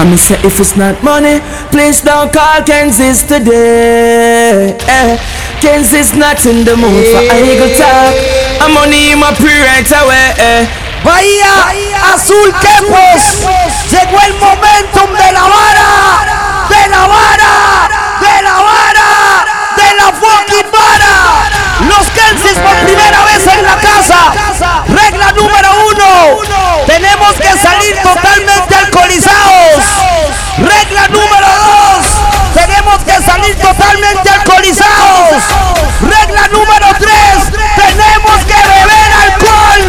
I me say if it's not money, please don't call Kansas today. Eh. Kansas not in the mood for a eagle talk. I'm money in my pre right away. Eh. Bahía Azul Quepos, llegó el momentum de la vara, de la vara, de la vara, de la fucking vara. Los Kensis por primera vez en la casa. Regla número uno, tenemos que salir totalmente alcoholizados. Regla número dos, tenemos que salir totalmente alcoholizados. Regla número tres, tenemos que beber alcohol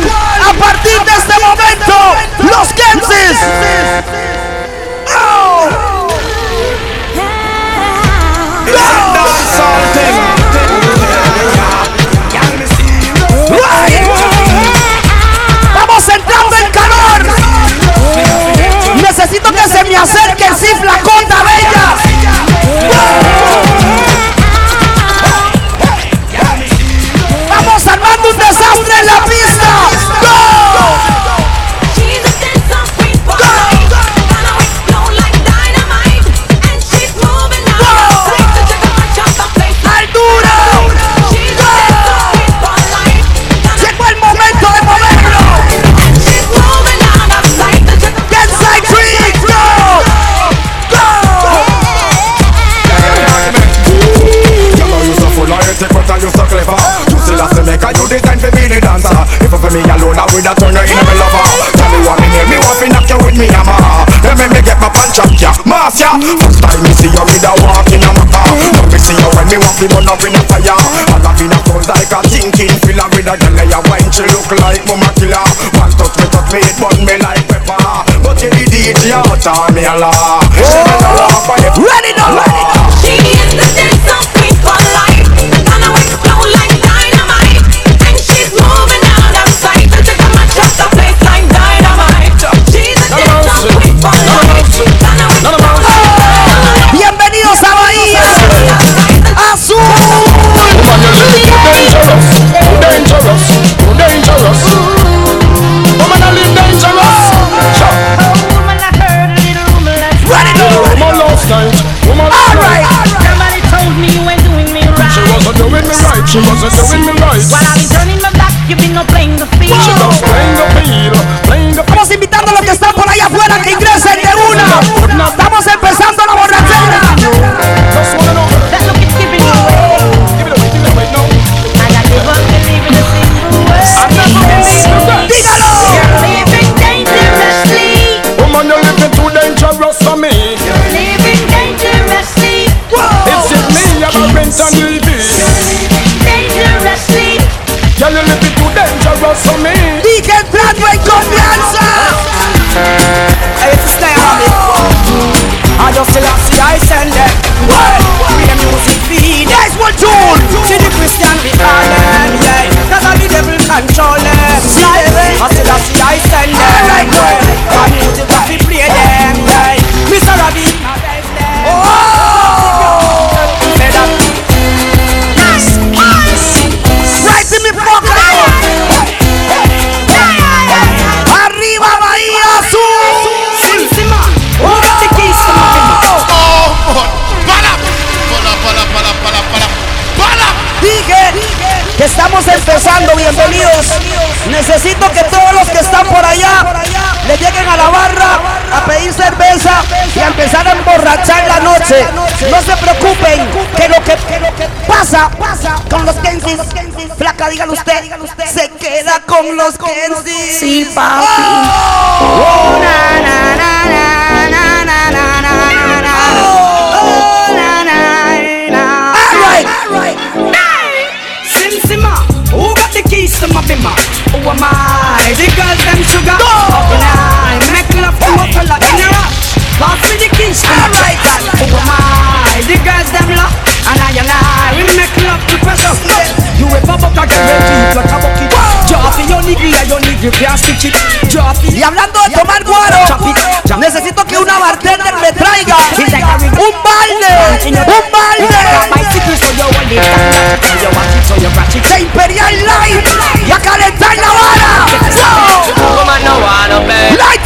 a partir de este momento. Los Kensis. Vamos Necesito que se me acerque el cifla cota bella. Vamos armando un desastre en la pista. Me alone, I would have turned you into me lover. Tell me what me need, me want to knock you with me hammer. Then make me get my punch up, ya, mass ya. First time me see you with a walk in a maca. Now me see you when me walk me burn up in a fire. All up in a front like a thinking filler with a girl ya wine, she look like mama killer. One touch me, touch me, it burn me like pepper. But you the DJ out on me a the Ready now. Ready now. give me no pain. For me. Dije entrando en confianza. Hey, it's a style on it. I just still have see I send them. With the music feed. Nice one, June. See the Christian we call them, yeah. Cause all the devil control them. See them. I still have see I send them. Alright, go. Empezando, bienvenidos. Necesito que todos los que están por allá le lleguen a la barra a pedir cerveza y a empezar a emborrachar la noche. No se preocupen que lo que, pasa con los Kensis, flaca, dígalo usted, se queda con los Kensis. Sí, papi. Oh, got the keys to my bimmer? Who am I? The girls them sugar. Go! Up and I make love to a fella in a. Pass me the keys to my. Who am I? The girls them love. And I and I we make love to pressure. You ever buck a girl deep like a bucket? Y hablando de tomar guaro, necesito que una bartender me traiga un balde, un balde. de Imperial Light y a calentar la vara. Light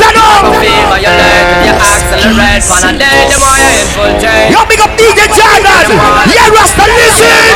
Yo big up DJ Jordan. Yeah, Rasta, listen.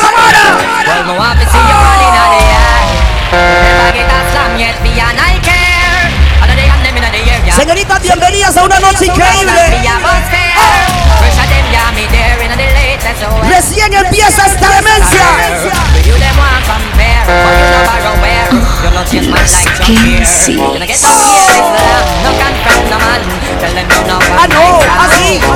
Bienvenidas a una noche increíble. Recién empieza esta demencia. Ah, no, así. Ah,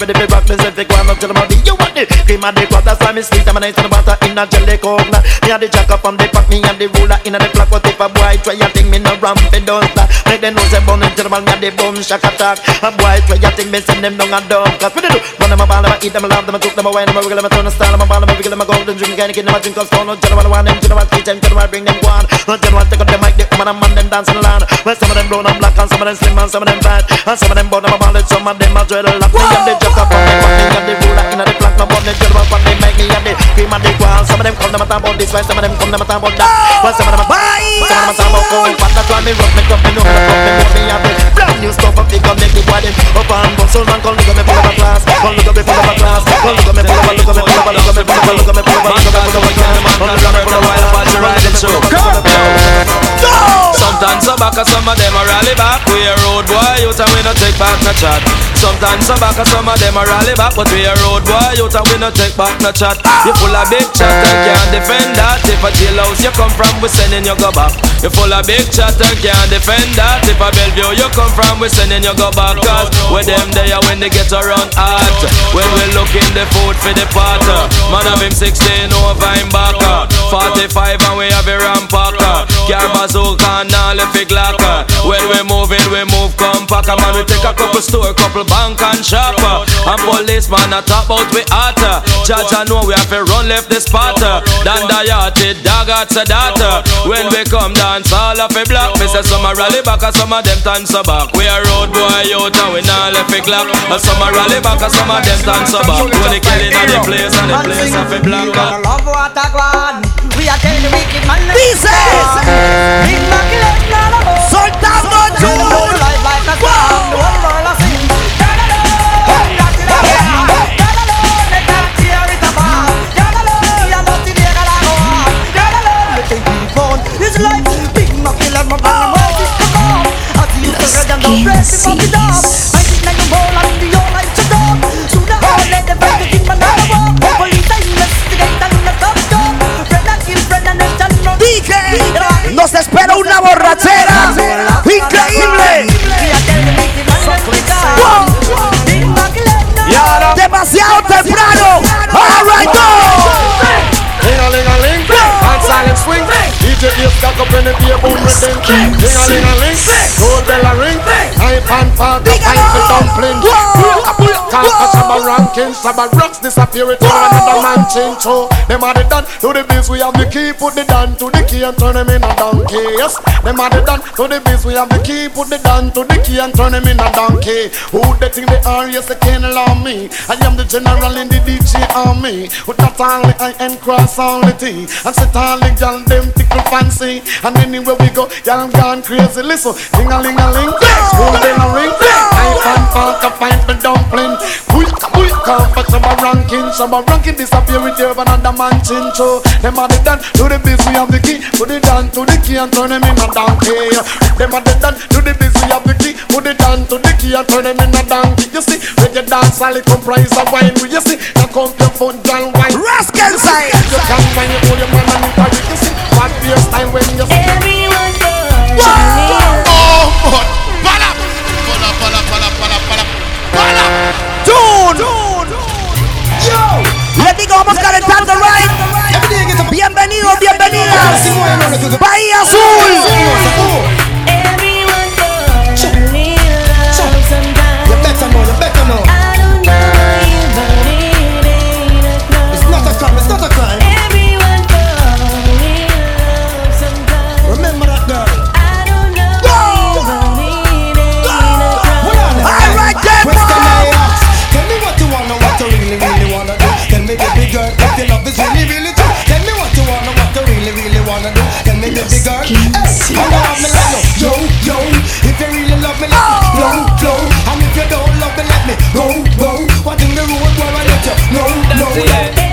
ready to rock this if cream and the crab That's why me sweet and my nice water in a jelly cola Me and the jack up on the pack, me and the ruler in a the flock What if a boy try a thing, me no ramp it does that Make them know say bone and gentleman, me and the boom shock attack. A boy try a thing, me send them down a dump Cause what they do? Run them a ball, them a eat them a love, them a took them a wine Them a wiggle, them a turn a style, them a ball, them a wiggle, them a golden drink Kind of kid, them a drink cause phone, no general want them General teach them, general bring them one. No general take up the mic, the woman and man them dancing land. Well some of them brown and black and some of them slim and some of them fat And some of them bone, them a ball, some of them a dreadlock. Me and the jack up on the pack, me and the ruler in a the flock, no bone girl want one, they make me and they Cream and they growl. Some of them come, them a talk about this, way. some of them come, them a talk about that. While some of them a buy, some of them talk about gold. But that's why me rock me up me know me cup, me know me have. Brand new stuff up, they come, they keep riding. Up and bust, soul man, come look at me pull up a class, come look at me pull up a class, come look at me pull up, look at me pull up, look at me pull up, look at me pull up, look at me pull up a class. Come look at me pull up a class, come look at me pull up a class. Sometimes so back, some of them a rally back. We a road boy, youth and we no take back no chat. Sometimes so back, some of them a rally back, but we a road boy, youth and we no take back no chat. You full of big chat and eh. can't defend that. If a jailhouse you come from, we sending you go back. You full of big chat and can't defend that. If a Bellevue you come from, we sending you go back. Cause with them there when they get around hot. When we looking the food for the pot. Man of him 16 over him back. 45 and we have a rampacker. Car bazooka and all the big locker. When we moving, we move compact. Man, we take a couple store, couple bank and shop. And policeman a top out we hotter. Judge I know we have to run left the spot. Dan the yachted dog at the data. When we come dance all of a block. Me say some a rally back and some of them dance a back. We a road boy out and we not left a clock. And some a rally back and some of them dance a back. When they killing at the place and the place of a block. Love what I want. We are telling the wicked man. Dice. DJ. Nos espera una borrachera increíble. Demasiado temprano. All right, go. Ling-a-ling-a-ling, and silent swing. DJ Dave cock up in the beer boom with them. Ling-a-ling-a-ling, gold bell a ring. Hype and park up, hype for dumpling. Talk a ranking, Shabba Ranks disappear it all another man change show. Them are the done to the biz, we have the key, put the down to the key and turn them in a donkey. Yes, them are the done to the biz, we have the key, put the down to the key and turn them in a donkey. Who they think they are? Yes, they can't allow me. I am the general in the DJ army. With that only I and cross all the T. And set all the gal them tickle fancy. And anywhere we go, y'all gone crazy. Listen, ding a ling a ling, school bell a ring. I fan park a find the dumpling. Quick, quick, come for some ranking, some ranking disappear with your another man chin show. Them are the done to the biz, we have the key. Put it down to the key and turn them in a donkey. Them are the done to the biz, we have the key. Put it down to the key and turn them in a donkey. You see, when you dance, all it comprise of wine. You see, now come your foot, girl, wine. Rascal side. You can find your hold your man and it carry. You see, what your style when you see. Oh, God. Bala. Bala, bala, bala, bala, bala. Bala. June. Les digo, vamos calentando, right? Bienvenidos, bienvenidas. Bahía Azul. Baby girl, hey, how you have me? Yo, yo, if you really love me, let me flow, flow. And if you don't love me, let me go, go. What in the road where I let you? No, no, That's it.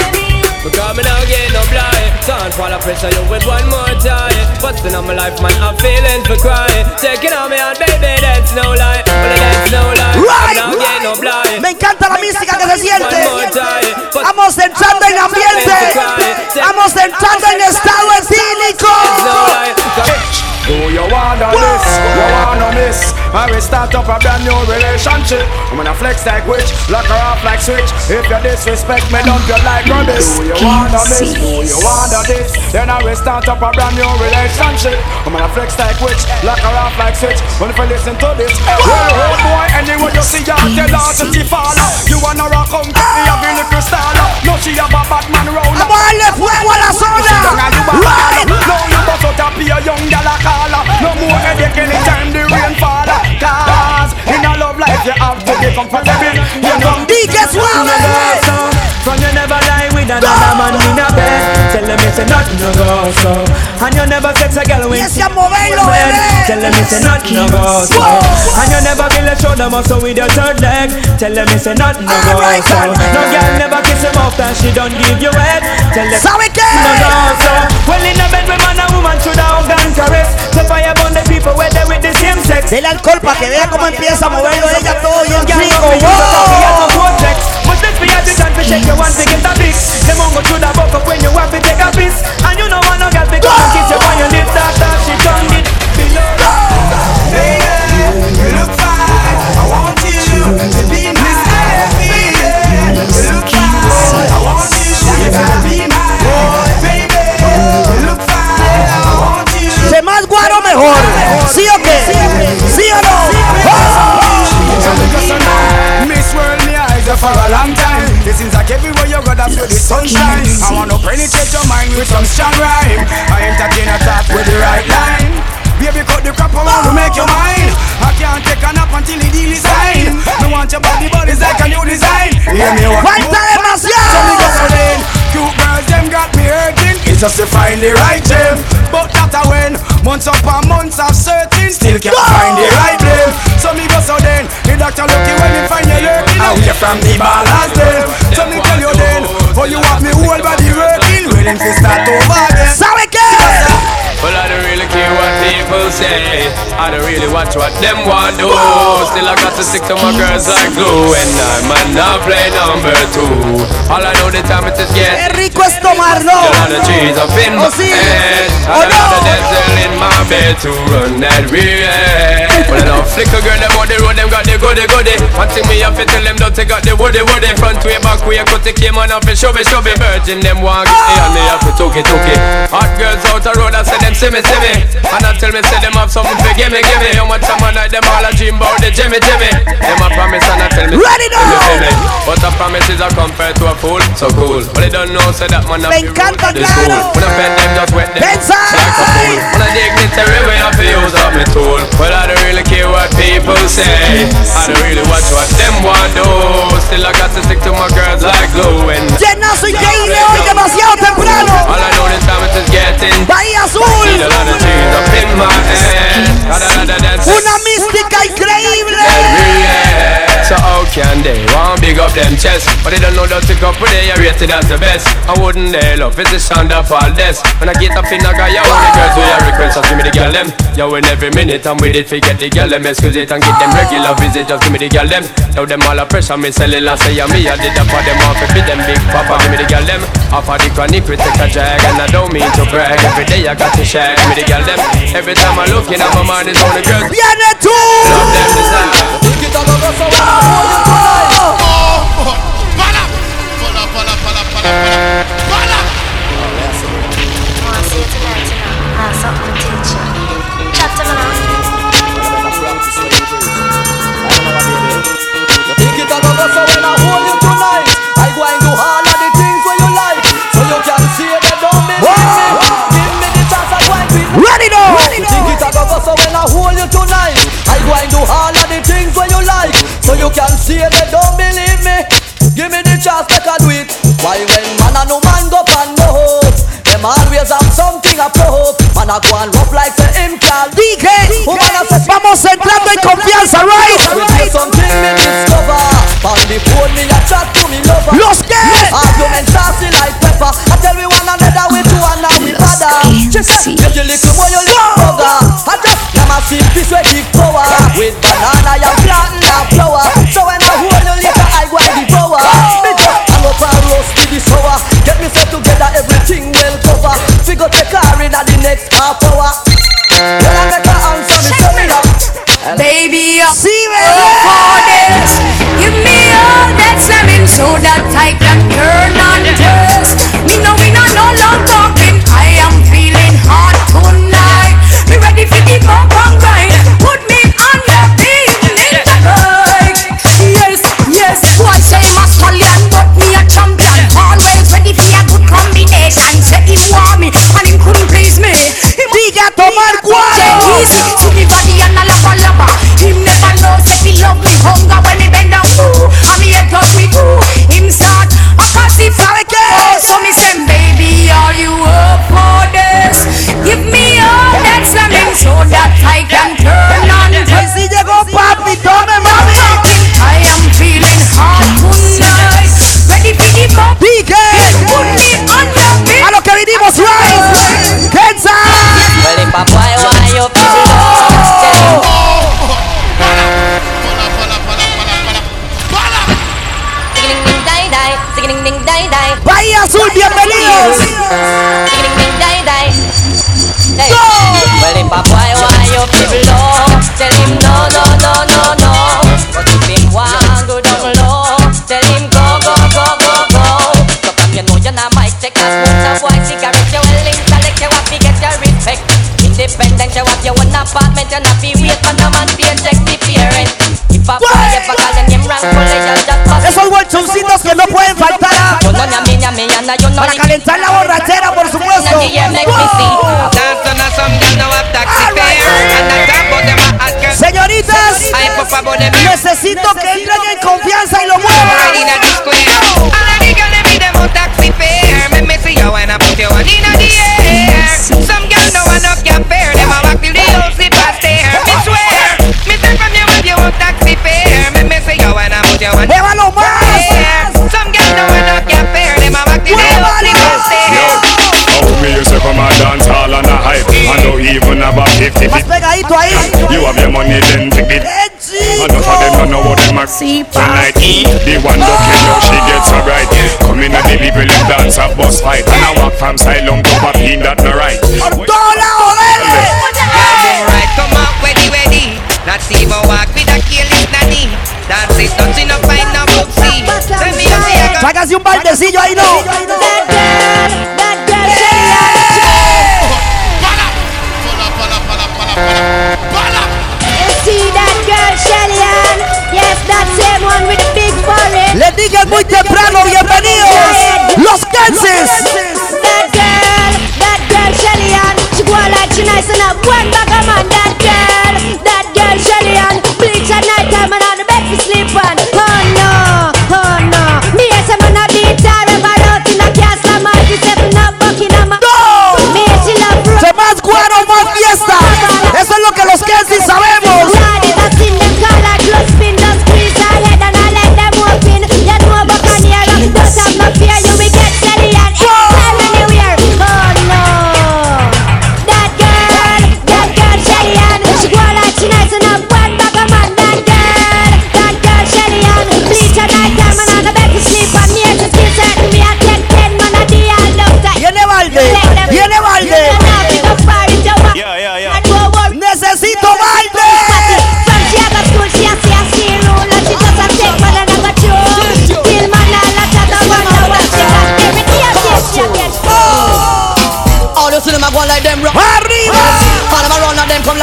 Because me now get no blind Sound fall of pressure you with one more time. Busting on my life? Man I'm feeling for crying. Taking on me out baby that's no lie. But that's no lie. Right, I'm now get no blind. Me encanta la mística que se siente. One more time. But Vamos entrando en ambiente. Vamos entrando en estado it's no etílico. lie Do you wanna this? You wanna miss? I will start up a brand new relationship. I'm gonna flex like witch, lock her off like switch. If you disrespect me, dump you like rubbish. Do you wanna miss? Do you wanna this? Then I will start up a brand new relationship. I'm gonna flex like witch, lock her off like switch. When if you listen to this, well, old boy, anyway you see her, tell her to see follow. You wanna rock come to me, a little style. No, she have a Batman round. Vamos a darle fuego a la zona. Right. No, you out a be a young gal a caller. No more headache anytime the rain fall. Cause in a love life you have to for every. You know. DJ Suave. From you never lie with another man in a bed. Tell them it's a nothing no go so. And you never sex a girl when Empiece a moverlo, bebé. Tell them it's a nothing no go so. And you never kill a shoulder muscle with your third leg. Tell them it's a nothing no go so. No girl never kiss him off and she don't give you head. Tell them ¿Sabe qué? no go so. Well in a bed with man and woman should have hug and caress So fire burn the people where they with the same sex. Dele alcohol para que vea cómo empieza a moverlo ella todo bien rico. love me, you don't have to get no Wow. But let's be the time to check your one to get a fix. Them won't go through the buck up when you have to take a piss. And you know want no girl to come and kiss you on your lips after she done it. You look fine. I want you to be my baby. You look fine. I want you to be my baby. You look fine. I want you. Se más guaro mejor. ¿Sí o qué? ¿Sí o no? ¡Oh! Miss World, me eyes are for a long time. It seems like everywhere you go, that's where the sunshine. I wanna penetrate your mind with some strong rhyme. I entertain a talk with the right line. Baby, cut the crap around to make your mind. I can't take a nap until the deal is signed. Me want your body, but it's like a new design. Hear me what Falta So me demasiado. go so cute girls them got me hurting. Just to find the right gem. But that a when months upon months of searching, still can't find the right blame. So me go so then, the doctor lucky when he find you lurking away from the balance then. So me tell you then, oh you want me whole body working, willing to start over again. ¿Sabe qué? Well, I don't really care what people say. I don't really watch what them want to do. Still, I got to stick to my girls like glue. And I might not play number two. All I know the time it is Qué get. rico es tomarlo. A lot of trees up in Oh, my sí. head. Oh, And a lot of dental in my fail to run that real. But I don't flicker girl, them on the road, them got the goody goody. One thing me have to tell them, don't take out the woody woody. Front way, back way, cut the came on off and show me, show me. Virgin, them want get me and me to took it, took it. Hot girls out the road, I say them see me, see me. And I tell me, say them have something for give me, give me. How much time I night, them all a dream about the Jimmy, Jimmy. Them a promise and I tell me, Ready now. But a promise is a compared to a fool, so cool. But they don't know, say that man a encanta, the school. When I bend them, just wet them. Like a fool. When I dignitary way, I feel use up my tool. Well, I don't really care what people say. I don't really watch what them want do. Still, I got to stick to my girls like glue. And Llenazo increíble hoy, demasiado temprano. all I know this time is just getting. Bahía Azul. Una mística increíble. So how can they? Want big up them chest. But they don't know that to go for they are rated as the best. I wouldn't they love it's the sound of all this. When I get up in a guy, yo, the girls do your request Just give me the girl them. Yo, in every minute I'm with it Forget the girl them. Excuse it and get them regular visit Just give me the girl them. Now them all a pressure me sell it and say me I did that for them off If them big papa Give me the girl them. Off of the chronic we take a drag And I don't mean to brag. Every day I got to share Give me the girl them. Every time I look in at my mind is on the girls. Love them desire See it tonight, you know? Have something to teach you. Chat to me now. You think it a go so when I hold you tonight I go and do all So you can see that don't believe me. Give me the chance make I do it. Why when man and no man go pan no hope Them always have something a prove Man a go and rough like say him can Dije, Woman a say vamos entrando en confianza, right? Say something me discover On the phone me a chat to me lover. Los que! Argument saucy like pepper. I tell we one another we two and now we bother. She said, get your little boy you little bugger I just am a simple way give power. With banana you planting a Figure take her in at the next half hour twice. You have your money, then take it. Enough of them don't know what them are. Tonight, the one look in you, she gets alright. Come in and deliver them dance a boss fight. And I walk from silent to papi, that no right. Ordola, olele! Alright, come on, ready, ready. Not even walk with a killing nanny. Dance is touching up, find no book, see. Trágase un baldecillo ahí, no. Muy temprano, bienvenidos. Los back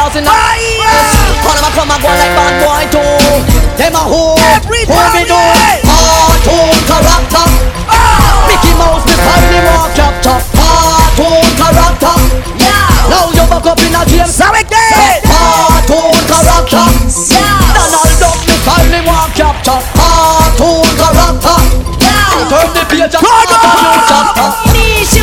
run and them come loud in the. All them a a go like bad boy too. Them a who? Who me do? Cartoon character. Mickey Mouse me finally walk capture. Cartoon character. Now you back up in a James. ¿Sabe qué? Cartoon character. Donald Duck me finally walk capture. Cartoon character. Turn the page and start a new chapter. Me, she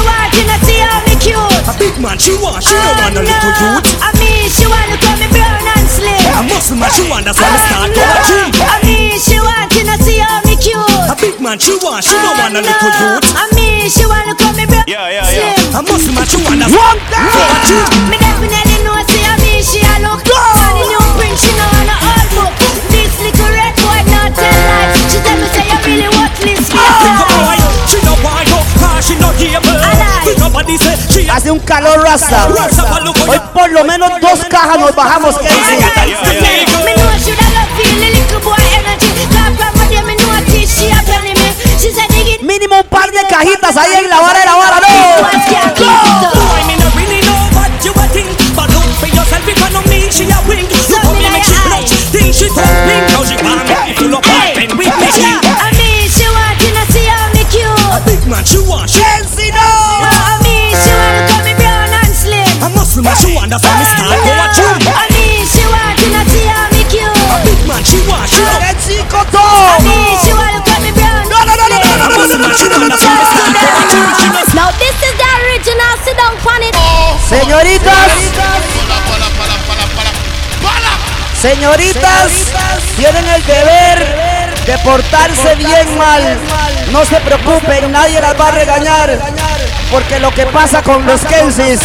to see how me cute. A big man, she want, she don't want a little youth. I mean, she want to call me brown and slim. A muscle man, she want, that's why me start to a gym. I mean, she want to see how me cute. A big man, she want, she don't want a little uh, youth. I mean, she want to call me brown Yeah, yeah, slim. A muscle man, she want, that's why me start to a gym. Me definitely know, see how me she a look. On the new print, she know on a old book. This little red boy not tell lies. She tell me say you really worthless. Big boy, she no want go, cause she no able. Hace un calor raza Hoy por lo menos dos cajas nos bajamos Mínimo un par de cajitas ahí en la vara señoritas, tienen el deber de portarse bien mal. No se preocupen, nadie las va a regañar. Porque lo que pasa con los Kensis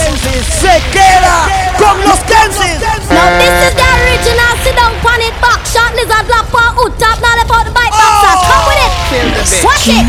se queda con los Kensis. Now this is the original. Sit down on it. Back shot, lizard, black paw, hood top. Now the. Come with it. Watch it.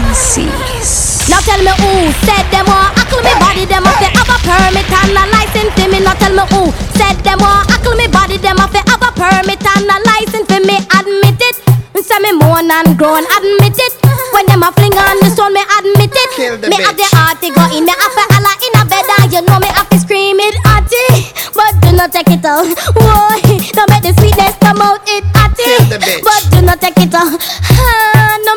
Now tell me who said them all. Ackle me body them off they have a permit and a license me. Now tell me who said them all. Ackle me body them off permit and a license for me. Admit it. Say me moan and groan. Admit it. When them a fling on the stone, me admit it. me have the heart to go in. Me have to holla in a bed and you know me have to scream it hearty. But do not take it out. Whoa, don't make the sweetness come out it hearty. But do not take it out. Ah, no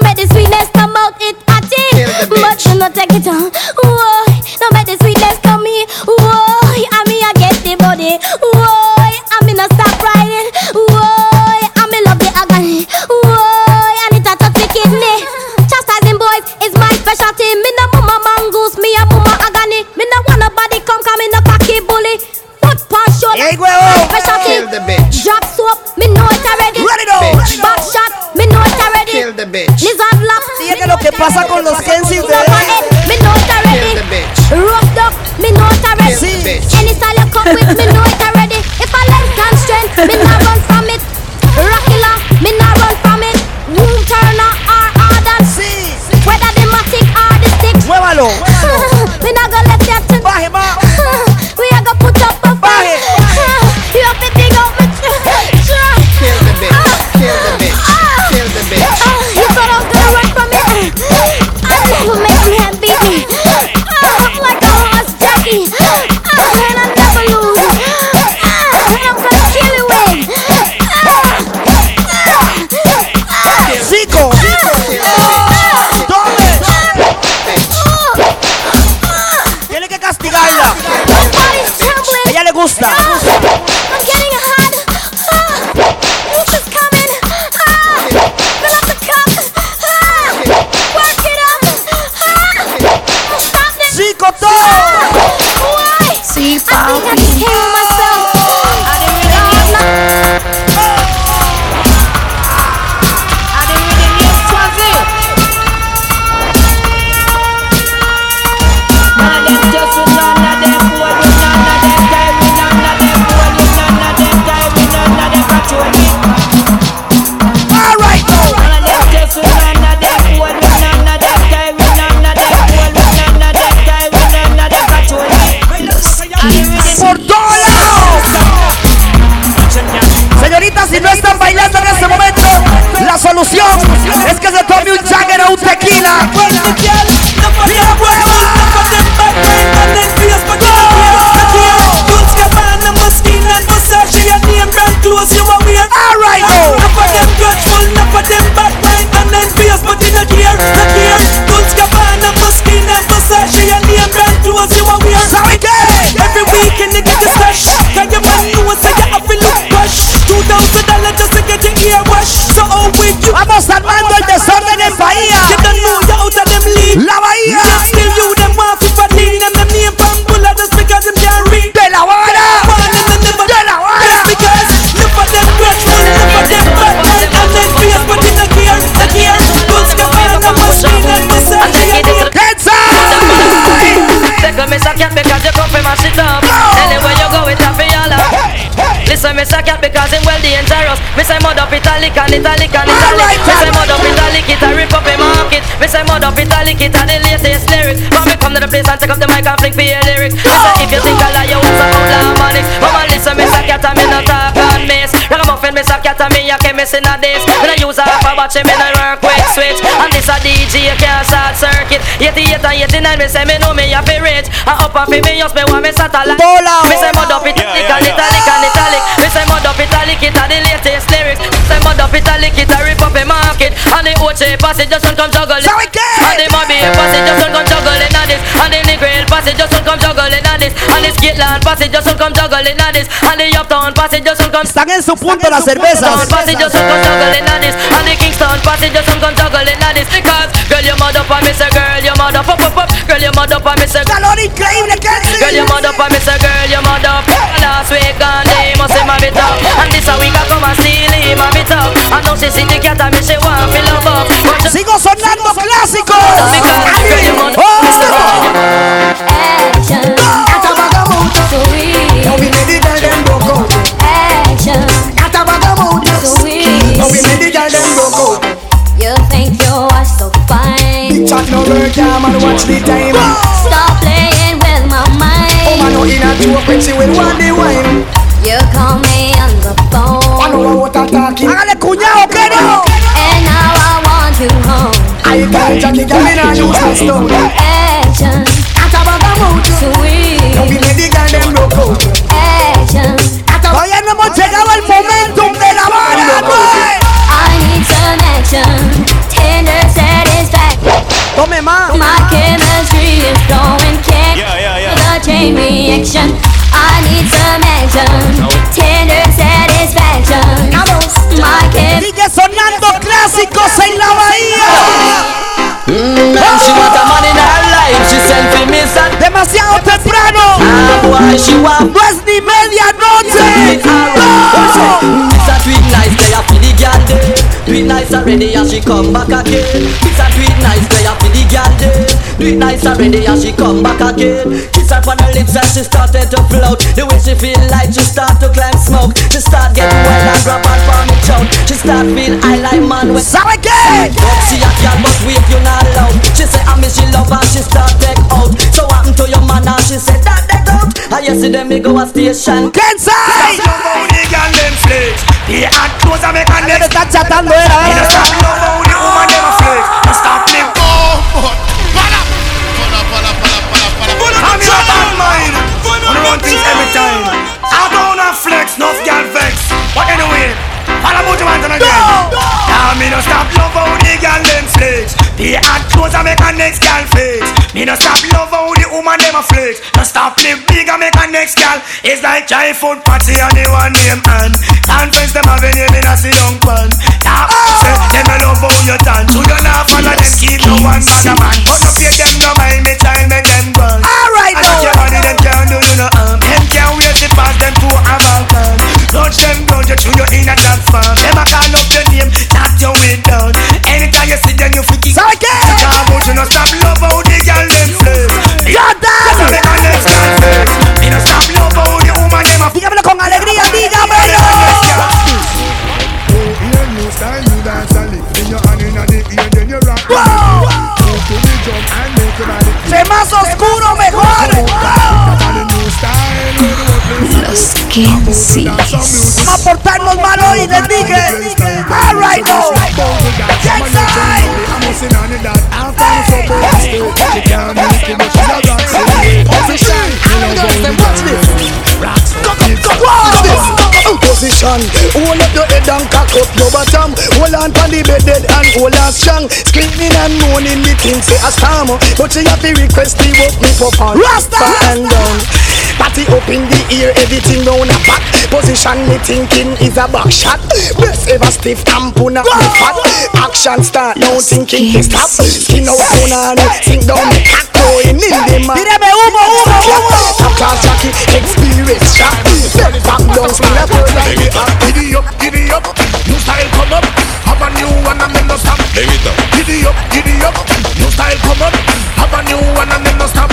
Me say mud up italic, it a the latest lyrics. Me come to the place and take up the mic and fling for your lyrics. Say if you think I lie, you want some money. Mama listen, say cat and me no talk and miss. Ragamuffin, say cat and me a chemist in a this. Me no use a half a batch, me no work quick switch. And this a DJ can't short circuit. 88 and 89, me say me know me a fi rich. And up and fi me just me want me satellite. Bola. Me say mud up italic and italic and italic. Me say mud up italic, it a the latest lyrics. Me say mud up italic, it a rip up a market. And the Ochi passage just don't come juggling. So. And the Mobay passage just don't come juggling on this. And the Negril passage just don't come juggling on this. And the Skitland passage just don't come juggling on this. And the Uptown passage just don't come. Están en su punto las cervezas. Down passage just don't come juggling on this. And the Kingston passage just don't come juggling on this. Because girl you mud up and me say girl you mud up, up, up, up. Girl you mud up and me say. Calor increíble, Kenzie. Girl, you mad up and me say, girl, you mad up Last week and they must say my bit up And this a week I come and steal him my bit up And now she see the cat and me she want to love up Sigo sonando clásicos. because, girl, you mad Oh. Action, work, yeah, man, watch the time. Stop playing with my mind. Oh, man, mind. no in a joke when she will want the wine. You call me on the phone. I phone, know what I'm talking. Hágale cuñado, que no. and now I want you home. I can't Jackie girl in a use my stone. Action, Got a bag of mood. so Now we weak. made the girl them broke Tome más. My chemistry is going can't the chain reaction. I need some action. Tender satisfaction. My chem Sigue sonando clásicos en la bahía. And she want a man in her life, she sent for me son. Demasiado temprano. Ah, boy, she want No es ni medianoche. No. It's a tweet nice day for the girl day. Nice already and she come back again. It's a tweet nice day Do it nice already and she come back again. Kiss her on her lips and she started to float. The way she feel like she start to climb smoke. She start getting wild and grab her from the choke. She start feel I like man when ¿Sabe qué? she a girl but wait you not loud. She say I miss she love and she start take out. So what happen to your man and she said that they out. I yesterday me go a station. Kensai. Love how the girl them flex. The hot clothes I make a Me next. está chatando era. Me no stop love how the woman them a flex. No stop Wanna things every time. I don't have flex, no girl vex. But anyway, follow about your man again. Now me no stop love how the girl them flex. The hot clothes I make a next girl flex. Me no stop love how the woman them a flex. No stop live big I make a next girl. It's like giant food party and the one name and conference them have a name in a sit down pan. Now oh. say them a love how you dance. So you not follow them keep no one bag a man. But no pay them no mind me child make them run. Alright, I know your body them can't do no can't wait to pass them to a Balkan. Launch them down, you chew you in a that farm. Them a call up your name, knock your way down. Anytime you see them, you freaky. ¿Sabe qué? Talk about you no stop love how the girl them flex. Jordan. You make a next girl flex. Me no stop love how the woman them a flex. Dígamelo con alegría, dígamelo. Hear new style, new dance and lick. In your hand inna the ear, then you rock the Wow. beat. Move to the drum and make your body kick. Entre place is. Vamos a portarnos mal hoy, les dije. Alright, no. bounty got Some of you think I'm missing Position Hold up your head and cock up your bottom. Hold on pan the bed dead and hold on strong. Screaming and moaning the thing say a storm. But she have to request the up me for on Rasta! and down. Party up in the ear, everything down a back. Position me thinking is a back shot. Breast ever stiff, tampon up me fat. Action start now thinking to stop. Skin out on sink down me cock Going in the man Tíreme humo, humo, humo Top class jockey, experience shot. Step back down, still a it Giddy up, giddy up, new style come up. Have a new one and then no stop. Giddy up, giddy up, new style come up. Have a new one and then no stop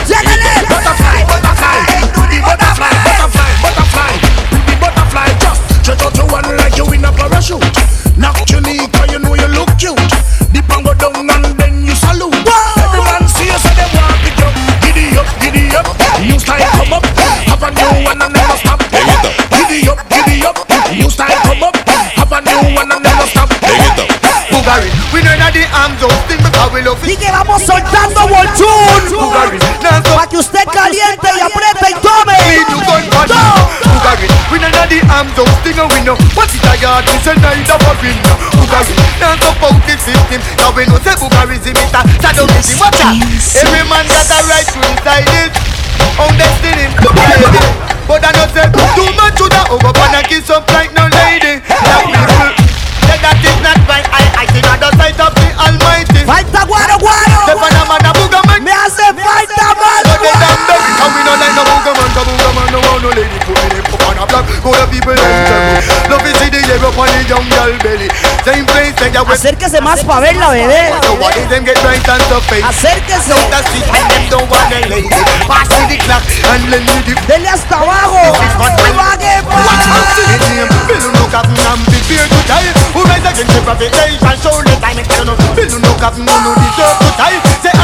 we know that the arms out thing because we love Y it que vamos soltando now so Para que usted caliente y apriete y tome. Need you gun Go. Bugari, we know that the arms out thing and we know. What is a yard, we say neither for win Bugari, now so about the system Now we know say Bugari is imita Sadomism, watch out Every man got a right to decide it. On destiny, But I know say too much to the over and kiss up like up on a block Go the people them eh. trouble. Love to see the air up on the young girl belly. Same place say ya west Acérquese más para verla, bebé. So what is them get right and so face eh? Acérquese. Out the street and them don't want a lady. Pass me the clock and lend me the Dele hasta abajo. Y va que Watch out to the name. Bill no cap and prepare to die. Who rise against the prophet? They shall show the time. It's no Bill no cap no no deserve to die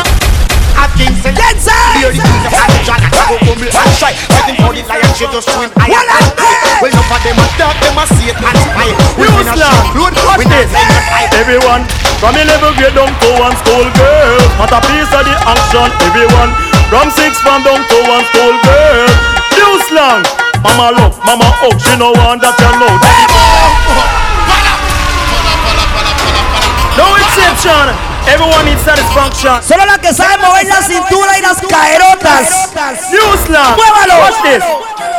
Say ah a king say Dance. Hear the king of the John Go fumble and shy Fighting for the lion She just swim higher. And higher Well enough of them a dark Them a see it and spy We win a shot Load We not send a fight Everyone from 11 grade down to one school girl. Not a piece of the action Everyone. From six from down to one school girl. New slang Mama love, mama hug. She no want that you know. No exception Everyone needs satisfaction. Solo la que sabe mover la cintura y las caerotas. New slang Muévalo. Watch this.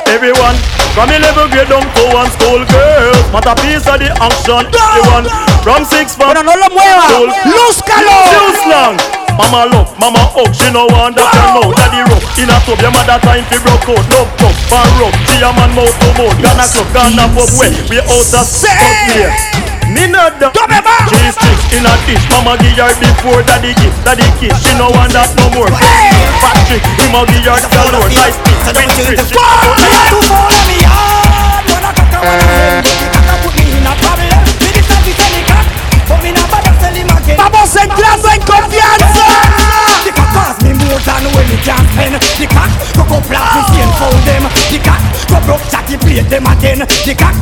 Everyone from 11 grade down to one school girl Not a piece of the action. Everyone from six from Pero no lo mueva. Soul. Lúzcalo. New slang. Mama love, mama hug, she no want that you know Daddy rough, in a tub, your mother time fi broke out. Love tough, fan rough, she a man mouth to mouth. Gonna club, gonna pub way, we out of Say. here Me not da Tome más. Cheese sticks in a dish, mama give her before daddy give Daddy kiss, she no want that no more. Fat chick, him a give her galore Nice piece, big fish, she Tu follow me hard, wanna cock a one hand, but the cock a put me in a problem. Me the service and the cock, but me not bother sell him again. Vamos entrando en confianza. The cock cost me more than when it can spend. The cock go go flat with skin fold them. The cock go broke chatty plate them again. The cock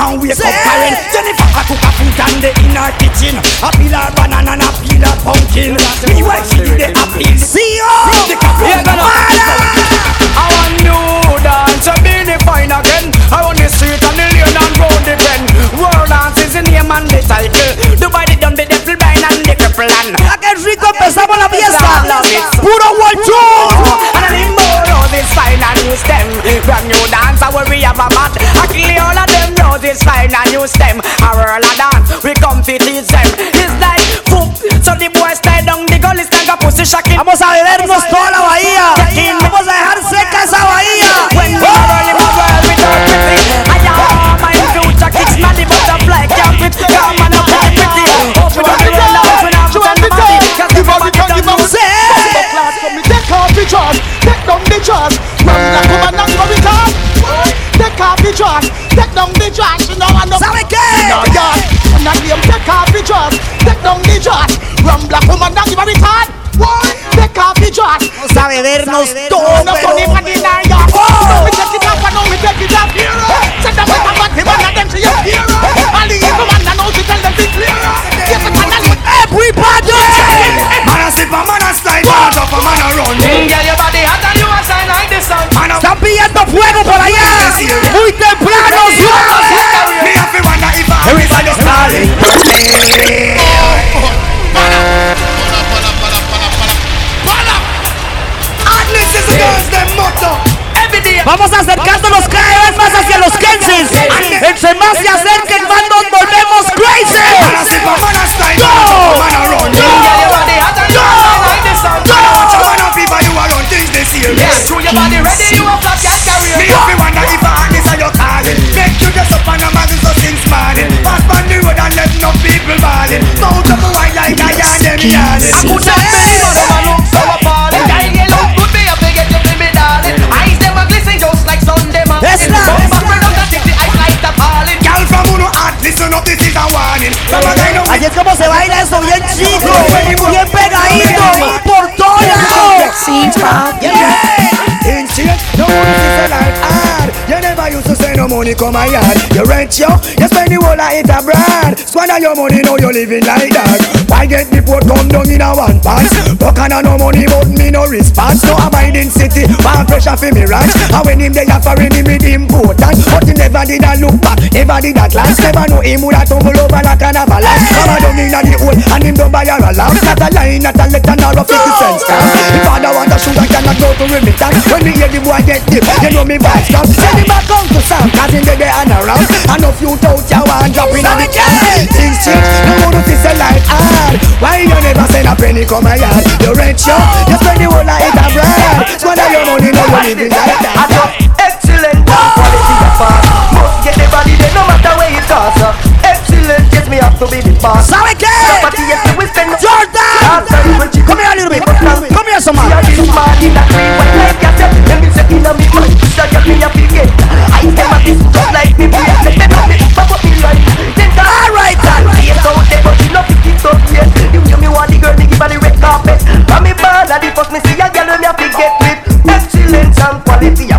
and wake up Karen. Jennifer a cook a food and they in her kitchen. A peel her banana and a peel her pumpkin. Meanwhile she do the appeal. Sí, oh. The cock Yeah, run para. I want new dance, I be the fine again. I want the street and the lane and round the bend. World dance is the name and the title. Rico empezamos la fiesta Puro I need more fine and new stem. Brand new dance, we have a mat. All of them roses fine and new stem. A a dance, we come to teach them. It's like foop, so the boys stay down the gully, stand up pussy shocking. Vamos a bebernos toda la bahía the dress, Take down the dress. You know I know. Sorry, kid. No yard. I'm not. Take off the dress, Take down the dress. Run black woman don't give a retard. One. Take off the dress. trash. Sabe vernos todo. No funny man in our yard. Oh. We take it off and now we take it off. Hero. Send them with a bad him and them she a hero. All the evil man that knows it tell them be clear. Yes, I can. Everybody. Man a slip a man a slide. Out of a man a Vamos acercándonos cada vez más hacia los Kensis. Entre más se acerquen, más nos volvemos crazy. Así es como se baila eso, bien chico, bien pegadito, por todos lados. Yeah. In change, no money is a life hard. You never used to say no money come my yard. You rent yo, you spend the whole of it abroad. Squander your money, now you living like that. Why get the port come down in a one pants? Buck and no money, but me no response. No abiding city, one pressure for me ranch. And when him are foreign, him with important. But he never did a look back, never did a glance. Never know him would a tumble over like an avalanche. Come down in the hole, and him don't buy a alarm. Not a line, not a letter, nor a 50 cents stamp. If father want a sugar, cannot go to remittance. When me hear the boy get deep, you know me vibes stop. Send him back home to Sam, cause him there and around. And if you doubt you want drop in on the can. Things change, no more to see life hard. Why you never send a penny come my yard? You rent show, you spend the whole of it abroad. Squander your money, now you living like that. Excellent quality of fast Must get the body there no matter where it costs. Excellent, yes me have to be the boss ¿Sabe qué? Property yes we spend Jordan! Come here a little bit. Come here some man. Me a me me a forget I them a this just me brain Let them know me pop up me Then the Alright then. Yes out but you no pick it up yet You give me one the girl me give her the red carpet From me ball and the first me see a girl me a forget with Excellence and quality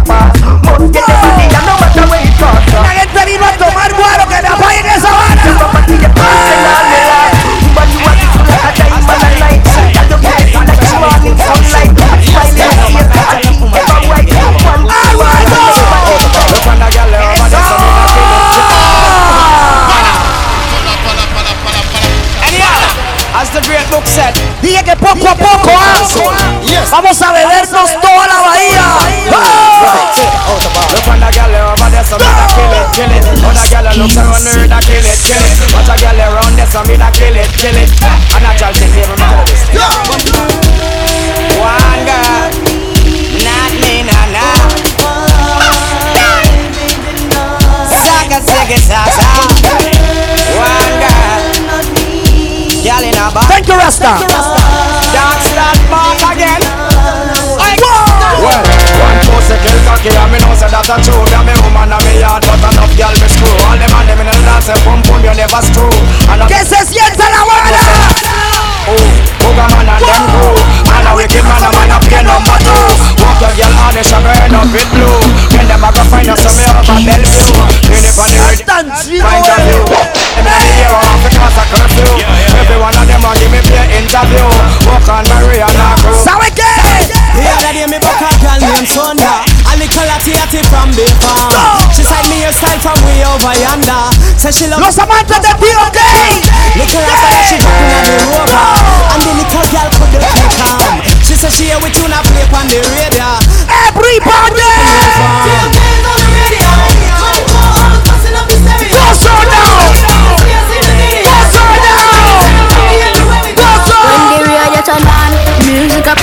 poco a poco, ah, vamos a bebernos toda la bahía. Look on. The girl over there, so me not kill it, kill it. Other girl look around her, that kill it, kill it. Watch a girl around there, so me not kill it, kill it. And I try to give him a this. One girl. Not me, nah, nah. Saka, saka, saka One girl. Girl in a bar. Thank you, Rasta. Kill cocky and me know say that a true. Me and me woman and me yard but enough girl me screw. All them and them in the dance say pum pum you never screw. And I Que se sienta la vara. Oh, Booga man and them crew. And a wicked man a man a play number two. Walk your girl on the sugar end up with blue. Then them a go find us some over Bellevue Clean it on the red Tan chido. Find a view. Them in the air off the class a curfew. Every one of them a give me play interview. Walk on Maria and her crew ¿Sabe qué? The other day me book a girl named Sonda A little latty from the farm She side me a style from way over yonder Say she love Los amantes de POK. Little after that she drop in the rover And the little girl couldn't keep calm She said she hear we tune a play on the radio Everybody. Goes on now. Goes on now. Goes When the radio turn on, music up.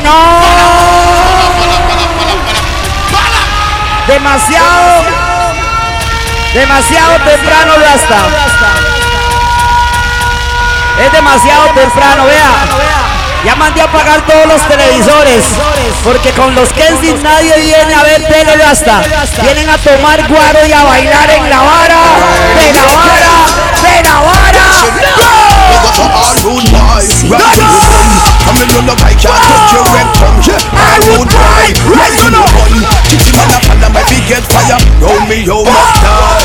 No. Demasiado. Demasiado temprano, Rasta. Es demasiado temprano, vea. Ya mandé a apagar todos los televisores. Porque con los Kensins nadie viene a ver tele Rasta. Vienen a tomar guaro y a bailar en la vara. De la vara. De la vara. Rude boys Right to the gun Come in on the bike and touch your rectum Yeah, all rude boy Right to the gun Kitty man a follow my big get fire. Roll me yo must die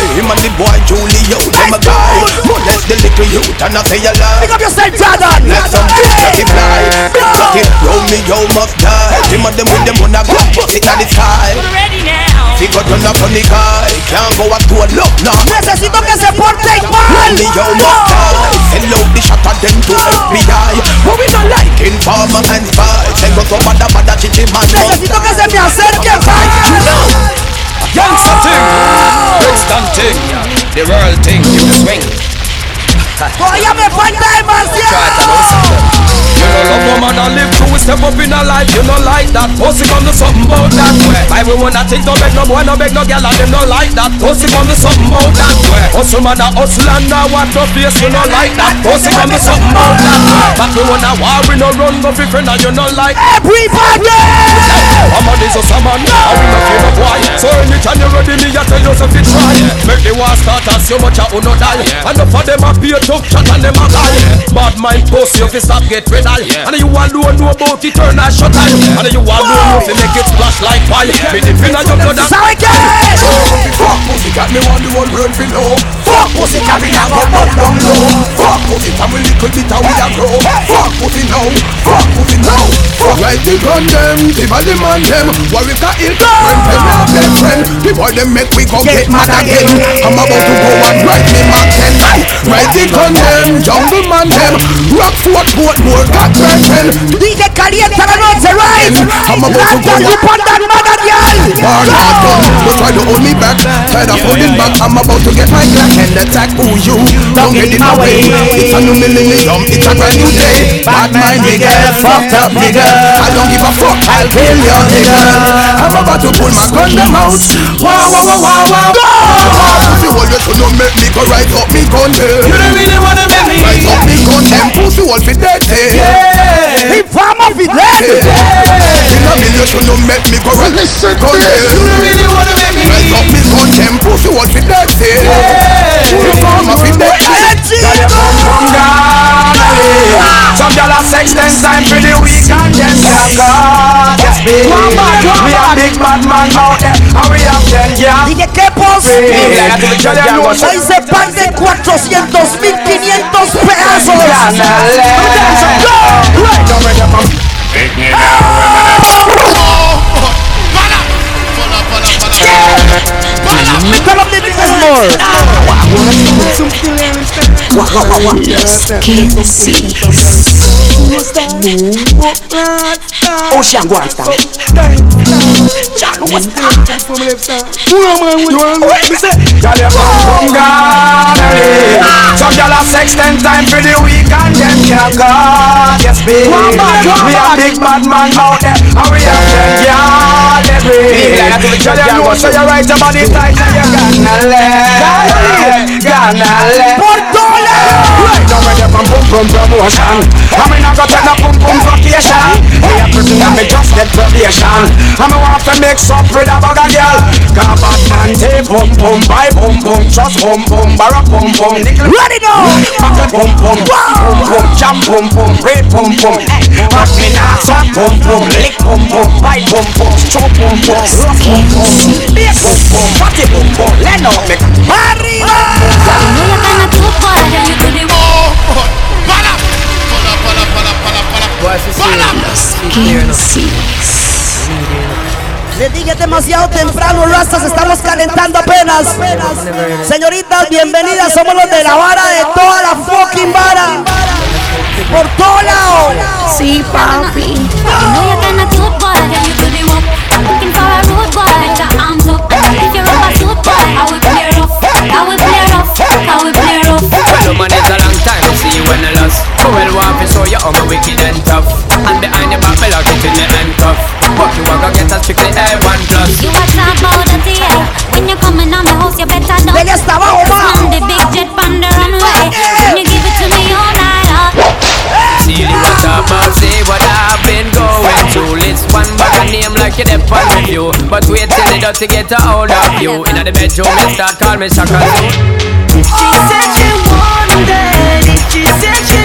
Him and the boy Julio Them a guy. Molest the little youth and I say a lie. Pick up yourself, Jordan. Let some big cocky fly Big cocky Roll me yo must die Him and them with them on a gun Bust it in the sky Ready now. Figure turn up on the guy. Can't go a to a look now Necesito que se porten mal. Roll me yo. must die Send out the shot at them to FBI But we not like informer and spy. Send go to bada bada chichi man Necesito que se me acerquen, vaya. Youngster thing, Brixton thing, the world thing, you can swing. Todavía me falta demasiado. You know love woman and live through step up in a life You know like that Pussy come to something about that way Why we wanna think no beg no boy no beg no girl and them no like that Pussy come me something out that way. Hustle man a hustle and I want to face you no like that. Hustle come me something out that way. But we wanna war we no run go fi friend and you no like. Everybody. I'm a this a man, I will not fear no boy. So anytime you ready, me I tell you so fi try. Make the war start as you much a uno die. Enough of them a pay tough shot and them a guy. Bad mind post you fi stop get red eye. And you alone know about it turn a shut eye. And you alone know fi make it splash like fire. Me the fin of your blood and Fuck pussy cat, me want the whole world to know. Fuck pussy cat, me now up down low. Fuck pussy cat, we little bit how we a grow. Fuck pussy now, fuck pussy now. Fuck right the gun them, the body man them. Got ill friend, friend, not best friend. The boy them make we go get mad again. I'm about to go and write me Mark 10. Right the gun them, jungle man them. Rock fort, boat, more got. DJ la noche, right? I'm about to go. put that mother girl. Bar not done, don't try to hold me back. Tired of holding back, I'm about to get my Glock and attack. Who you, don't get in my way. It's a new millennium, it's a brand new day. Bad mind nigga, fucked up nigga I don't give a fuck, I'll kill your nigga I'm about to pull my gun them out Wow, wow, wow, wow, wow. Pussy hole, you should not make me go right up me gun You don't really wanna make me Right up me gun, them pussy hole fi dead Yeah. If I'm off it. Dead In a million, you should not make me go right Listen to oh, this. You really wanna make me Right up me gun, them pussy hole fi dead You come off it dead Girl, you come from Ghana, yeah. Some gyal a sex ten times for the week and them can't go. Yes, baby. We a big bad man out there, and we have ten gyal. DJ Kepos. Girl, you know Hoy se parte 400 mil 500 pesos. Tell them the business more. Ocean go and stand. Girl, you come from Ghana, yeah. Some gyal a sex ten times for the week and them can't go. Yes, baby. We a big bad man out there, and we have ten gyal every. Girl, you know so you right body tight and you gonna let, gonna let. Portola. Right now when you from pum pum promotion, I mean I got take no pum pum vacation. Me a person that me just get probation, and me want to mix up with a bag of girl. Cause bad man take pum pum, buy pum pum, trust pum pum, borrow pum pum, nickel. Ready now. Pocket pum pum, pum pum, jam pum pum, red pum pum. But me nah suck pum pum, lick pum pum, bite pum pum, chop pum pum, rough pum pum, beer pum pum, fatty pum pum, let out me. Arriba. Les dije demasiado temprano, Rastas, estamos calentando apenas. Señoritas, bienvenidas, somos los de la vara de toda la fucking vara. Por todo lado. Sí, papi. Well, well, want to show you how my wicked and tough. And behind the back, me lock it in the handcuff. But you are gonna get a strictly A1 plus. You a talk about the tea When you coming on the house, you better know Dele hasta abajo, ma. On the big jet on the runway When you give it to me all night long See what about, see what I've been going through. List one bag a name like you dep on review. But wait till the dirty get a hold of you. In the bedroom, you start call me Shaka Zulu. She said she wanted it. She said she need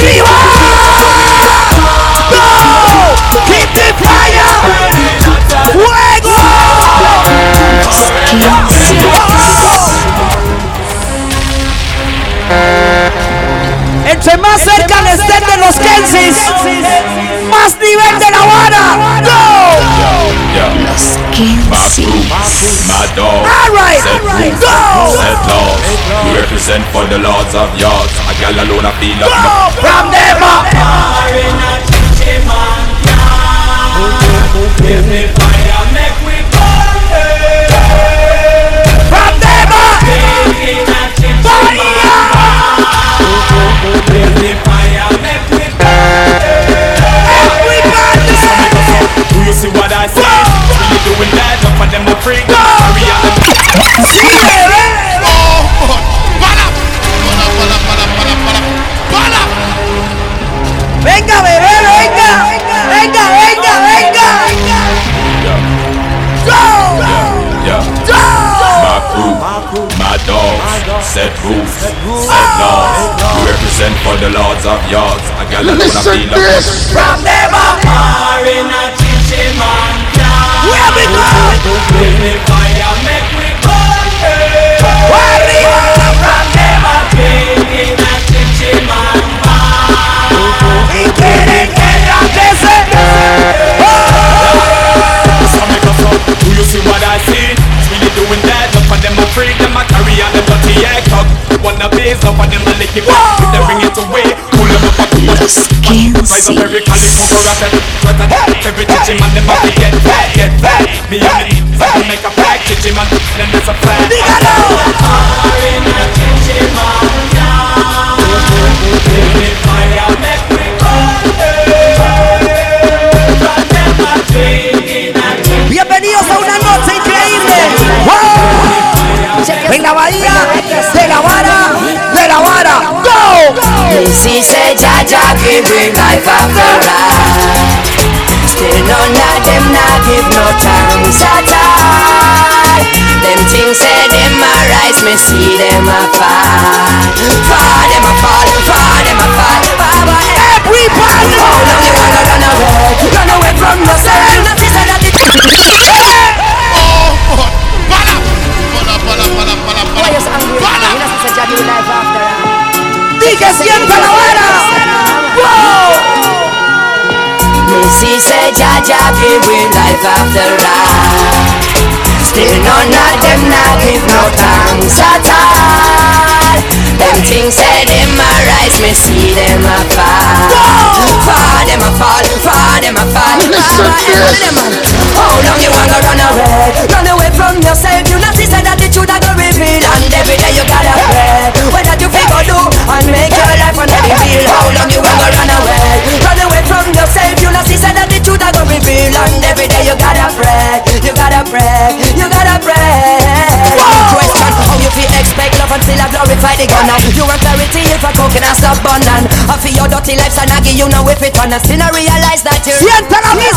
Entre más cerca le estén de los Kensis, más nivel de La Habana. ¡Go! Los Kensis. Alright, alright, go! Set laws. We represent for the lords of yards. A gal alone, I feel like. Go! From them up! Give me this. From them up. Fire in a chichi man Where we go? Give me fire, make we burn Arriba. From them a king in a chichi man Y quieren que regrese. So make us up. Do you see what I see? Really doing that, up for them to freak. Them a carry on the dirty egg cock. Wanna base, up for them to lick Rise up every calico for a pet. Every chichi man, them have to get fat, get fat. Me and me, so I make a pack. Chichi man, then that's a fact. Fire in a chichi man Give me fire, make we burn From them in a chichi Bienvenidos a una noche increíble. ¡Wow! En la bahía Missy said, Jaja give me life after life. Still none of them not give no thanks at all. Them things say them a rise, me see them a fall. Fall them a fall, fall them a fall. Baba, everybody. How long you wanna run away? Run away from yourself. You know that. Oh, all. Di que sienta la vara. Wow. Missy said, Jaja give we life after life. Still none of them not give no thanks at all. Them things say them a rise, me see them a fall. Fall them a fall, fall them a fall. Listen Baba, to every this. them a- How oh, long you wanna run away? Run away from yourself. You not see that the truth a go reveal, and every day you gotta pray. What that you figure do and make your life on heavy feel. How long you wanna run away? Run away from yourself. You not see say that the truth a go reveal, and every day you gotta pray. You gotta pray. You gotta pray. Question: How you feel expect love and still a glorify the gun? You want clarity if a coconut stop burning. I feel your dirty and I give you no if it on. And still I realize that you're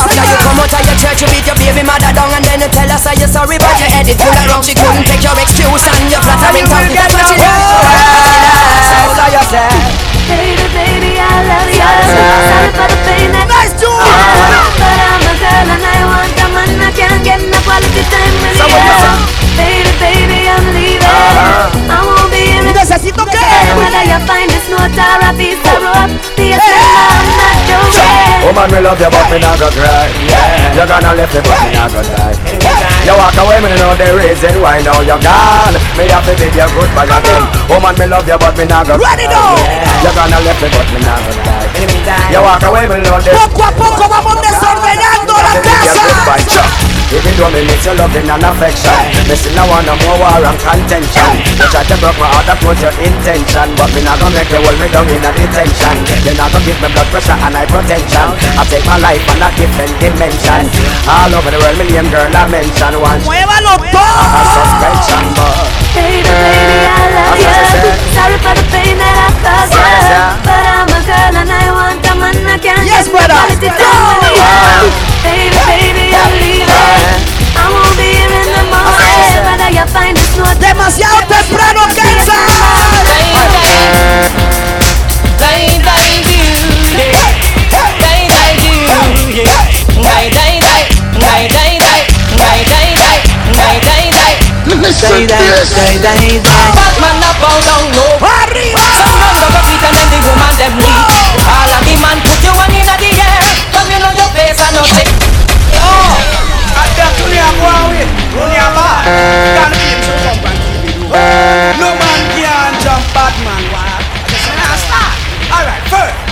After you come out of your church, you beat your baby mother down And then you tell us how you're sorry But your head is full of wrong She couldn't take your excuse And your flattering tongue That's what she does So you say Baby, baby, I love you. Sorry for the pain that Nice tune. But I'm a girl and I want a man. I can't get no quality time with So you. what you say? Baby, baby, I'm leaving. Uh-huh. I won't be in it. Necesito que. Whether you find this note or a piece be a I'm not joking. Woman, me love you, but me not go cry. Yeah. You're gonna left me, but me not go die. You walk away, me know the reason why now you're gone. Me have to bid you goodbye again. Woman, uh-huh. oh, me love you, but me not go cry. Ready now. You're gonna left me, but me not go die. You walk away, me know the Poco a poco vamos desordenando la casa. Even though me miss your loving and affection Me still not want no more war and contention. You try to break my heart, that was your intention But me not gonna make you hold me down in a detention. You not gonna give me blood pressure and hypertension I take my life on a different dimension. All over the world, me name girl I mention. Once Muévalo A todo. suspension, but Baby, baby, I love you. Sorry for the pain that I caused you. But I'm a girl and I want a man. I can't Yes, brother. time. Baby, baby, I'm leaving. I won't be here in the morning. Whether you find this note Demasiado temprano, Kansas. Say that, say that, say that. Batman up all down low. Arriba. Some run the beat and then the woman them weak. Oh! All of the man put you one in the air. Come you know your face and no tick. Oh, ada dunia gua weh. Dunia apa? Kan itu jumpan TV dua. No man can jump Batman. Wah, just an star. Alright, first.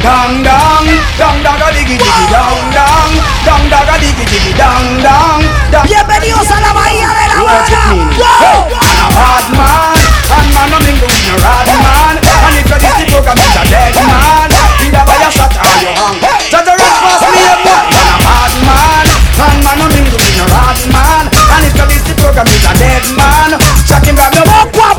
Dang dang, dang dang diggy diggy, dang dang, dang dang diggy diggy, dang dang. Bienvenidos a la Bahía de la Bala. I'm a bad man, and man no mingle with no rad man. And if you're this the program, it's a dead man. Either by a shot or you hang. Just a rest pass me boy. I'm a bad man, and man no mingle with no rad man. And if you're this the program, it's a dead man. Shot him grab the Poco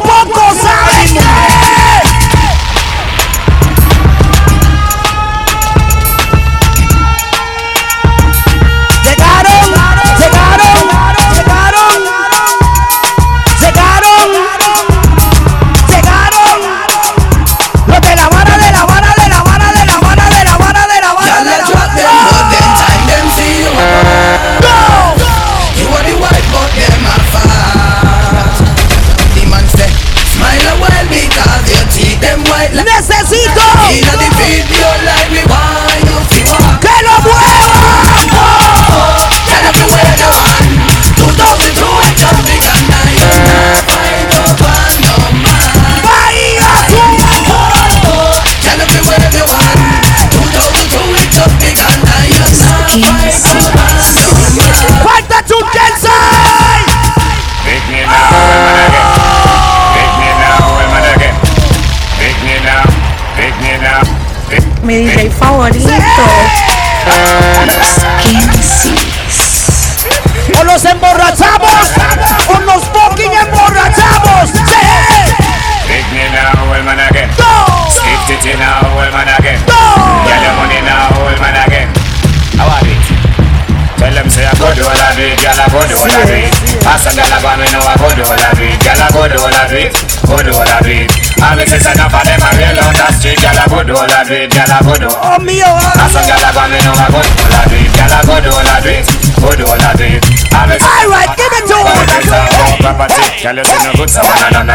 You good, so know you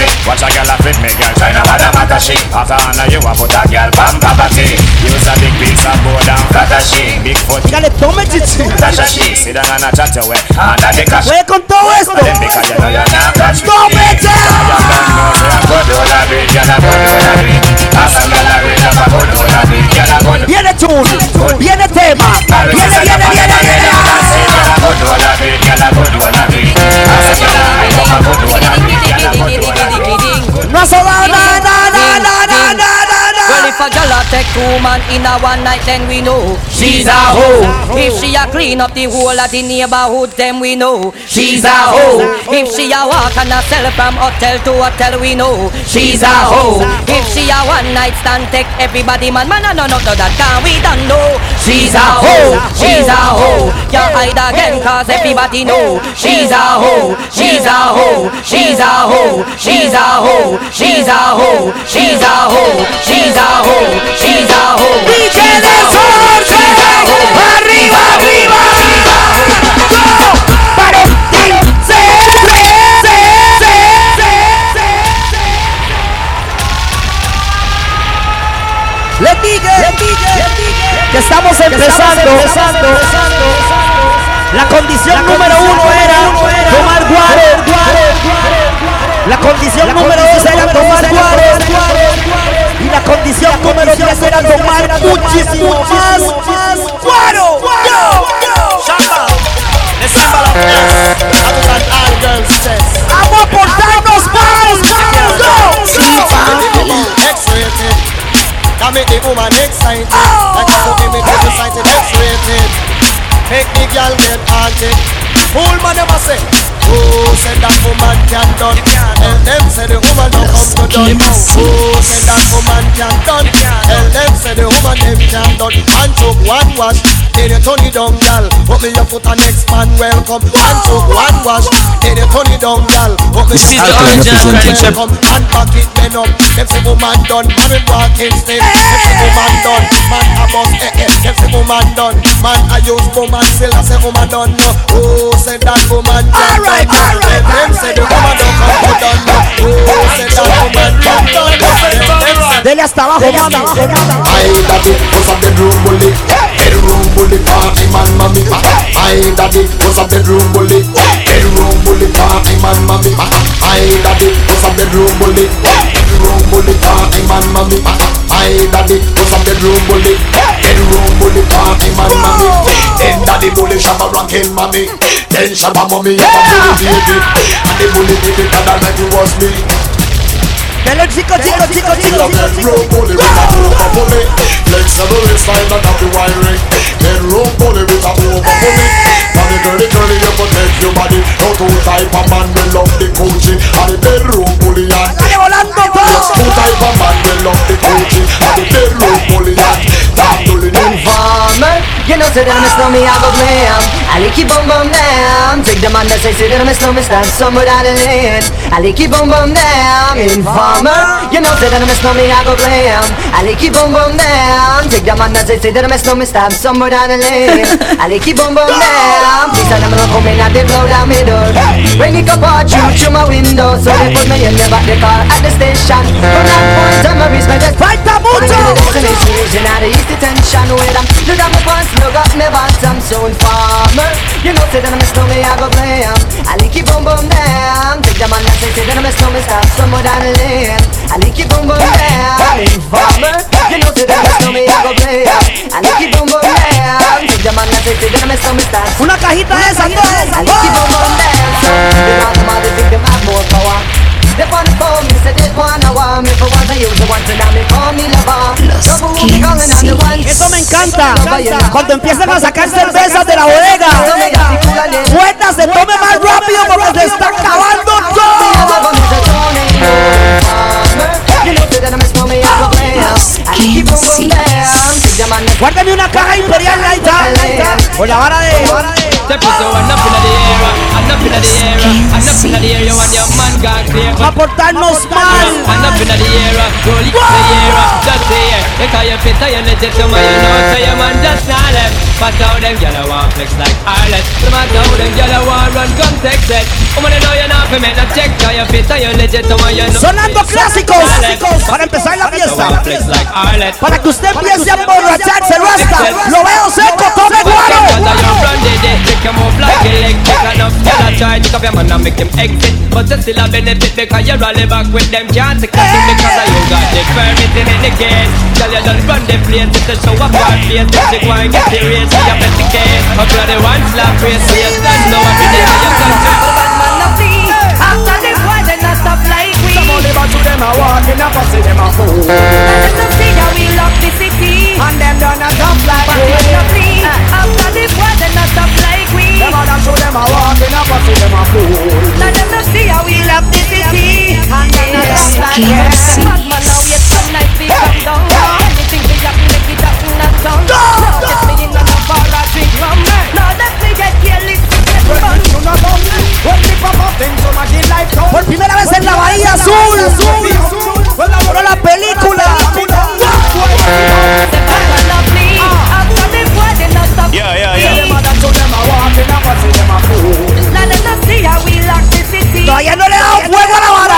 it. Watch a girl a me, girl, try no matter matter she. After honor you a put a girl pam property. Use a big piece of board and flatter she. Big foot, Dígale, tome chichi. dash a she. Sit down and a chat your way under the cash. Con todo esto. Then because you know you're not catch me. Stop it, You don't know, say I go do all I do it, girl, I go do all I do it. Ask a girl a read up, I go do all I do it, girl, I go do. Viene tune, viene tema, All me viene, say viene, enough of viene, them a real on the viene. street, girl, I go do all I do it, girl, I go do all I do it. Ask a girl a read up, I go do all I do it, girl, I go do all I do it. No ha sonado nada, nada, nada, nada, nada. Well, if a a take two man in a one night, then we know she's a hoe. If she a clean up the whole of the neighborhood, then we know she's a hoe. If she a walk and a sell from hotel to hotel, we know she's a hoe. If she a one night stand, take everybody man, man, no, no, no, that can we don't know she's a hoe. She's a hoe. You hide again, cause everybody know she's a hoe. She's a hoe. She's a hoe. She's a hoe. She's a hoe. She's a hoe. She's a hoe. She's a hoe. DJ Desorte. Arriba, que estamos empezando. La condición número uno era tomar guaro. La condición número dos era tomar guaro. Y la condición número tres era tomar muchísimo más guaro. Vamos a portarnos más. That make the woman excited. Like a fucking me get excited. X-rated. Make the girl get haunted. Fool man never say. Oh, said that woman can done. Tell them say the woman don't come to done. Oh, said that woman can done. Tell them say the woman them can done. And took one wash, then you turn it down, gal. Put me your foot and next man welcome. And took one wash, then you turn it down, gal. Put me This is your the foot and original next man welcome. And back it then up. Them say woman done, man we walking step. Them say woman done, man a bust eh eh. Them say woman done, man a use woman still. I say woman done no. Oh, say that woman can done. Them them say the woman don't come to done no. Oh, say that woman can done. Them them Dele hasta abajo, mami. I daddy was a bedroom bully? Bedroom bully party man mommy. I daddy was a bedroom bully? Bedroom bully party man mommy. I daddy was a bedroom bully? Bedroom bully party man mommy. My daddy was a bedroom bully, bedroom bully, party man mommy. Then daddy bully shabba ranking mommy. Then shabba mommy have a bully baby, and the bully baby dad already was me. Dale chico, chico, chico, chico. Bedroom bully with a over bully, flexible waistline and happy wiring. Bedroom bully with a over bully. Mommy girly girly you protect your body. No two type of man will love the coochie, and the bedroom bully and. Yes, two type of man will love the coochie, and the bedroom bully and. Top bully Informer, you know say that I'm a snowman, I go blam I like you boom boom down Take the man that say say that I'm a snowman, stand somewhere down the lane I like you boom boom down Informer, you know say that I'm a me, I go blam I like you boom boom down Take the man that say say that I'm a snowman, stand somewhere down the lane. I like you boom boom down Please tell them I'm coming and they blow down my door. Bring it up all through through my window. So they put me in the back the car at the station. From that point on my wrist, my just Fight the Destination out of east detention with them Look at my pants, look at my bottom So informer You know say that I'm a me, I go play 'em. I like you boom boom down them and say, say that I'm a snowman Stop somewhere down the lane I like you boom boom down Informer You know that I'm a snowman, I go play. I like you boom boom down Take them and say, say that I'm a snowman Stop Una cajita de esas, I like you boom boom down they want them all, they think they have more power they on the phone, me say they wanna want me. For once I use the one, now me call me lover. Eso me encanta. Cuando empiezan a sacar cervezas de la bodega. Fuertes, se tome más rápido porque se está acabando todo. Guárdame una caja imperial ahí está. Con la vara de. Step it to and up in the area, and up in the area, and up in the area, and your man gone clear. Va a portarnos mal. And up in the area, roll it to the area, just the air. Because you fit and you legit to my, you know, so your man just not left. But how them gyal want flex like Ireland. No matter how them gyal want run, come text it. Woman, you know you're not for me, no check. Cause you fit and you legit to my, you know. Sonando clásicos para empezar la fiesta. Flex like Ireland. Para que usted empiece a emborracharse, Rasta. Lo veo seco, tome guaro. Stop like we. Some only back to them a walking up, I see them a fool. And them not see how we lock the city. And them done a jump like But we. we not flee. After the war, they not stop like we. Them a dance to them a walking up, I see them a fool. Now them not see how we lock the city. And them not stop like we. Bad man now yet some night we come down. Anything we happen, make it happen and done. Now Por primera vez en la Bahía Azul. Por la película. Yeah, yeah, yeah. Todavía no le he dado fuego a la vara.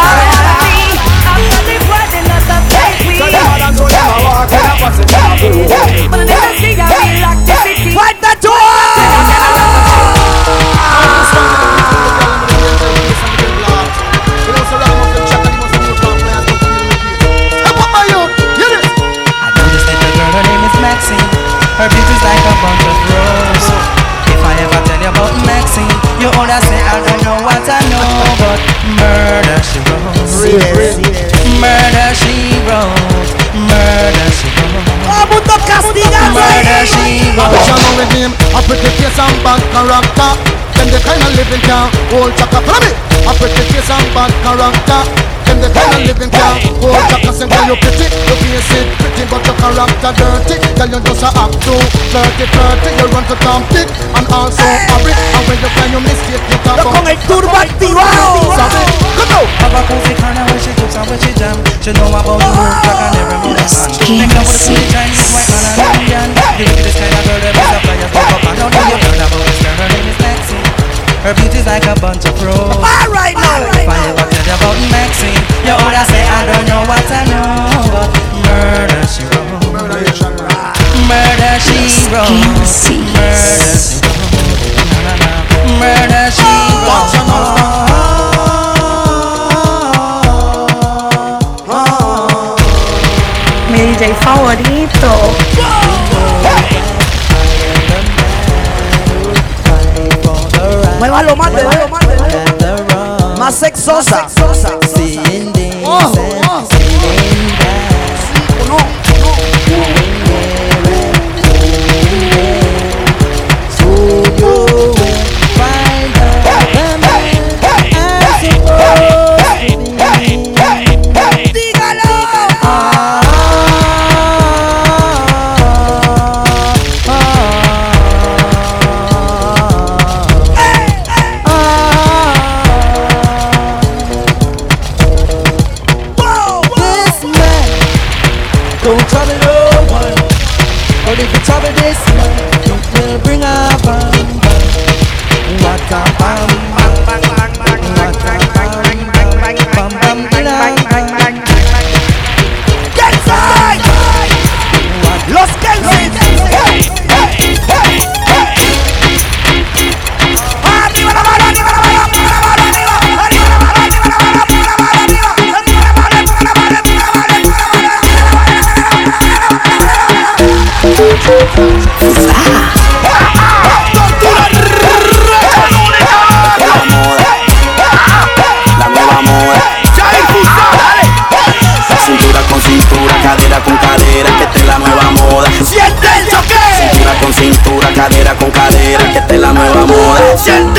¡Falta you older say I don't know what I know, but murder she wrote. Murder she wrote. Murder she wrote. mundo castigado. Murder she I wish I wrote. know with him A pretty face and bad character Them the kind of living can hold chaka Follow me A pretty face and bad character Them the kind of living can hold chaka Say girl you pretty You face it pretty but your character dirty Girl you just a act too Flirty flirty You run to Tom Dick And also hurry And when you find your mistake You talk Con el turbo activado. Sorry Come on Have a cozy corner where she cooks and where she jam. She know about the work like I never move on. Make love with a sweet Chinese, white man and Indian. The wickedest kind of girl that is a flyer fuck up. I know that you heard about this girl. Her name is Maxine. Her beauty's like a bunch of prose. All right now. If I ever heard about Maxine, you would say I don't know what I know. Murder she wrote. Murder she wrote. Murder she wrote. Murder she wrote. Mary J Muévalo más, bebé. Let the road Más sexosa. Esta es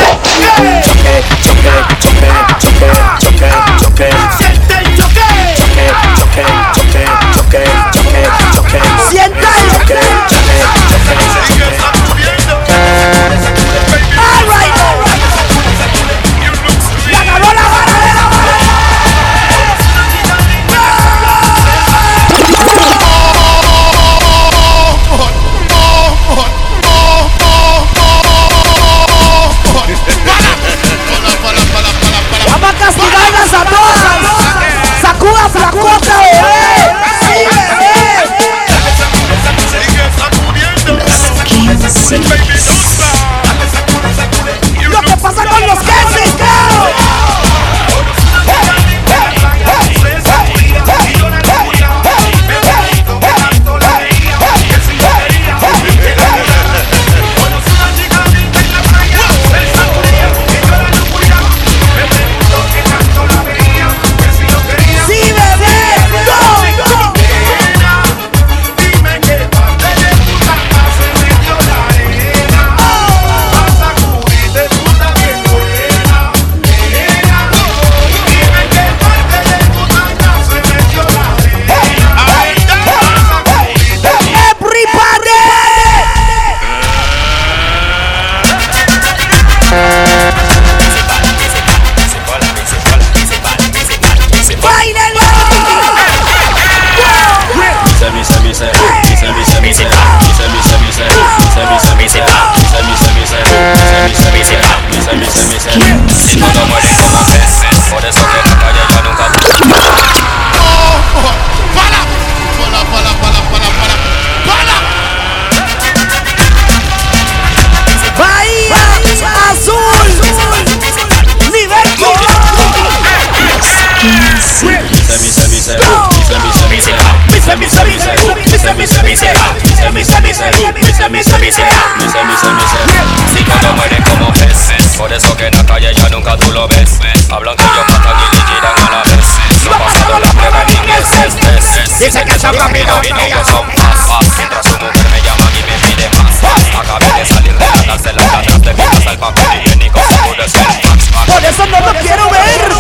Dice que son rápidos y no que son más. Mientras su mujer me llama y me pide más. Acabé de salir de la cárcel, atrás de mi el papel higiénico se pudo ser fax. Por eso no lo quiero ver.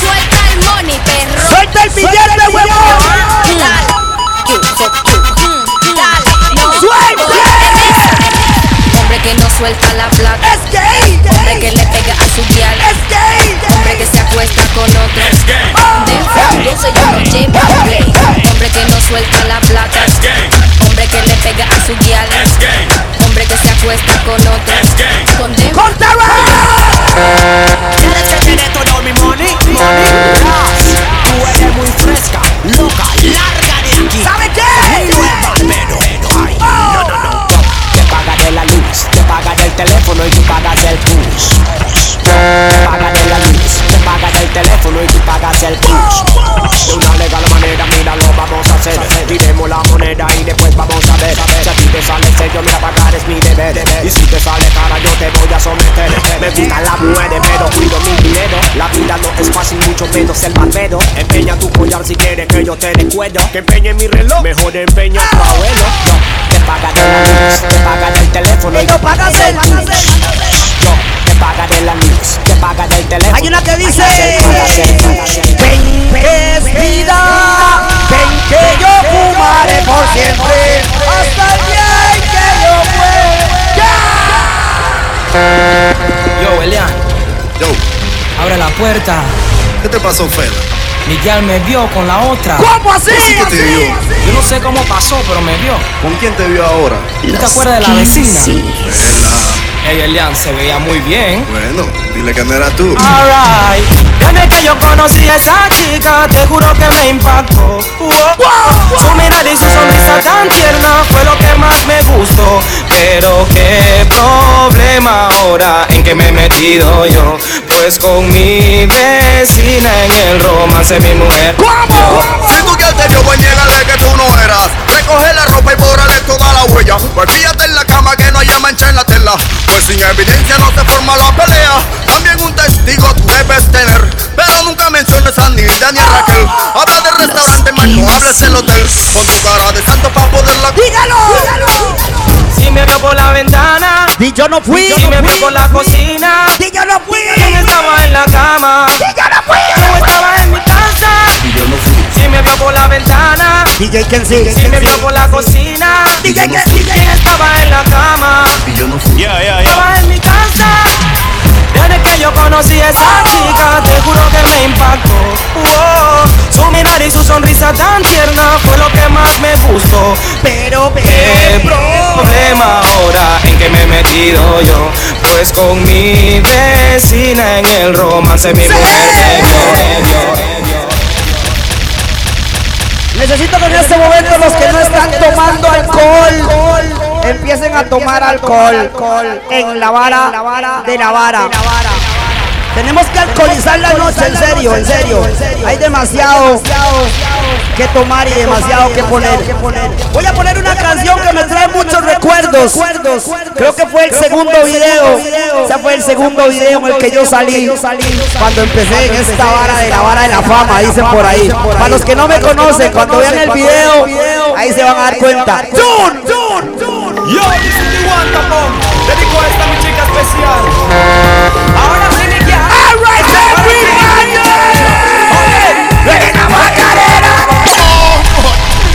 Suelta el money, perro. Suelta el billete, huevón. ¡Suelta! Hombre que no suelta la plata. Es gay. Hombre que le pega a su guial. Es gay. Hombre que se acuesta con otro. De fondo se llama suelta la plata. Hombre que le pega a su guial. Hombre que se acuesta con otro. Con de ¿Quieres que te dé todo mi money? Tú eres muy fresca, loca, larga de aquí. ¿Sabe qué? Ay, no, no, no. Te pagaré la luz, te pagaré el teléfono y tú pagas el push. Te pagaré la luz, te pagaré el teléfono y tú pagas el push. De una legal manera, mira, lo vamos a hacer. Tiremos la moneda y después vamos a ver. Si a ti te sale serio, mira, pagar es mi deber. Y si te sale cara, yo te voy a someter. gustan las mujeres, pero cuido mi dinero. La vida no es fácil, mucho menos el barbero. Empeña tu collar si quieres que yo te recuerdo. Que empeñe mi reloj, mejor empeña tu abuelo. Yo te pagaré la luz, te pagaré el teléfono. Y no pagas el Yo te pagaré la luz, te pagaré el teléfono. Hay una que dice, ven que es vida, ven que yo fumaré por siempre, hasta el día en que yo muera. Yo, Elian. Yo. Abre la puerta. ¿Qué te pasó, Fela? Miguel me vio con la otra. ¿Cómo así? ¿Cómo así que te vio? Yo no sé cómo pasó, pero me vio. ¿Con quién te vio ahora? ¿Tú te acuerdas de la vecina? Fela. Elian, se veía muy bien. Bueno, dile que no eras tú. Alright, desde que yo conocí a esa chica, te juro que me impactó. Wow. Su mirada y su sonrisa tan tierna fue lo que más me gustó. Pero qué problema ahora en que me he metido yo. Pues con mi vecina en el romance, mi mujer. Si tú quieres te pues niégale que tú no eras. Recoge la ropa y bórrale toda la huella. Pues fíjate en la cama que no haya mancha en la tela. Pues sin evidencia no se forma la pelea. También un testigo tú debes tener. Pero nunca menciones a Nilda ni a Raquel. Habla del restaurante, man, no hables del hotel. Con tu cara de santo para poderla. ¡Dígalo! Si me vio por la ventana. Di yo no fui. Si me vio por la cocina. Di yo no fui. ¿Quién estaba en la cama? Di yo no fui. Yo estaba en mi casa. Si me vio por la ventana. DJ Kenzie. Si me vio por la cocina. DJ Kenzie. ¿Quién estaba en la cama? Y yo no fui. Yeah, yeah, Estaba en mi casa. Desde que yo conocí a esa chica, te juro que me impactó. Su mirada y su sonrisa tan tierna fue lo que más me gustó. Pero, ¿Qué problema ahora en que me he metido yo? Pues con mi vecina en el romance mi mujer. Necesito que en este momento los que no están tomando alcohol empiecen a tomar alcohol en la vara de la vara. Tenemos que alcoholizar la noche, en serio, en serio. Hay demasiado que tomar y demasiado que poner. Voy a poner una canción que me trae muchos recuerdos. Creo que fue el segundo video. Ese fue el segundo video en el que yo salí cuando empecé en esta vara de la vara de la fama, dicen por ahí. Para los que no me conocen, cuando vean el video, ahí se van a dar cuenta. ¡Jun! Yo, this is the one tapón. Dedico esta a mi chica especial. Ahora sí, mi guía. Alright, everybody! ¡Venga, Macarena!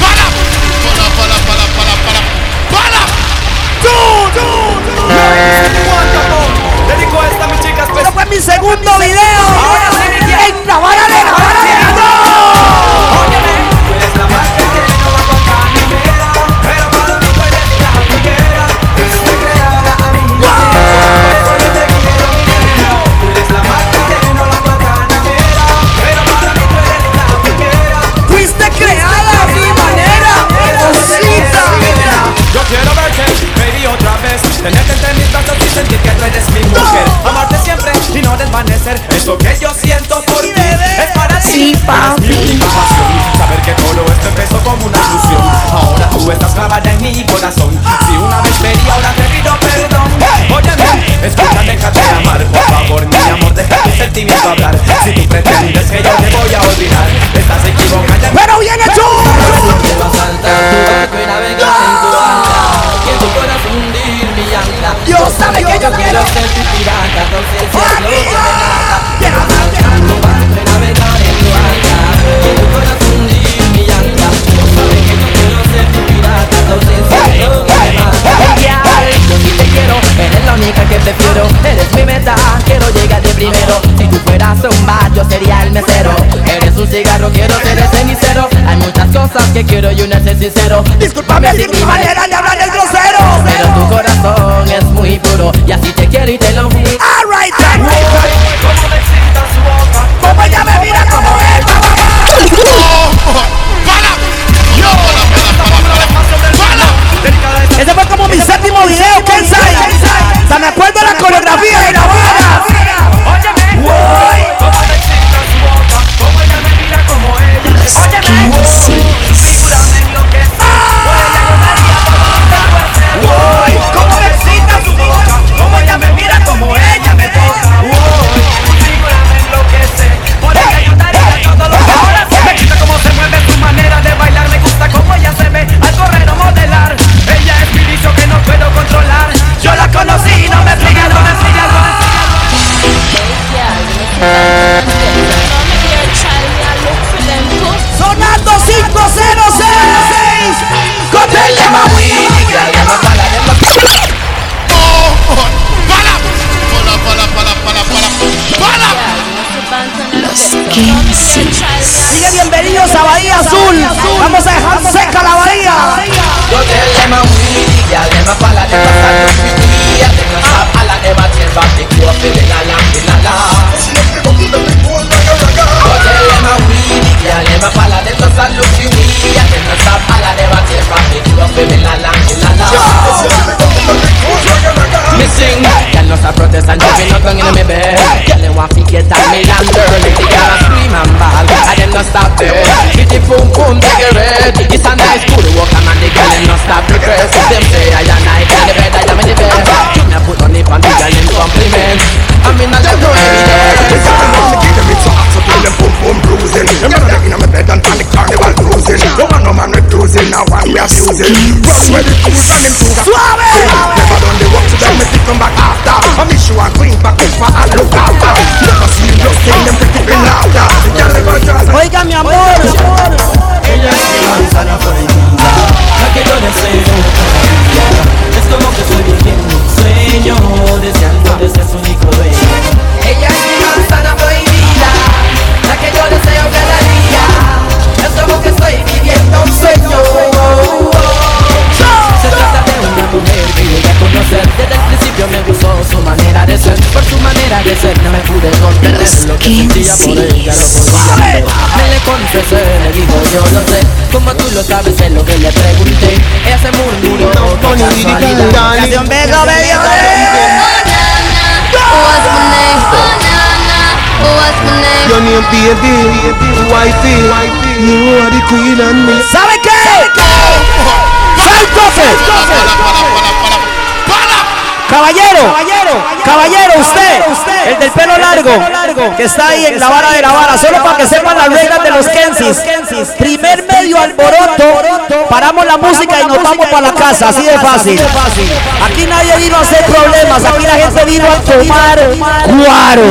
¡Para! ¡Para, para, para, para, para! ¡Para! ¡Jun! ¡Jun! Yo, this is the one tapón. Dedico esta a mi chica especial. fue mi segundo video Ahora sí, mi guía. en la vara de la Tenerte entre mis brazos y sentir que tú eres mi mujer. Amarte siempre y no desvanecer. Eso que yo siento por ti es para ti. Eres mi única pasión Saber que todo esto empezó como una ilusión. Ahora tú estás clavada en mi corazón. Si una vez pedí, ahora te pido perdón. Óyeme, escucha, déjate amar Por favor, mi amor, deja tu sentimiento hablar. Si tú pretendes que yo te voy a olvidar Estás equivocada. Pero bien hecho. Quiero asaltar tu barco y navegar en tu alma en tu corazón Dios sabe que yo quiero ser tu pirata Entonces es lo que me mata Quiero asaltar tu navegar en alma corazón hundir mi ancla Dios sabe que yo quiero ser tu pirata Entonces es lo que me mata Hey, yo sí te quiero Eres la única que prefiero Eres mi meta Quiero llegar de primero Si tú fueras un bar yo sería el mesero Eres un cigarro quiero ser el cenicero Hay muchas cosas que quiero y una es sincero Discúlpame si mi manera jumping in me bed Girl them want to get on me and girl, if the girl a scream and ball And them no stop there, the boom boom, take it red It's a nice good walk, and man the girl them no stop repress Them say I and I, in the bed, I am in the bed You me put on the girl them compliment I mean I left no evidence Tell them boom boom bruising Them brother inna me bed and the carnival cruising No man no man refusing, now one we abusing Run where the tools and them tools Suave Never done the work to them, me stick them back after. I miss you and clean back up for and look after. Never see them just sing them pretty in laughter The girl never just Oiga mi amor. Ella es mi manzana prohibida La que yo deseo cada día Es como que estoy viviendo un sueño Deseando de ser su único dueño Ella es Como que estoy viviendo un sueño. Se trata de una mujer que llegué a conocer Desde el principio me gustó su manera de ser. Por su manera de ser no me pude contener Lo que sentía por ella lo podía Me le confesé, me dijo yo lo sé Como tú lo sabes es lo que le pregunté. Ella se murmuró con casualidad. Canción my? What's my name? Your name baby, wifey, you are the queen and me. ¿Sabe qué? ¡Saltofe! Caballero, caballero, usted, el del pelo largo, que está ahí en la vara de la vara, solo para que sepan las reglas de los Kensis. Primer medio alboroto, paramos la música y nos vamos para la casa, así de fácil. Aquí nadie vino a hacer problemas, aquí la gente vino a tomar cuaro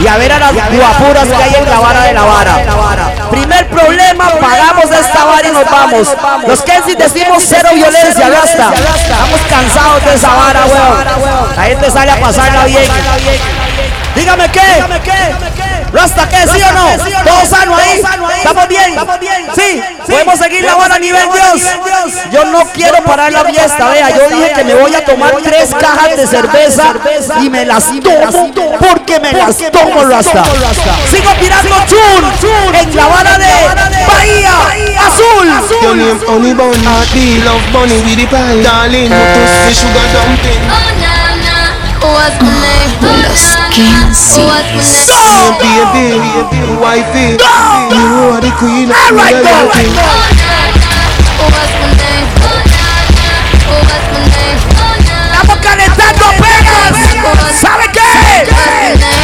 y a ver a las guapuras que hay en la vara de la vara. Primer problema, pagamos esta vara y nos vamos. Los Kensis decimos cero violencia, basta. Estamos cansados de esa vara, weón. La gente sale a pasarla bien. Dígame qué. Rasta, ¿qué? ¿Sí o no? ¿Todo sano ahí? ¿Estamos bien? ¿Sí? ¿Podemos seguir la vara a nivel Dios? Yo no quiero parar la fiesta, vea. Yo dije que me voy a tomar tres cajas de cerveza y me las tomo porque me las tomo, Rasta. Sigo tirando chun en la vara de Bahía Azul. Your name honey bun, heartbeat, love bunny with the pie, darling. Pussy sugar dumpling. Oh na na. What's my name? Los What's my name? Baby, wifey, you are the queen and me a loving. What's my name? What's my name? Estamos calentando pegas. ¿Sabe qué?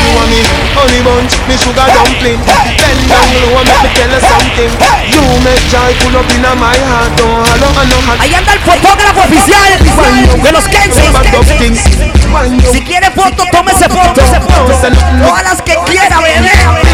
You want me honey bunch, me sugar dumpling. Bend down low, make me tell you something. You make joy pull up in my heart, don't hollow and no hot. Ahí anda el fotógrafo oficial de los Kensis. Si quiere foto, tómese foto. Todas las que quiera, bebé.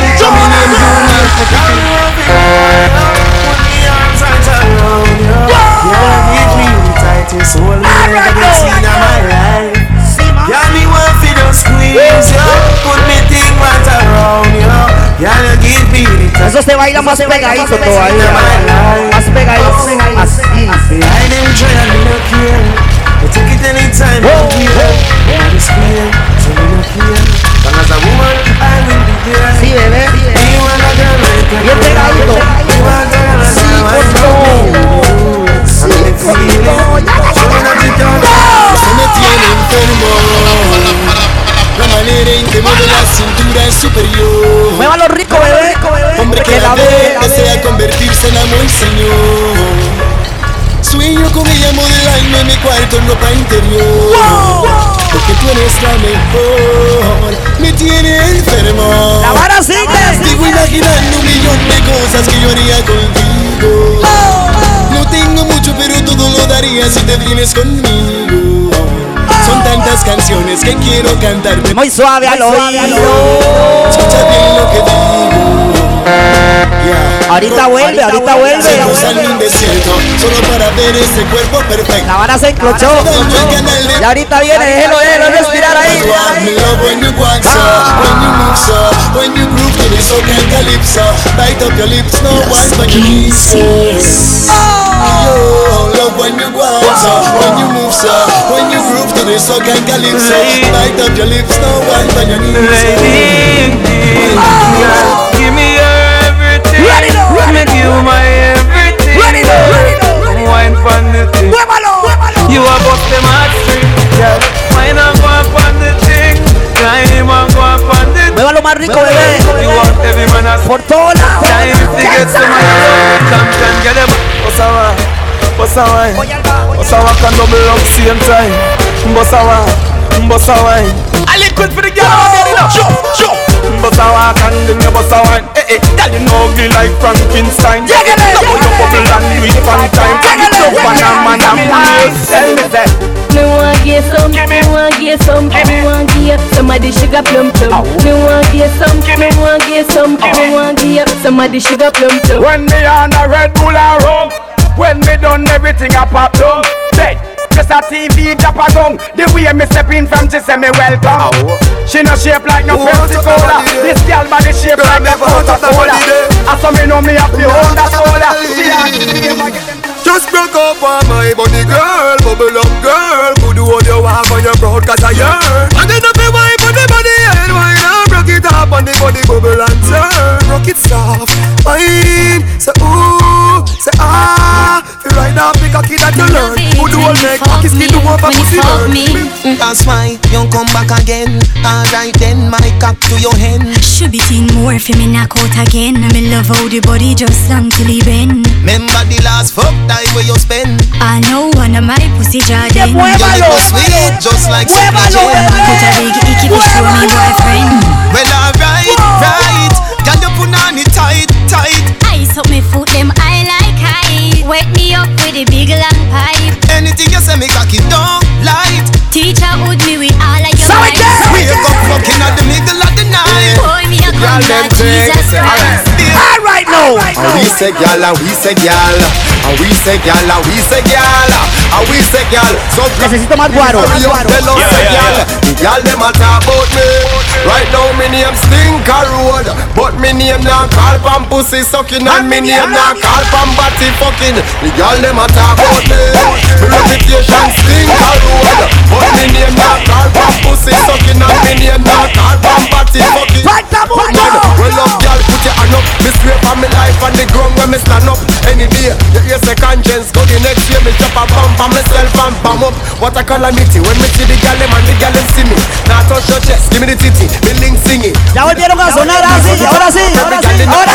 Eso se baila más pegadito todavía. Más pegadito. Así. Sí, bebé. Bien pegadito. Sí, Se me tiene enfermo. La manera en que mueve la cintura es superior. Muévalo rico, bebé. Hombre que la ve desea convertirse en amo y señor. Sueño con ella modelando en mi cuarto en ropa interior. Porque cosas que yo haría contigo. No tengo mucho, pero todo lo daría si te vienes conmigo. Tantas canciones que quiero cantarte. Muy suave al oído. Escucha bien lo que digo. Ahorita vuelve, ahorita vuelve. Se un desierto solo para ver ese cuerpo perfecto. La vara se enclochó. Y ahorita viene, déjelo, déjelo respirar ahí. Me love when you want so, uh, when you move so, when you groove to the soca calypso. Bite up your lips, no wine but your knees. Oh. Yo, love when you want so, when you move so, when you groove to the girl, you the. You bust girl. And the and the thing. Muévalo más rico, bebé. You want every man a Por todos lados. Time to get some of your champion. Get them. Bossa wine, bossa wine, bossa wine can double up same time. Bossa wine, bossa wine. I liquid for the girl. Get it up. Jump, jump. Bossa wine can do me bossa wine. Eh eh, girl you know ugly like Frankenstein. Yeah, get it. Double up bubble and do it one time. Get it up and a man and please. Tell me that. Me want get some, me want get some, me want get some of the sugar plum plum. Me want get some, me want get some, me want get some of the sugar plum plum. When me on a Red Bull and rum When me done everything I pop down Say, just a TV drop a gun The way me step in from she say me welcome. She no shape like no Pepsi Cola This girl body shape like the Coca-Cola. I saw me know me have hold that soda. She ask me if I get them Just broke up on my body girl, bubble up girl. Could do what you want for your proud cause I yearn. And then up on the body and broke it up on the body bubble and turn. Broke it soft, wine. Say ooh, say ah. Feel right now, pick a kid that you learn. Who do all make cocky skin do over pussy burn. That's why you come back again. Alright then, my cock to your hand. Should be seen more for me knock out again. Me love how the body just long till he bend. Remember the last fuck time where you spend. I know one of my pussy jardin. Your lips sweet, just like Muévalo, Sweet Put a big icky to show me boyfriend. Well, alright, right. Girl, you put on it tight, tight. Ice up me foot, them I like high. Wet me up with a big long pipe. Anything you say, me cocky down light. Teacher would me with all of your So might. Wake up fucking at the middle of the night. Boy, me a come back, Jesus Christ. All right now. And we say gal and we say gal And we say gal and we say gal And we say gal So Necesito más guaro. Hurry up, tell us say gal The gal them a talk about me. Right now me name Stinker Road. But me name not call from pussy sucking And me name not call from body fucking. The gal them a talk about me. Me reputation Stinker Road. But me name not call from pussy sucking And me name not call from body fucking. Right now, Man, well up gal put your hand up Me swear for me life on the ground when me stand up. Any day, you hear say conscience. Go the next year, me drop a bump for myself and bam up. What I call a calamity when me see the gal them and the gal them see me. Now touch your chest, give me the titty, me link singing. Ya volvieron a sonar así, ahora sí, ahora sí, ahora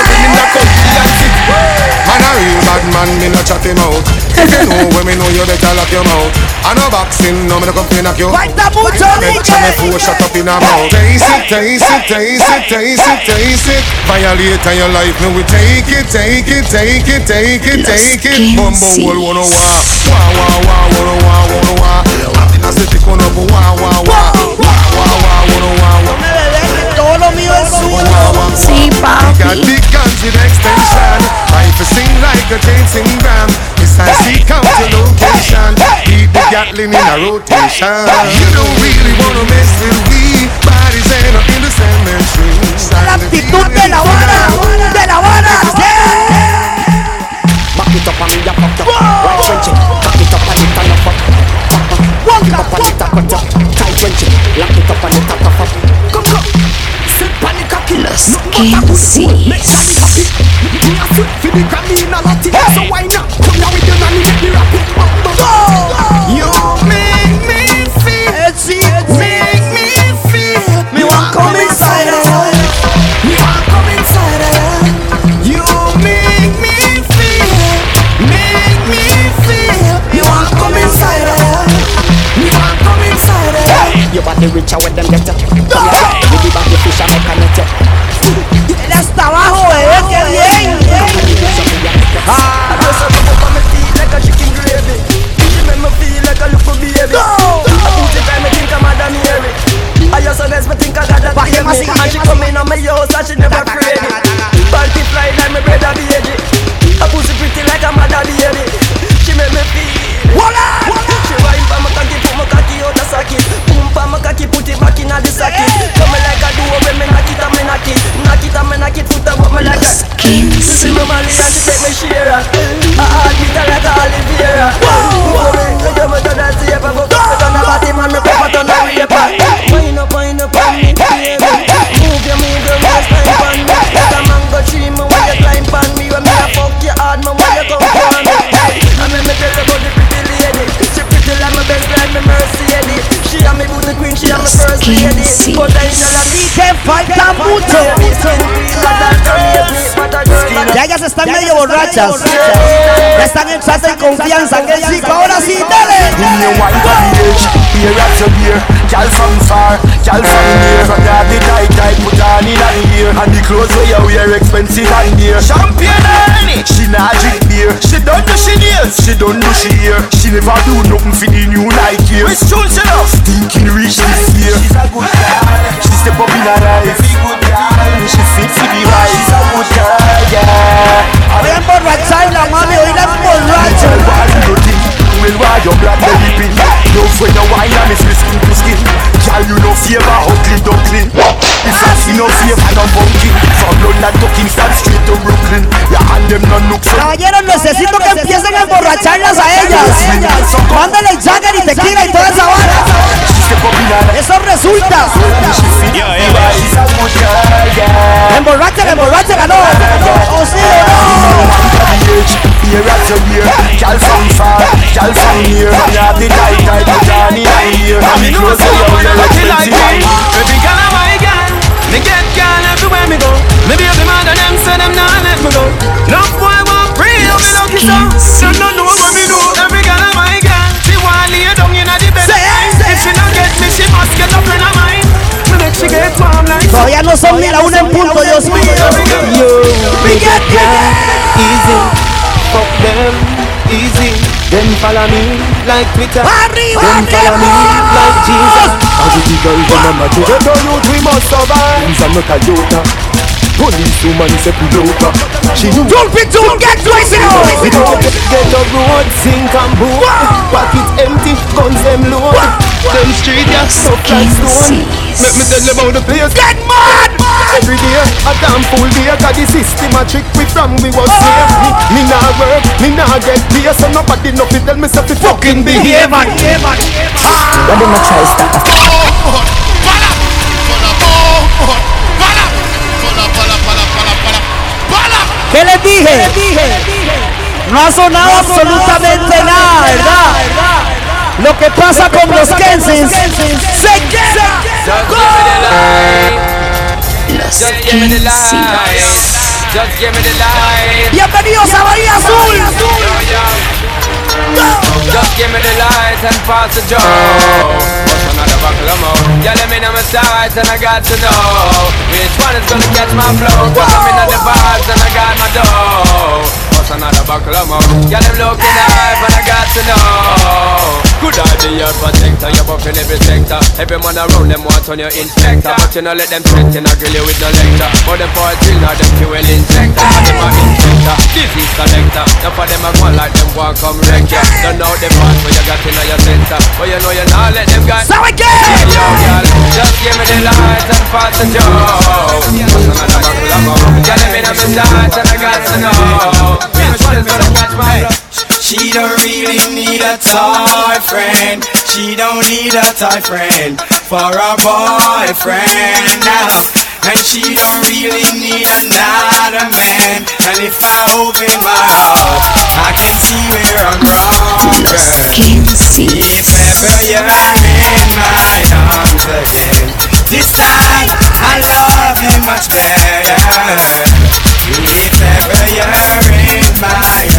Man a real bad man, me no chat him out. If you know when me know you better lock your mouth. I no boxing, no me no come to knock you Falta mucho, Make sure me four shut up in a mouth. Taste it, taste it, taste it, taste it, taste it. Violate on your life, me we take it, take it, take it, take it, take it Bumbo wall wanna wah Wah wah wah wanna wah wanna wah Atina se te con up wah wah wah Wah wah wah wanna wah wah Todo mío es suyo. Sí, papi. Got big guns with extension. I to sing like a dancing band. This I seek out your location. Keep the Gatling in a rotation. You don't really wanna mess with we. Bodies end up in the cemetery. La actitud de la vara, de la vara. Back it up and me a fuck up. Right Frenchie Back it up and it a no fuck Back it up and it a cut up. Tight Frenchie Lock it up and it a cuff up. Come come. Sit pan the cocky Los Nothing but a good food Make Johnny happy Me a sweet for the Grammy in a lottie So why not It You want body richer when them get Come here, you the body fish and make a net Mary I just honest, me think I got that baby And she come in on my house and she never afraid Panty fly like my brother baby. A pussy pretty like a mother baby. She make me feel. Voila! She wine pa my cocky, put my cocky out the socket. Cocky, put it back inna the socket. Come me like a duo when me knock it and me knock it, knock it and me knock it, foot up me like that. She see me Molly and she take me share. I beat her like a Oliveira. Whoa, me give me to the safe, I go cut me on the body, man, me pop it on the raper. Wind up, wind up on me, baby. Move your, move your waistline on me. Let a man go tree me when you climb on me. When me a fuck you hard, man, when you come for me. I make me tell you about the pretty lady. She pretty like my best like me Mercedes. She a me booty queen, she a me first lady. But I know that Y que falta están medio borrachas. Ya están entrando en confianza. Que chico, ahora sí, dale. In your wine body age, here at your beer Girl from far, girl from near From the the tight tight put on in the ear And the clothes where you wear expensive and dear Champagne honey, she not drink beer. She don't do she nails, she don't do she hair She never do nothing for the new Nike Which tune she love? Stinking rich this year She's a good girl, she step up in her life She fit the vibe She's a good girl, yeah Voy a emborracharla, mami. Hoy la emborracho. Well, why you black belly pin? No when you wine and it's skin to skin Girl, you no favor ugly duckling If I see no favor, no bunking From London to Kingston, straight to Brooklyn. Your hand them no look so Caballeros, necesito que empiecen a emborracharlas a ellas. Mándale Jagger y tequila y toda esa vara. Eso resulta. Emborráchala, emborráchala, no. O sí Here at your ear, girl from far, girl from near From the tight tight put on in her ear me close to you, you're expensive and Every girl I my girl, me get girl everywhere me go. Me be the man and them say them nah let me go. Love boy want free, oh me lucky so. Them no know what me do. Every girl I my girl, she want lay down inna the bed. If she not get me, she must get a friend of mine. Me make she get warm like. Todavía no son ni la una en punto, Dios mío. Yo, we get girl. easy, fuck them, easy. Them follow me like Twitter. Arriba, Them follow me like Jesus. As the girl them a match Ghetto youth we must survive Things are not a Toyota Police woman say She Jump it, jump, get crazy now. We don't get the road, sink and boom Pocket empty, guns them load. Them street ya soft like stone. Let me tell you about the place. Get mad! Every day, a damn fool day Cause the system a trick we from we was oh. safe Me, me nah work, me nah get pay So nobody know fi tell me say fi fucking behave. And What them a try stop? ¿Qué les dije? No ha sonado absolutamente nada, ¿verdad? Lo que pasa con los Kensins se queda. Just give me the light. Just give me the light. Bienvenidos a Bahía Azul. Just give me the light and pass the joe. Buckle of more? Yeah, let me know my sides and I got to know which one is gonna catch my flow. Cause I'm in the vibes and I got my dough. What's another buckle of more? Yeah, them looking hype and I got to know. Could I be your protector? You're buffing every sector. Every man around them want on your inspector. But you know let them threaten, I grill you with no lecture. But them for a drill, now them fuel injector. And them a inspector, disease collector. Now for them a go like them want come wreck ya. Don't know the part where you got in your center. But you know you not let them guys. So again! Yo, girl, just give me the light and pass the joe. What's another buckle of more? Yeah, let me know my sides and I got to know. Which one is gonna catch my? She don't really need a toy friend. She don't need a toy friend for a boyfriend now. And she don't really need another man. And if I open my heart, I can see where I'm wrong. girl. If ever you're in my arms again, this time I love you much better. If ever you're in my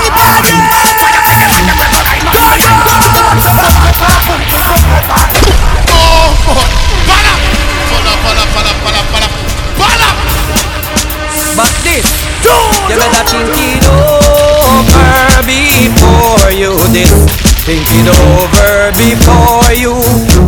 But this, you better think it over before you this. Think it over before you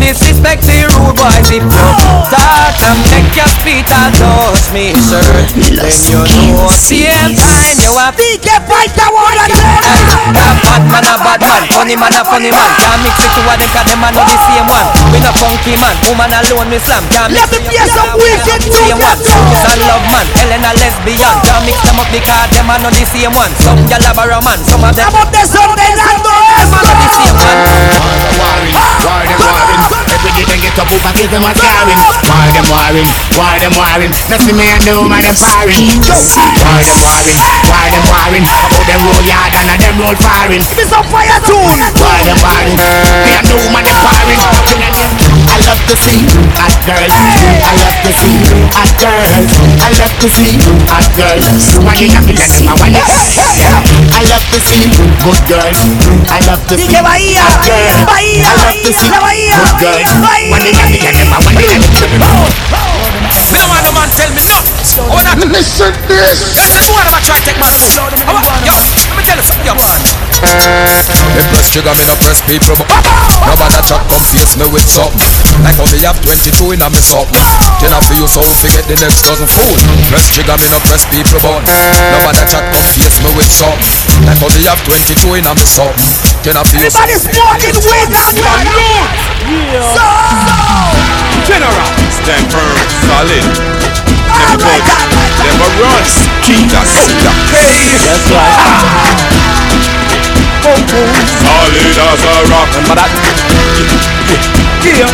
disrespect the rude boys. If you start and make your feet and touch me shirt, then you know same time you have DJ fight the one and A bad man, a bad man, funny man, a funny man. Can't mix it two of them 'cause them are not the same one. We no funky man, woman alone we slam. Can't mix me it hear some wicked same one. tunes. It's a love man, Ellen a lesbian. Can't mix them up because them are not the same one. Some have a man, some of them. Vamos de Sordenando Them are not the same one. Why them warring? Every day they get up over give them a scarring. Why them warring? Why them warring? Nothing me and the woman them firing. Why them warring? Why them warring? About them roll yard and a them roll firing. This a fire tune. Why them warring? Me and the woman them firing. I love to see hot girls. I love to see hot girls. I love to see hot girls. One in a million them a I love to see good girls. I love to see hot girls. I love to see good girls. Bahía. One in a million them a one. in a. Me no want no man tell me no. Oh, that. Listen this. That's the one I'm trying to take man food. How about, yo, let me tell you something, yo. Me press trigger, me no press people but Nobody chat come face me with something. Like how me have 22 in a me something. Then I feel you so we get the next dozen food Press trigger, me no press people but Nobody chat come face me with something. Like how me have 22 in a me something. Then I feel you so Everybody smoking weed and General, stand firm, solid. Never budge, never run. Keep that soldier. Hey, that's ah. Solid as a rock. Remember that? Yeah,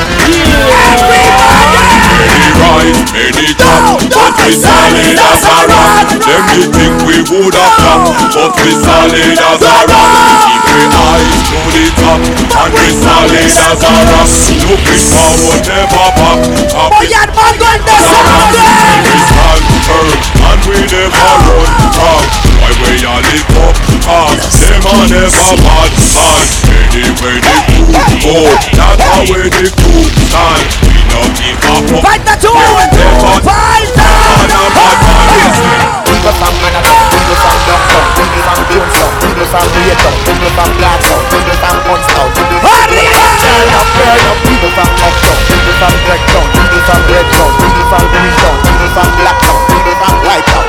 Many rise, many come, but we solid as a rock. Them they think we would have come, but we solid as a rock. Keep we eyes to the top, and we solid as a rock. Looking forward, never back. Al mando el we stand firm, and we never run from. Why we all live up, cause them a never bad man. Anyway they do go, that's how we the crew stand. We no give up. Fight the tune. Fight the People from Manhattan, people from Downtown, people from Queenstown, people from Greytown, people from Blacktown, people from Punstown, people from Turn up, turn up, people from Uptown, people from Dreadtown, people from Redtown, people from Greentown, people from Blacktown, people from Whitetown.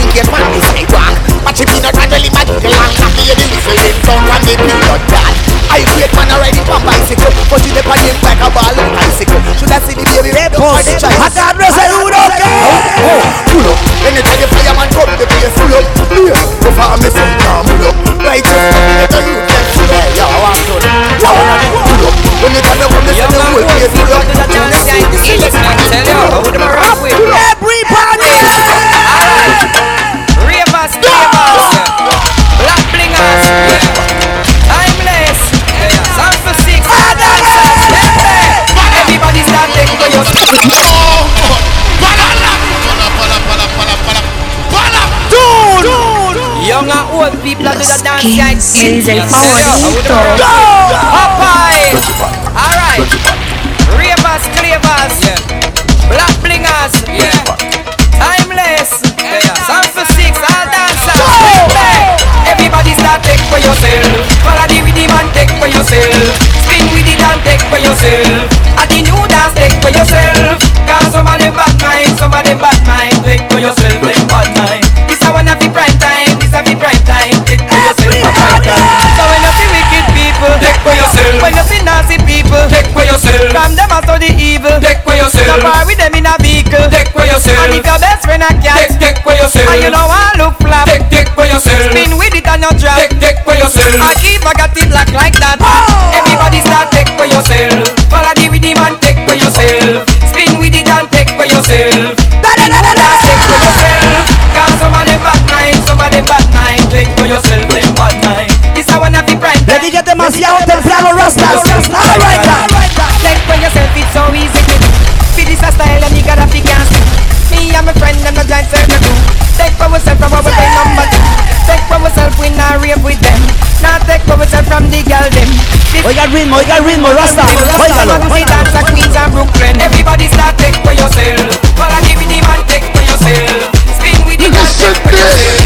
People say nothing get one, they say wrong. But if you not run really mad, the long have the the whistling sound when they do not dance. I great man a riding on bicycle, but you depend him like a ball on bicycle. Should I see the baby red or the child? Agarro ese duro que. Pull up, anytime the fireman come, the place full up. Yeah, before me say now pull up. Right just let me get a youth them full up. Yeah, I want to. I want to pull up. Anytime they come, they say the whole place full up. Everybody. For your Young and old people are do the dance like Indians. Favorito. Popeye. Alright. Ravers, clavers, black blingers, timeless, sound for six, all dancers. Everybody start take for yourself. Follow the rhythm and take for yourself. Take for yourself. At the new dance, take for yourself. Cause some of them bad mind, some of them bad mind. Take for yourself, them bad mind. This a one of the prime time, this a the prime time. Take for yourself, prime time. So when you see wicked people, take for yourself. When you see nasty people, take for yourself. From them as to the evil, take for yourself. So far with them in a vehicle, take for yourself. And if your best friend a cat, take, take for yourself. And you know I look flap, take, take for yourself. Spin with it and you drop, take, take for yourself. I keep I got it black like that. Take for yourself. Follow the rhythm and take for yourself. Spin with it and take for yourself. Dance, take for yourself. Cause some of them bad mind, some of them bad mind. Take for yourself, them bad mind. This I wanna be bright. Le dije demasiado, te rastas. Alright, alright. Take for yourself, it's so easy to do. This a style and you gotta be see. Me and my friend and the giant circle do. Take for yourself from our way number two. Take for yourself, we not rave with them. Now take for yourself from the girl them. Oiga el ritmo, oiga el ritmo, Rasta. Óigalo. dance a Queens and Brooklyn. Everybody start take for yourself. But I give you the man take for yourself. Spin with the girl take for yourself.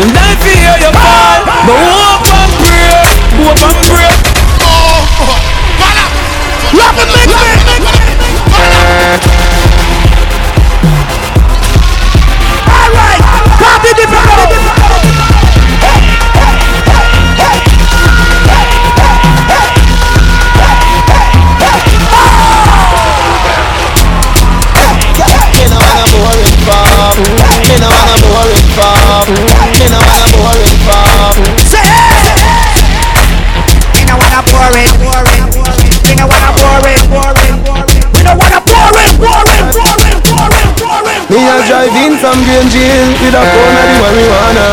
Them die for hear you fall But hope and pray, hope and Me a drive in from Green Jail with a phone of the marijuana.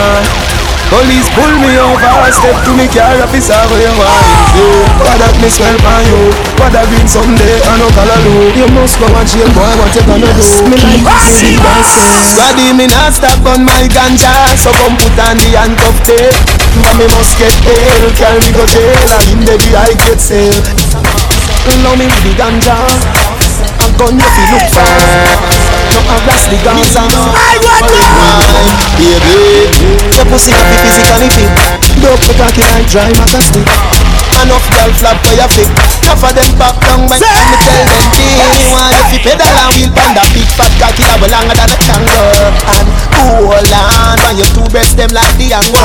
Police pull me over, step to me car, officer, where you want yeah. What that me smell on you? What that green someday, I no color do You must go and jail, boy, what you gonna do? Me like see myself Squaddy me not stop on my ganja. So come put on the handcuff tape. But me must get bail. Carry me go jail. And in the I get sale. Love me with the ganja gun you fi look for No a blast the Gaza Wine, baby Your pussy happy physically fit Dope me cocky like dry maca stick Enough girl flap for your fit. Enough of them pop down time Me tell them Baby, want you pedal and wheel Pan that big fat cocky that will longer than a kangaroo And hold on When your two breasts them like the angle.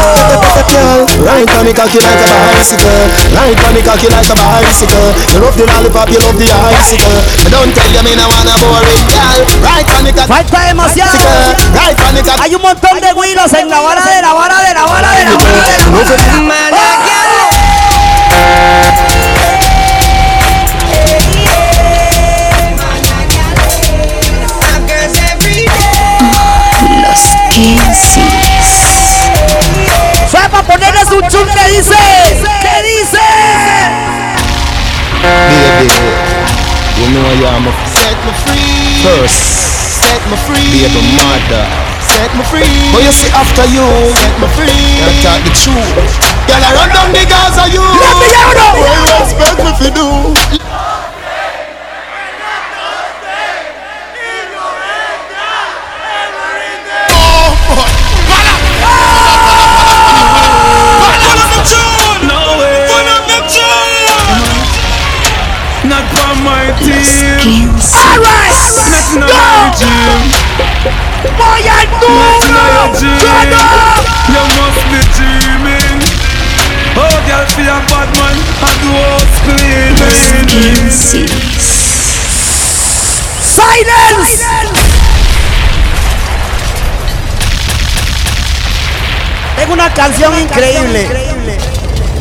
Girl, right on me cocky like a bicycle. Right on me cocky like a bicycle. You love the lollipop, you love the icicle. Me don't tell you me no wanna boring girl. Right on me cocky Falta demasiado. Right on me cocky Hay un montón de güiros en la vara de la vara de la vara de la vara de. La vara. Los Fue para ponerles un chun que dice, que dice. Baby, you know I am a set me free. First, set me free. Baby mother, set me free. But you see after you, set me free. You talk the truth. Girl, I run down the Gaza you. Let me hear it. What you expect me to do? In my gym Voy al Not in your duro. gym Turn up. You must be dreaming Oh girl be a bad man And do house cleaning Silence. Tengo una canción increíble.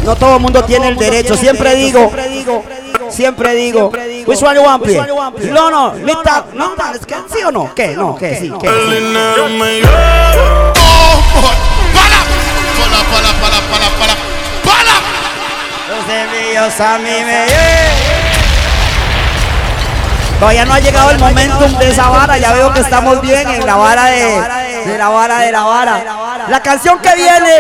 No todo el mundo tiene el derecho. Siempre digo, siempre digo. Which one you want, play? No, no. No, man, es que sí o no. ¿Qué? No, ¿qué? Sí, ¿qué? Pala, pala, pala, pala, pala, pala. Los envíos a mí me Todavía no ha llegado el momentum de esa vara, ya veo que estamos bien en la vara de, de la vara de la vara. La canción que viene,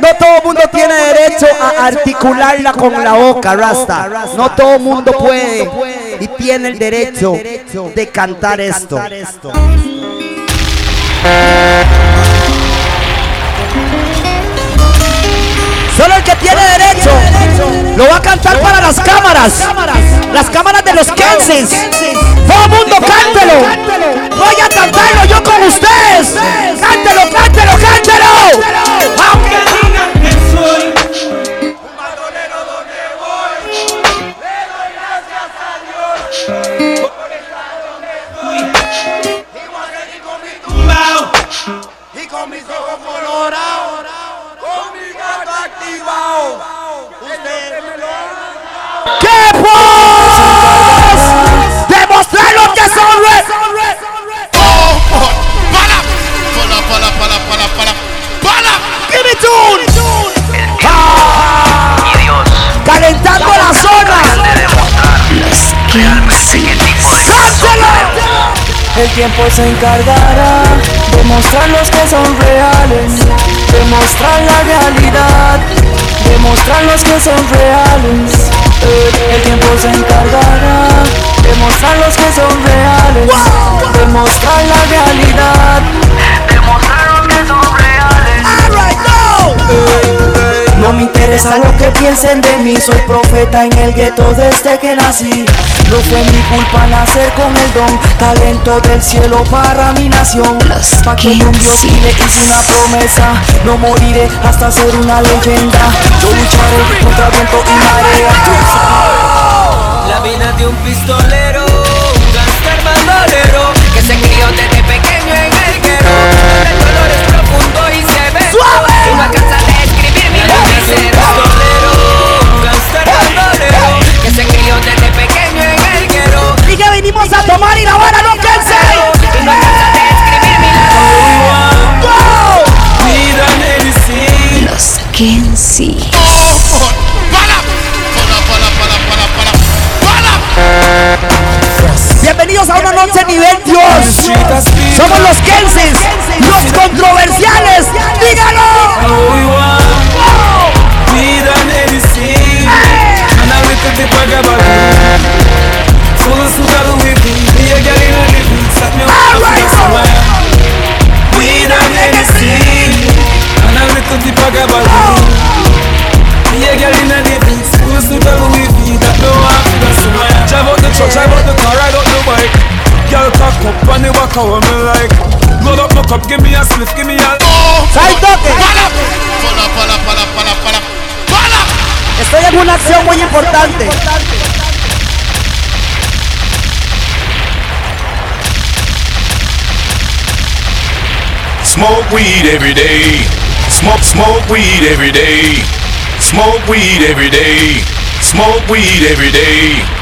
no todo el mundo tiene derecho a articularla con la boca, Rasta. No todo el mundo puede y tiene el derecho de cantar esto. Solo el que tiene derecho lo va a cantar para las cámaras. Las cámaras de los Kensis. Todo el mundo cántelo. Voy a cantarlo yo con ustedes. Cántelo, cántelo, cántelo. Aunque digan que soy Y con mis ojos colorados, con mi gato activado. ¡Qué pues! Demostrar lo que son re- Pala, pala, pala, pala, pala. Pala. Give me tune. Ah. Calentando la zona. ¡Cántelo! El tiempo se encargará de mostrar los que son reales, de mostrar la realidad, de mostrar los que son reales. El tiempo se encargará de mostrar los que son reales, de mostrar la realidad, de mostrar los que son reales. No me interesa lo que piensen de mí, soy profeta en el gueto desde que nací. No fue mi culpa nacer con el don, talento del cielo para mi nación. Pa' que un Dios y le hice una promesa, no moriré hasta ser una leyenda. Yo lucharé contra viento y marea. La vida de un pistolero, un gangster bandolero Que se crió desde y la vara no canse. Y no alcanza a describir mi Vida medicina. Los Kenzie. Bienvenidos a una noche nivel Dios. Somos los Kenses, los controversiales. Dígalo. Living. Slap me up to somewhere. Vida medicina. And I look at the vagabond. Me a girl in a living. Full of sugar with me. That no one feel somewhere. Drive out the truck, drive out the car, ride out the bike. Girl cock up and the walk how me like. Load up my cup, give me a spliff, give me a. ¡Sai toque! Pala, pala, pala, pala, pala. Pala. Estoy en una acción muy importante. Smoke weed every day. Smoke, smoke weed every day. Smoke weed every day. Smoke weed every day.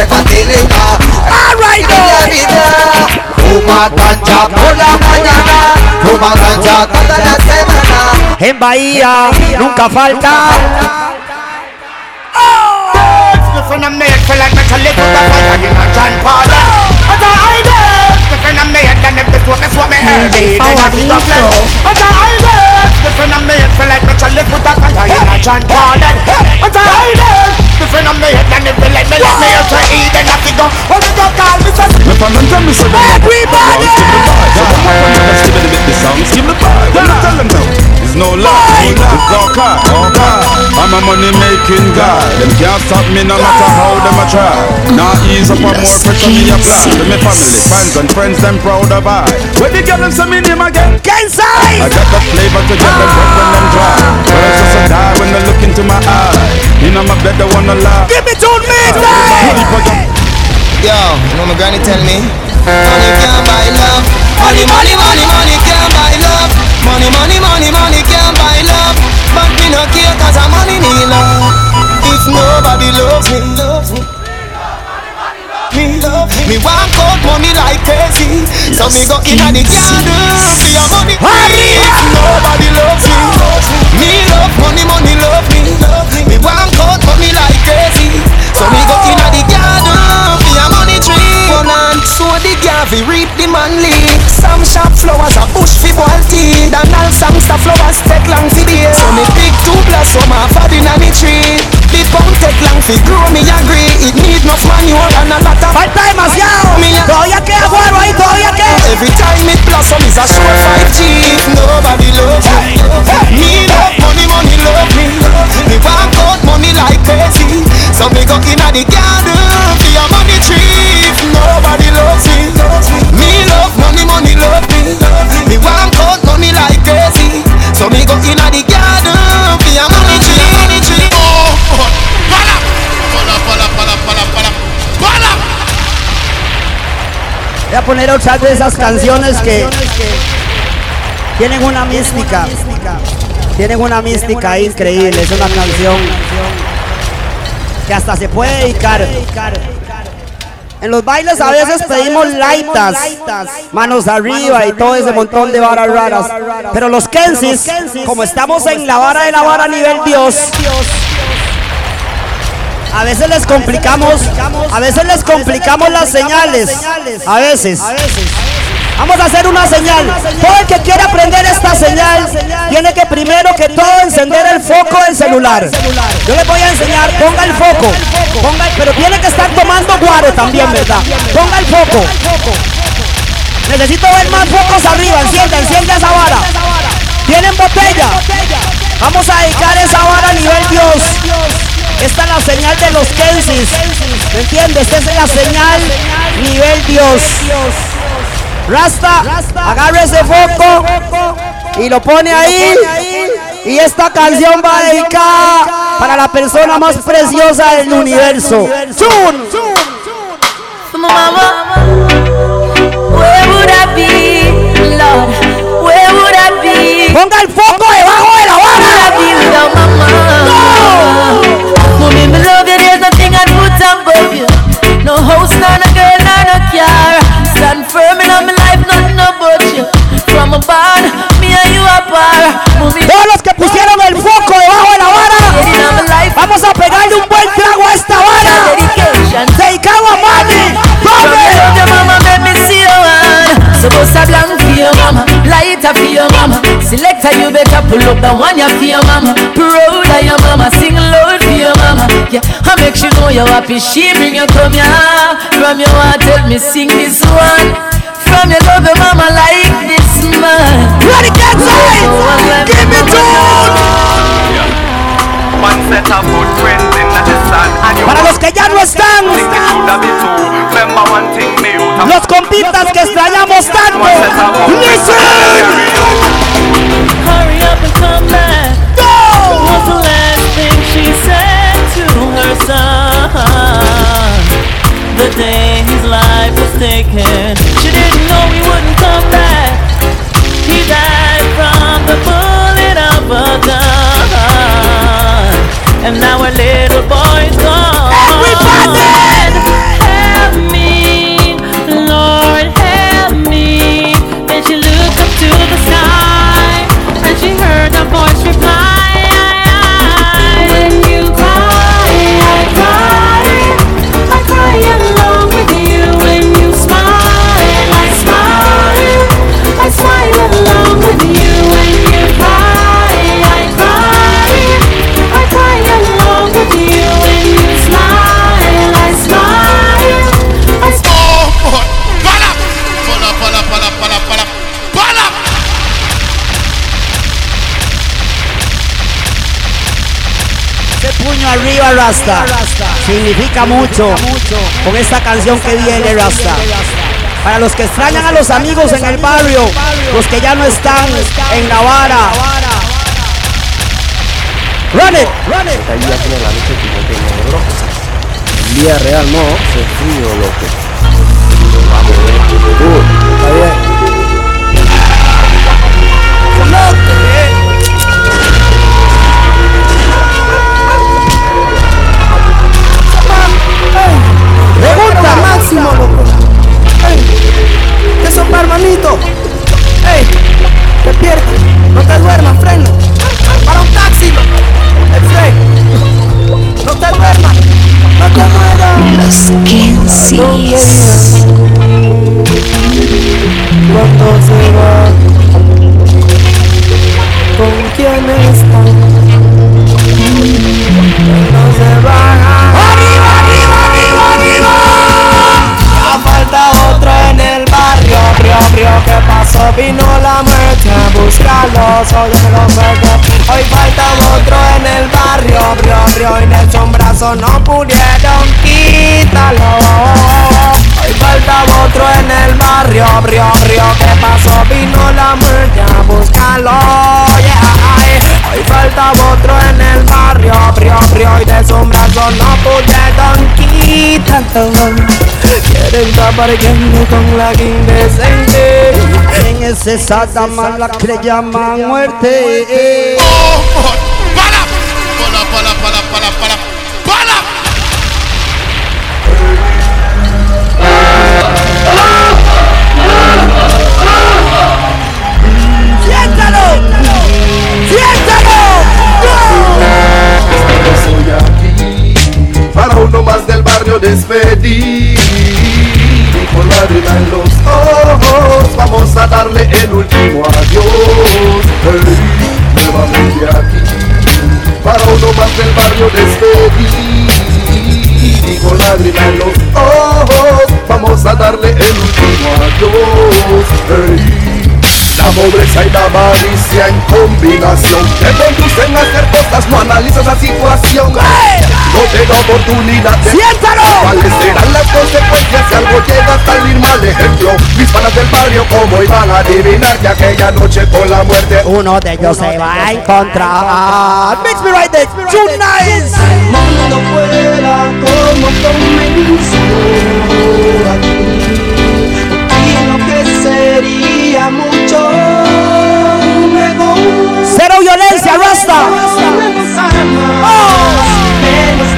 te facilita La vida Fuma ganja por la mañana Fuma ganja toda la semana En Bahía nunca falta. Different and made feel like metal lit with a fire in a John Paul But I did Different and made than if this what me what feel like with a fire in a John Paul But I did friend on me head And if they let me let me out to eat Then I fi go. Oh me go call me say Me fan and tell me say Everybody! Skip it a bit the song. Skip the vibe. When I tell them? Now It's no lie. It's all car All car I'm a money making guy. Them can't stop me no matter how them a try. Now ease up on more pressure me apply To me family, fans and friends them proud of I. Where the girl them say me name again? Kensai! I got the flavor to get them wet when them dry. Girls just die when they look into my eye. You know my bed they wanna lie. Give me two minutes Yo, you know my granny tell me. Money can't buy love. Money, money, money, money can't buy love. Money, money, money, money can't buy love. But me no care cause I'm money need love. If nobody loves me, loves me. Me love me. Want out money like crazy So me go in the garden for your money. If nobody loves me Me love money, money love me. Me want out money like crazy. So me go in the garden for your money tree. One and so the gavi reap the man leaf. Some sharp flowers a bush fi boil tea Dan all some stuff flowers take long fi day So me pick two blossom off a the nanny tree The pound take long fi grow me agree. It need no manure and a lot of Falta demasiado Todavía queda guaro ahí Todavía queda Every time it blossom is a sure 5G If nobody loves me. Me love money, money love me. Me want out money like crazy. So me go in the garden For your money tree If nobody loves me. Me love money, money love me. Me want out money like crazy. So me go in the garden For your money tree Voy a poner otra de esas canciones que tienen una mística. Tienen una mística increíble. Es una canción que hasta se puede dedicar. En los bailes a veces pedimos laitas, manos arriba y todo ese montón de varas raras. Pero los Kensis, como estamos en la vara de la vara a nivel Dios, a veces les complicamos, a veces les complicamos las señales. A veces. Vamos a hacer una señal. Todo el que quiera aprender esta señal tiene que primero que todo encender el foco del celular. Yo les voy a enseñar, ponga el foco. Pero tiene que estar tomando guaro también, ¿verdad? Ponga el foco. Necesito ver más focos arriba. Encienda, encienda esa vara. Tienen botella. Vamos a dedicar esa vara a nivel Dios. Esta es la señal de los Kensis. ¿Me entiendes? Esta es la señal nivel Dios. Rasta, agarre ese foco y lo pone ahí. Y esta canción va dedicada para la persona más preciosa del universo. ¡Chun! Ponga el foco debajo de la Where would I be without mama? Mommy, me love you. There's nothing I'd put above you. No house, nor no girl, nor no car. Stand firm in my life, nothing about you. From a barn, me and you apart. Todos los que pusieron el foco debajo de la vara, vamos a pegarle un buen trago a esta vara. Dedicado a Manny. From your love, your mama make me see your one. So bust a blank for your mama, lighter for your mama. Selector, you better pull up the one you for your mama. Proud of your mama, sing loud for your mama. Yeah, I make sure know you're happy. She bring you come here. From your heart, tell me sing this one. From your love, your mama like this man. Ready, get tight. Give me One set of footprints in the sand Para los que ya no están, Remember one thing me you los compitas que extrañamos tanto. Listen. Hurry up and come back. What was the last thing she said to son? The day his life was taken. She didn't know he wouldn't come back. He died from the bullet of a gun. And now her little boy's gone. Rasta. Significa mucho con esta canción que viene, Rasta. Para los que extrañan a los amigos en el barrio, los que ya no están en la vara. Run it, run it. Real no, se frío loco. Máximo, loco. Ey, ¿qué sopa, hermanito? Ey, despierta, no te duermas, freno. Para un taxi, ey, Frey. No te duermas, no te mueras. Los Kensies. Cuando se va, ¿con quién está? No se va. ¿Qué pasó? Vino la muerte a buscarlo, soy de los verdes. Hoy falta otro en el barrio, brio, brio, y Nelson Brazo no pudieron quitarlo. Hoy falta otro en el barrio, brio, brio, ¿qué pasó? Vino la muerte a buscarlo, yeah. Hoy falta otro en el barrio, brio, brio, y su brazo no pudieron quitarlo. Quieren tapar gente con la indecente. ¿Quién es esa dama la que le llaman muerte? Más del barrio despedir. Y con lágrima en los ojos vamos a darle el último adiós. Hey, nuevamente aquí para uno más del barrio despedir. Y con lágrima en los ojos vamos a darle el último adiós. Hey. La pobreza y la avaricia en combinación. Te conducen a hacer cosas, no analizas la situación. No te da oportunidad de ¡Siéntalo! ¿Cuáles serán las consecuencias si algo llega a salir mal? Ejemplo, mis panas del barrio ¿Cómo iban a adivinar que aquella noche con la muerte Uno de ellos se va a encontrar. Mix me right there, too nice mundo fuera como comenzó Rasta Menos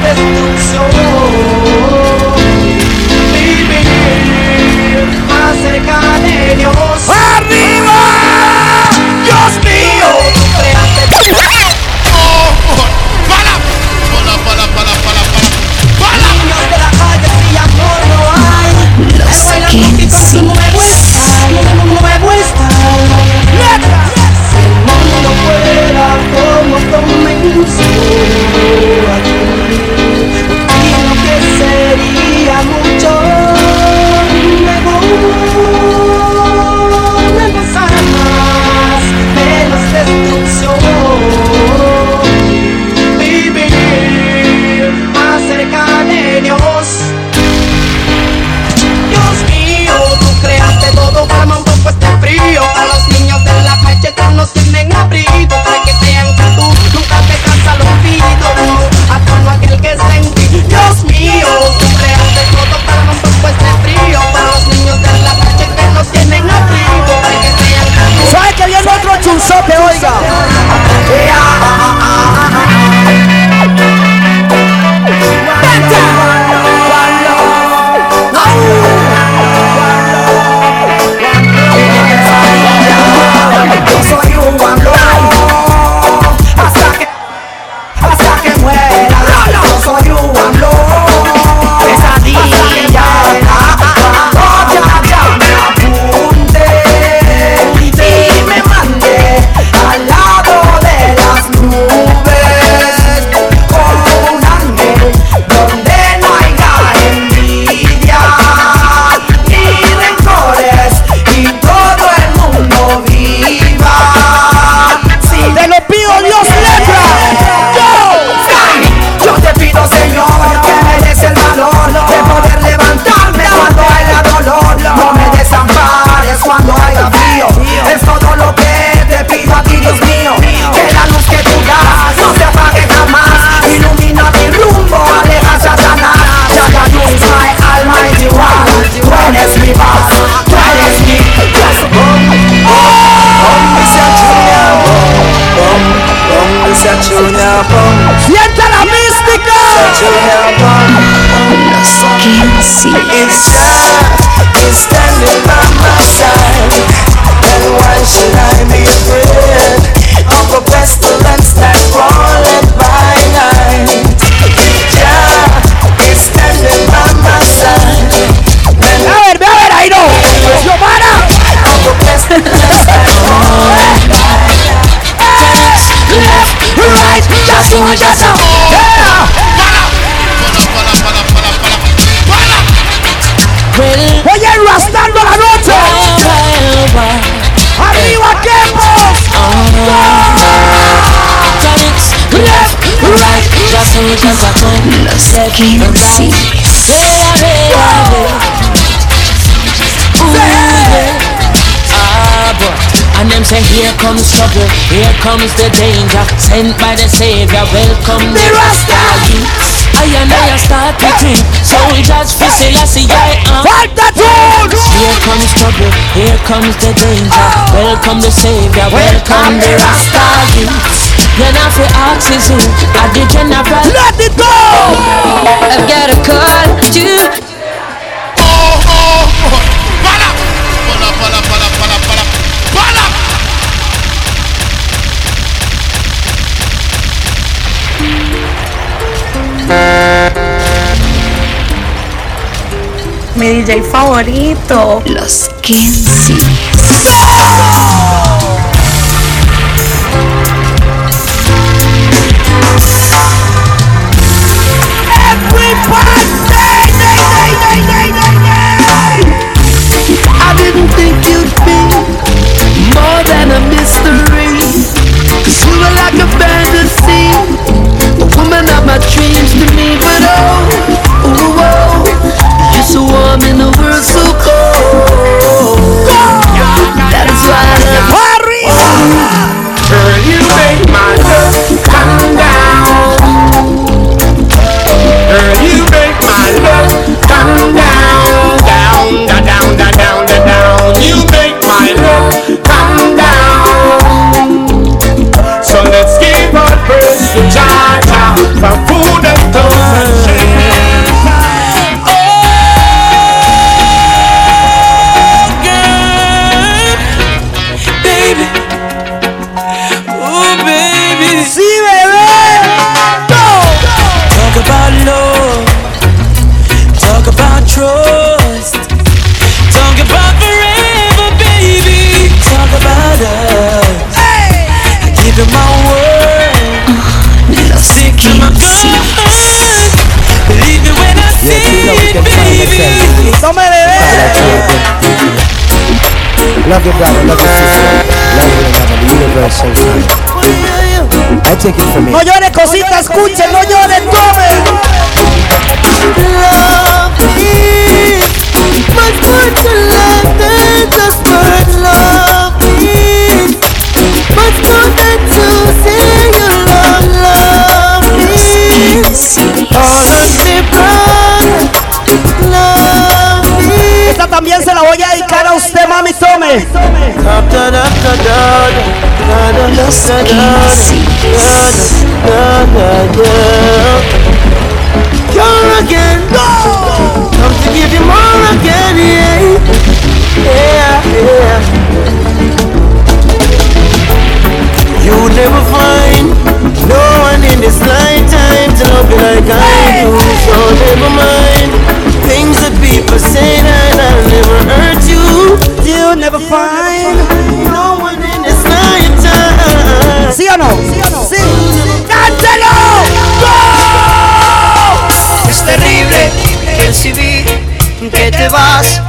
one. Los Kinsey. And them say, here comes trouble, here comes the danger. Sent by the Savior, welcome the Rasta. I and I start to think. Soldiers for Selassie, I am. Tune Here comes trouble, here comes the danger. Oh. Welcome the Savior, welcome the Rasta Then I feel axes who are the general Let it go I've got a call to Mi DJ favorito. Los Kinsey. Love your brother, love your sister, love one another, the universe shall shine. I take it from me. No llores, cosita, escuchen, no llores, tome. Love is much more to life than just word. Love is much more than to say you love. Love is all undifferent. Love is Esta también se la voy a mami, tome. Los Kinsey. You're again, come to give you more again, yeah, yeah, yeah. You never find no one in this lifetime to love you like I do. So never mind things that people say that never find no one in this lifetime. ¿Sí o no? Sí. ¡Cántelo! Es terrible percibir que te vas.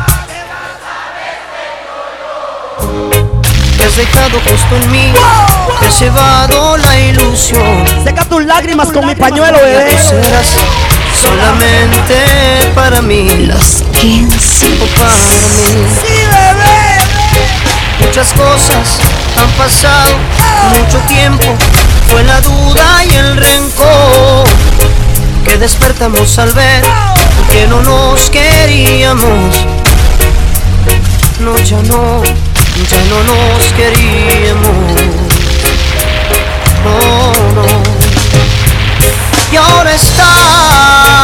Te has dejado justo en mí, te has llevado la ilusión. Seca tus lágrimas con mi pañuelo, bebé. serás solamente para mí. Los Kinsey. O para mí. Muchas cosas han pasado, mucho tiempo. Fue la duda y el rencor que despertamos al ver que no nos queríamos. No, ya no, ya no nos queríamos. No, no. Y ahora estás.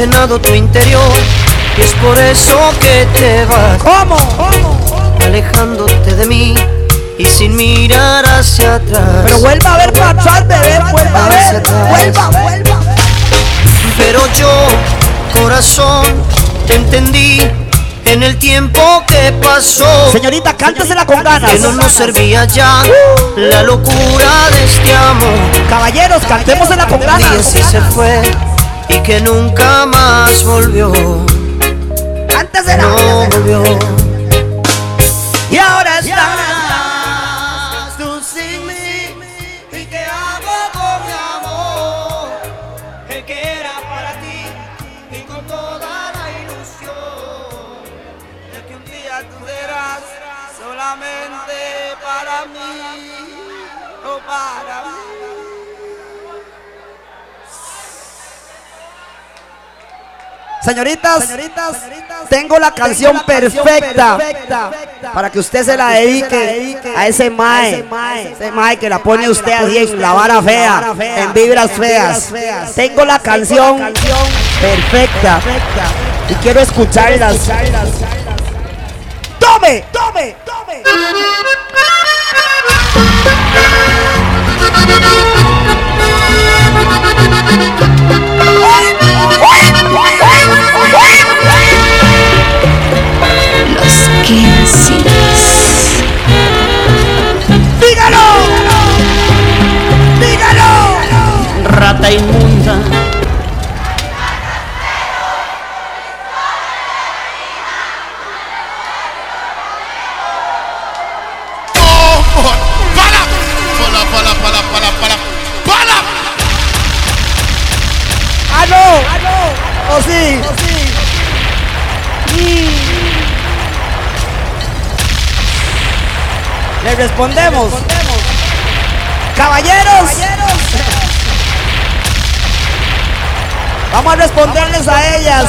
Llenado tu interior y es por eso que te vas. ¿Cómo? Alejándote de mí y sin mirar hacia atrás. Pero vuelva a ver para atrás, bebé, vuelva a ver, vuelva, vuelva. Pero yo, corazón, te entendí en el tiempo que pasó. Señorita, cántesela con ganas. Que no nos servía ya la locura de este amor. Caballeros, cantémosela con Y ganas. así se fue y que nunca más volvió. Cántesela. No volvió. Y ahora está. Señoritas, tengo la canción perfecta para que usted se la dedique a ese mae, ese mae que la pone usted así en la vara fea, en vibras feas. Tengo la canción perfecta y quiero escucharlas. ¡Tome! ¡Tome! ¡Tome! Los Kensis. ¡Dígalo! ¡Dígalo! Rata inmunda. Oh, oh, para, para, para, para, para, para, para. ¡Ah, no! ¡Ah, no! ¡Oh, sí! ¡Oh, sí! Le respondemos. Caballeros. Vamos a responderles a ellas.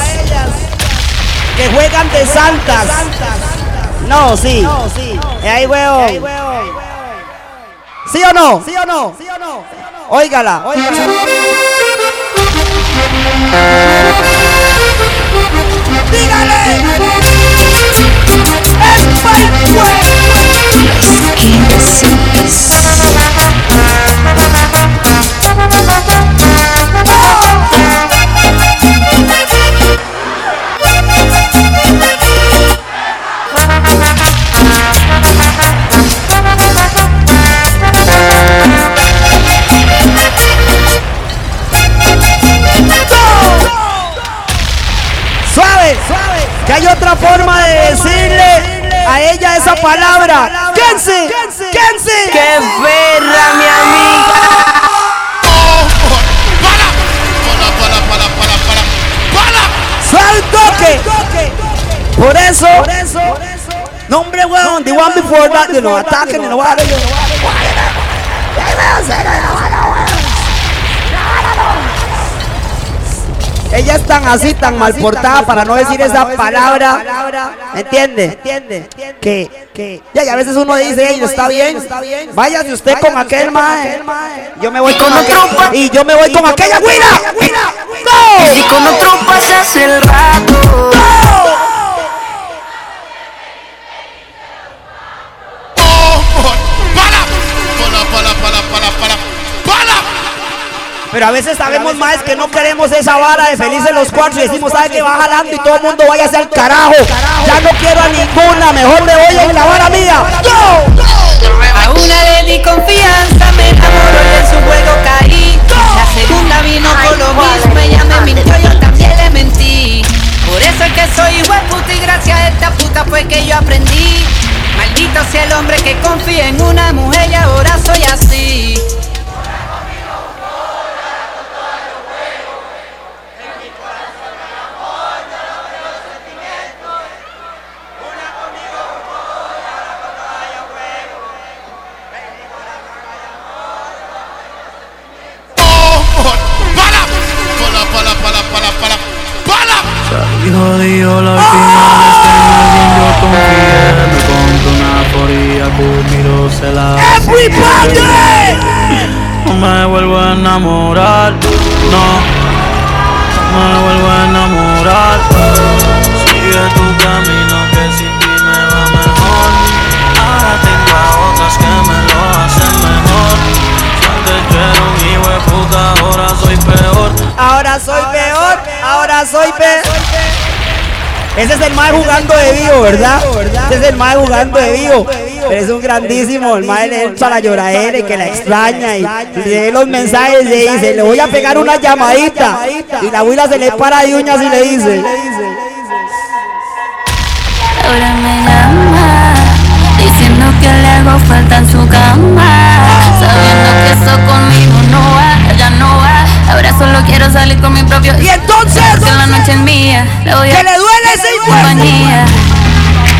Que juegan de santas. No, sí. Eh, Ahí veo. ¿Sí o no? ¿Sí o no? Óigala. Dígale. Que hay otra forma de decirle a ella esa palabra. Kensi, Kensi. ¡Qué perra, mi amiga! Oh, oh, para, para, para, para, para, para. El toque. Por eso, no hombre, weón, the one before that, you know, attacking in the water, you know. Ella es tan así, tan mal portada para no decir esa palabra. ¿Entiende? Que, que, ya, y a veces uno dice, "Ey, está bien, váyase usted con aquel mae. Yo me voy con otro y yo me voy con aquella güira. ¡No! Y con otro pasas el rato. Pero a veces sabemos más que no queremos esa vara de felices los cuatro y decimos, ¿sabe que va jalando y todo el mundo vaya al carajo? Ya no quiero a ninguna, mejor me voy en la vara mía. A una le di confianza, me enamoró y en su juego caí. La segunda vino por lo mismo, ella me mintió, yo también le mentí. Por eso es que soy hijo de puta y gracias a esta puta fue que yo aprendí. Maldito sea el hombre que confía en una mujer y ahora soy así. Soy peor. Ese es el mae jugando de vivo, ¿verdad? Ese es el mae jugando de vivo. Pero es un grandísimo, el mae le echa la lloradera y que la extraña y lee los mensajes y le dice, le voy a pegar una llamadita. Y la abuela se le para de uñas y le dice, Ahora me llama Diciendo que le hago falta en su cama Sabiendo que eso conmigo no Ahora solo quiero salir con mi propio Y entonces Que la noche es mía le voy a Que le duele ese compañía.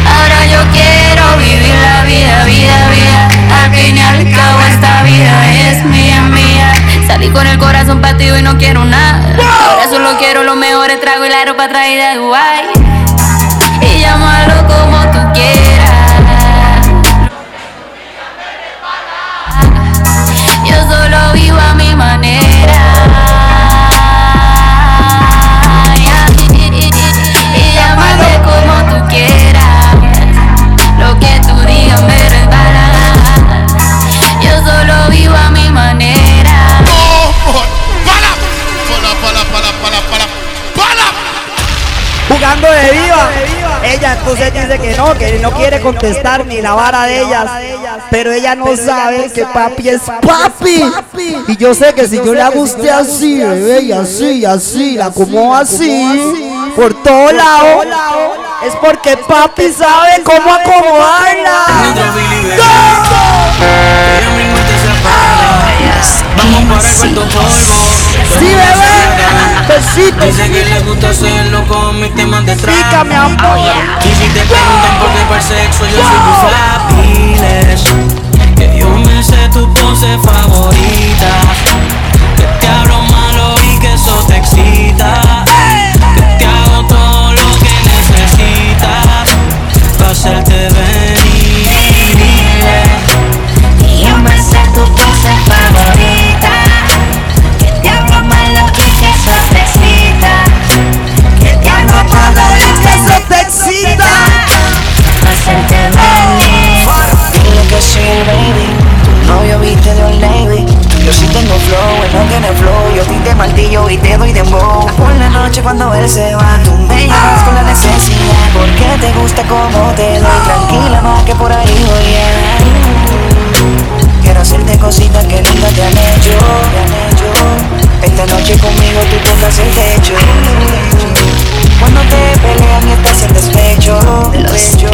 Ahora yo quiero vivir la vida, vida, vida. Al fin y al cabo esta vida es mía, mía. Salí con el corazón partido y no quiero nada. Ahora solo quiero los mejores tragos y la ropa traída de Dubai y llámalo como tú quieras. Yo solo vivo a mi manera. De viva. Ella entonces dice que no, que no quiere contestar ni la vara de ellas. Pero ella no sabe que papi es papi. Y yo sé que si yo le hago usted así, bebé, y así, y así, la como así, por todo lado, es porque papi sabe cómo acomodarla. Vamos para el cuarto polvo. Sí, bebé. Besito. Dice que le gusta hacerlo con mis temas de trap. Pica, mi amor. Y si te preguntan por qué para sexo yo soy tu flapiles. Que yo me sé tu pose favorita. Que te hablo malo y que eso te excita. Que te hago todo lo que necesitas. Para hacerte venir Hacerte venir Dile que sí, baby. Tu novio viste de Old Navy. Yo sí tengo flow, él no tiene flow. Yo te martillo y te doy dembow. Por la noche cuando él se va, tú me llamas con la necesidad. Porque te gusta como te doy. Tranquila, no, que por ahí voy a. Quiero hacerte cositas que nunca te han hecho. Te han hecho. Esta noche conmigo tú tocas el techo. Cuando te pelean y estás en despecho del pecho.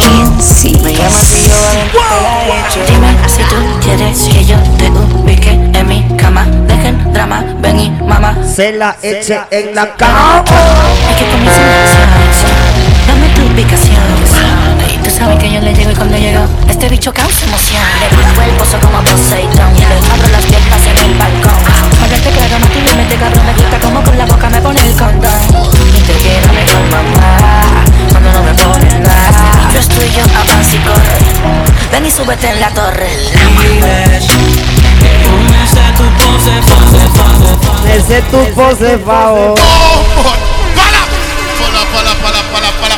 Me llamas y yo adentro te la echo. Dime si tú quieres que yo te ubique en mi cama. Dejen drama, ven y mamá. Se la eche en la cama. Es que comienza la Dame tu ubicación. Y tú sabes que yo le llego y cuando llego Este bicho causa emoción. Le pongo el pozo como Poseidón Y le abro las piernas en el balcón Hablarte claro, límite, cabrón Me gusta como con la boca me pone el condón Y te quiero mejor mamá Cuando no me pones nada Yo estoy yo avanza y corre Ven y súbete en la torre Me sé tu pose favor. ¡Para! ¡Para, para, para, para, para!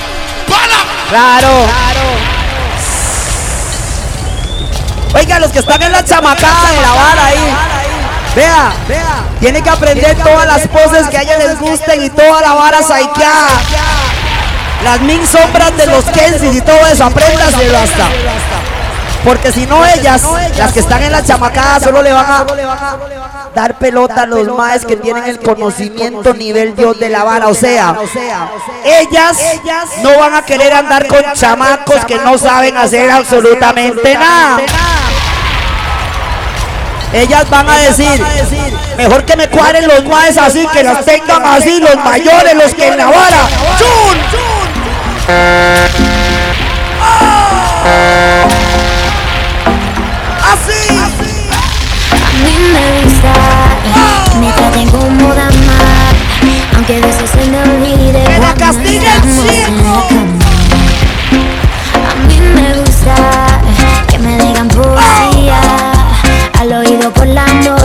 ¡Para! Claro. Oiga, los que están en la chamacada de la vara ahí. Vea, vea. Tienen que aprender todas las poses que a ellos les gusten y toda la vara saiqueada. Las mil sombras de los Kensis y todo eso, apréndaselo hasta. Porque si no ellas, las que están en la chamacada, solo le van a dar pelota a los maes que tienen el conocimiento nivel Dios de la vara. O sea, ellas no van a querer andar con chamacos que no saben hacer absolutamente nada. Ellas van a decir, mejor que me cuadren los maes así, que las tengan así, los mayores, los que en la vara. ¡Chun! Así. A mí me gusta Me traten como dama Aunque de eso se me olvide Que la castiguen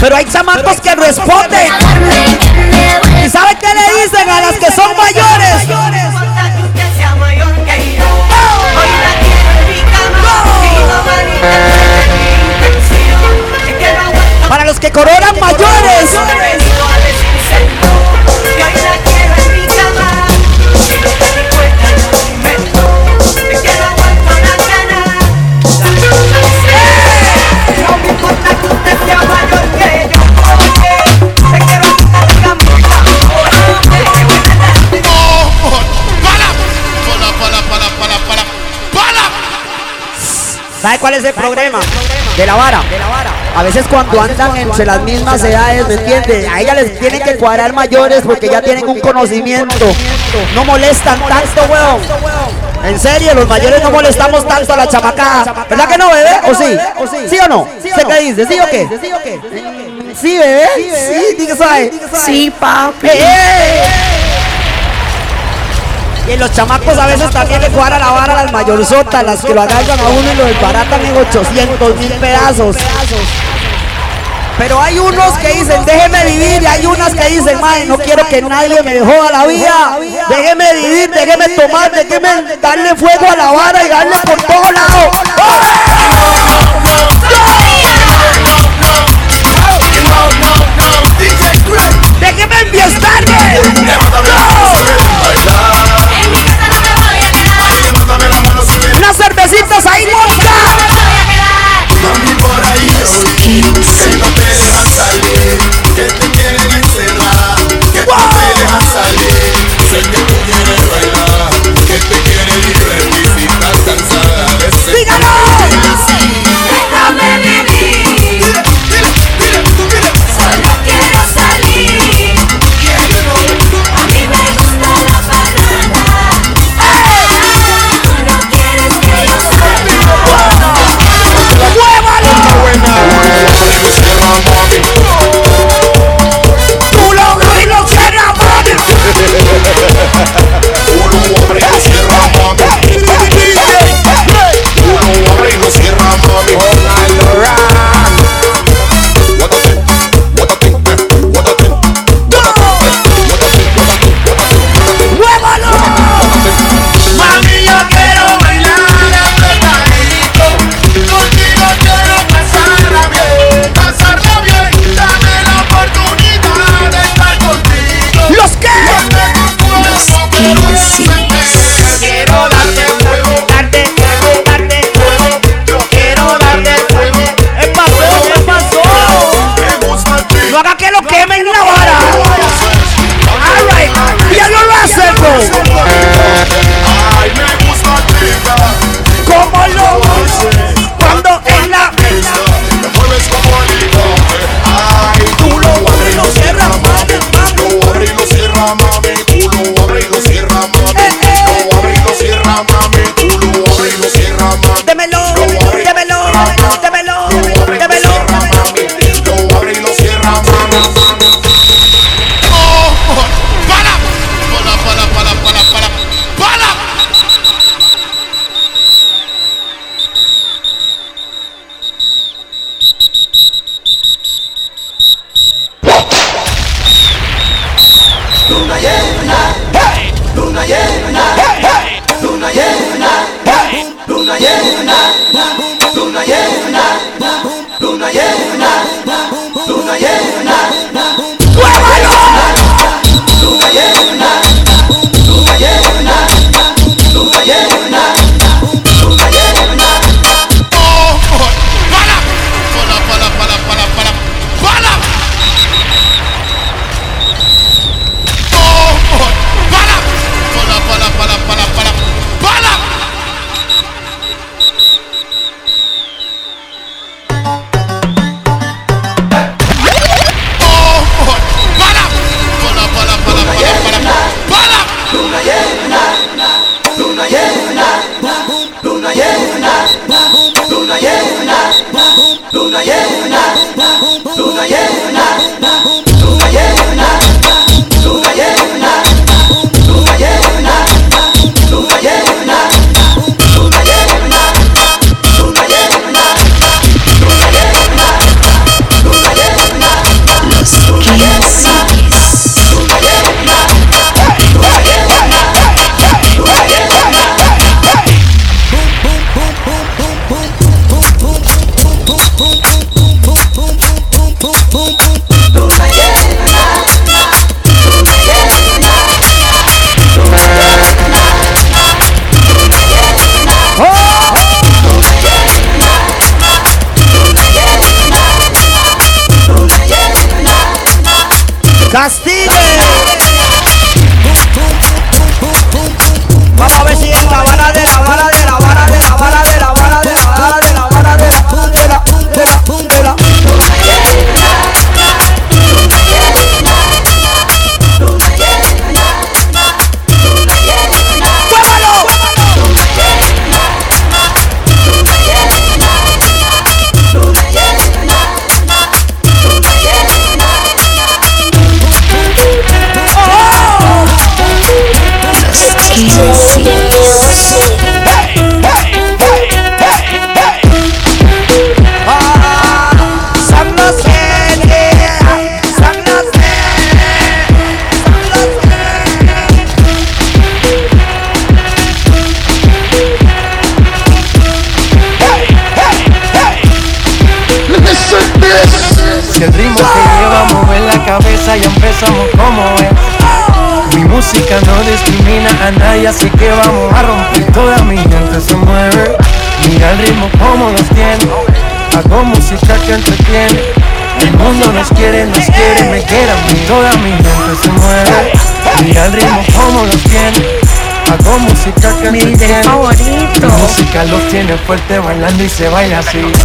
Pero hay chamacos que responden. ¿Y sabe qué le dicen a las que son mayores? Para los que coronan mayores. cuál es el problema? De la vara. A veces cuando andan entre las mismas edades, ¿me entiendes? A ella les tienen que cuadrar mayores porque ya tienen un conocimiento. No molestan tanto, weón. En serio, los mayores no molestamos tanto a la chamacada. ¿Verdad que no, bebé? ¿O sí? ¿Sí o no? ¿Sé qué dice? ¿Sí o qué? ¿Sí, bebé? Sí, diga, ¿sabes? Sí, papi. Y los chamacos a veces también le cuadra la vara a las mayorzotas, las que lo agarran a uno y lo desbaratan en 800 mil pedazos. Pero hay unos que dicen, déjeme vivir, y hay unas que dicen, madre, no quiero que nadie me joda la vida, déjeme vivir, déjeme tomar, déjeme darle fuego a la vara y darle por todos lados. ¡Déjeme enfiestarme! Bailando y se baila así.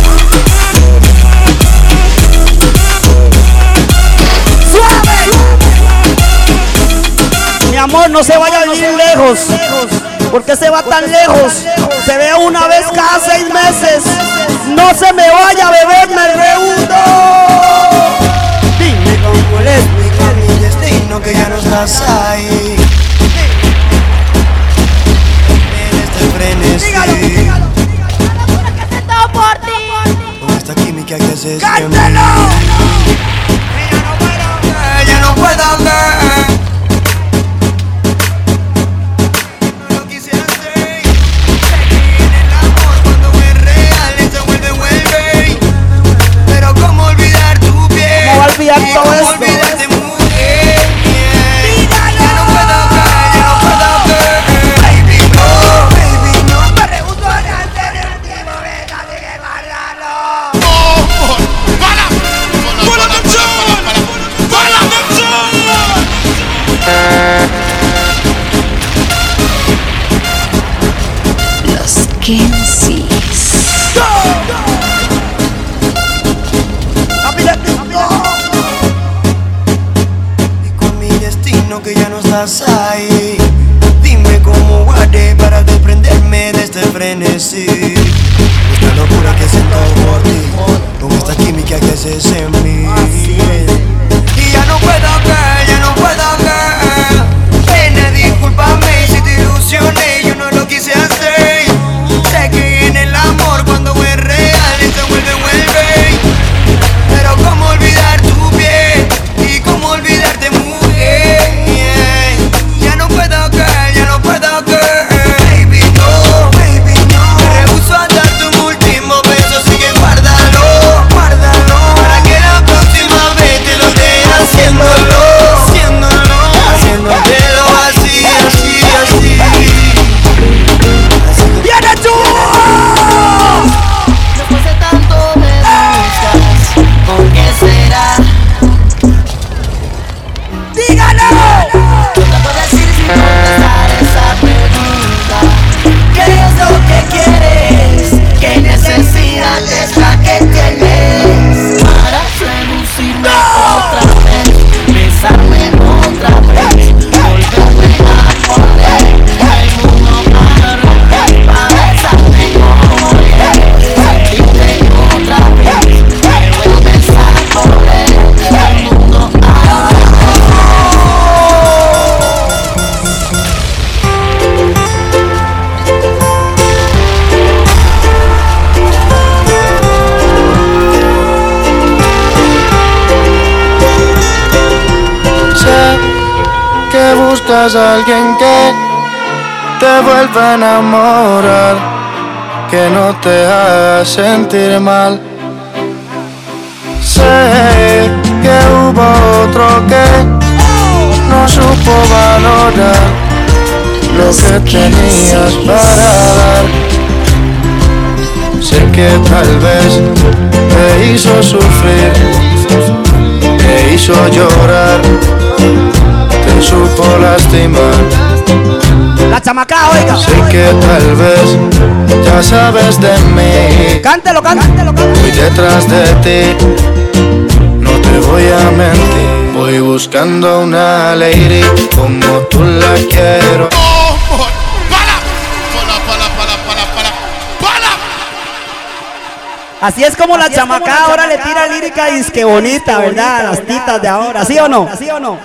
Alguien que te vuelva a enamorar, que no te haga sentir mal. Sé que hubo otro que no supo valorar lo que tenías para dar. Sé que tal vez te hizo sufrir te hizo llorar, supo lastimar. La chamaca, oiga. Sé que tal vez ya sabes de mí. Cántelo, cántelo, Voy detrás de ti, no te voy a mentir. Voy buscando una lady como tú la quiero. Así es como la chamaca ahora le tira lírica y es que bonita, ¿verdad? Las titas de ahora, ¿sí o no?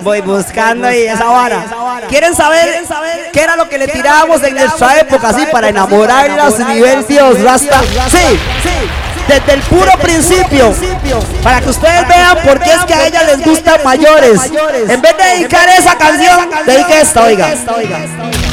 Voy buscando ahí esa vara. ¿Quieren saber qué era lo que le tirábamos en nuestra época así para enamorarlas nivel Dios Rasta? Sí, desde el puro principio, para que ustedes vean por qué es que a ella les gustan mayores. En vez de dedicar esa canción, dedique esta, oiga. amor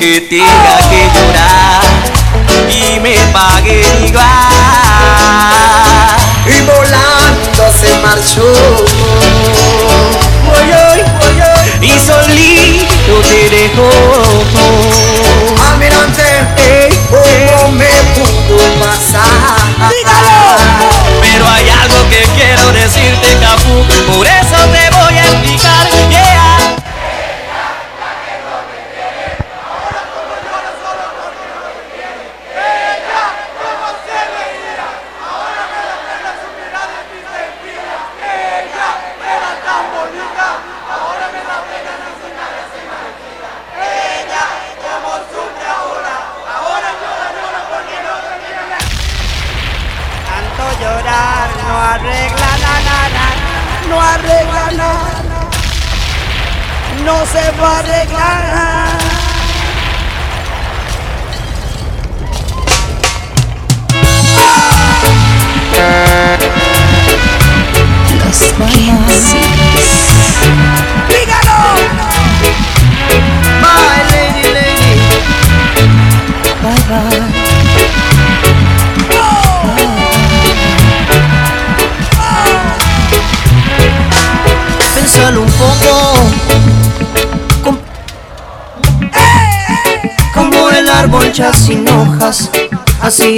que tenga que llorar y me pague igual. Y volando se marchó.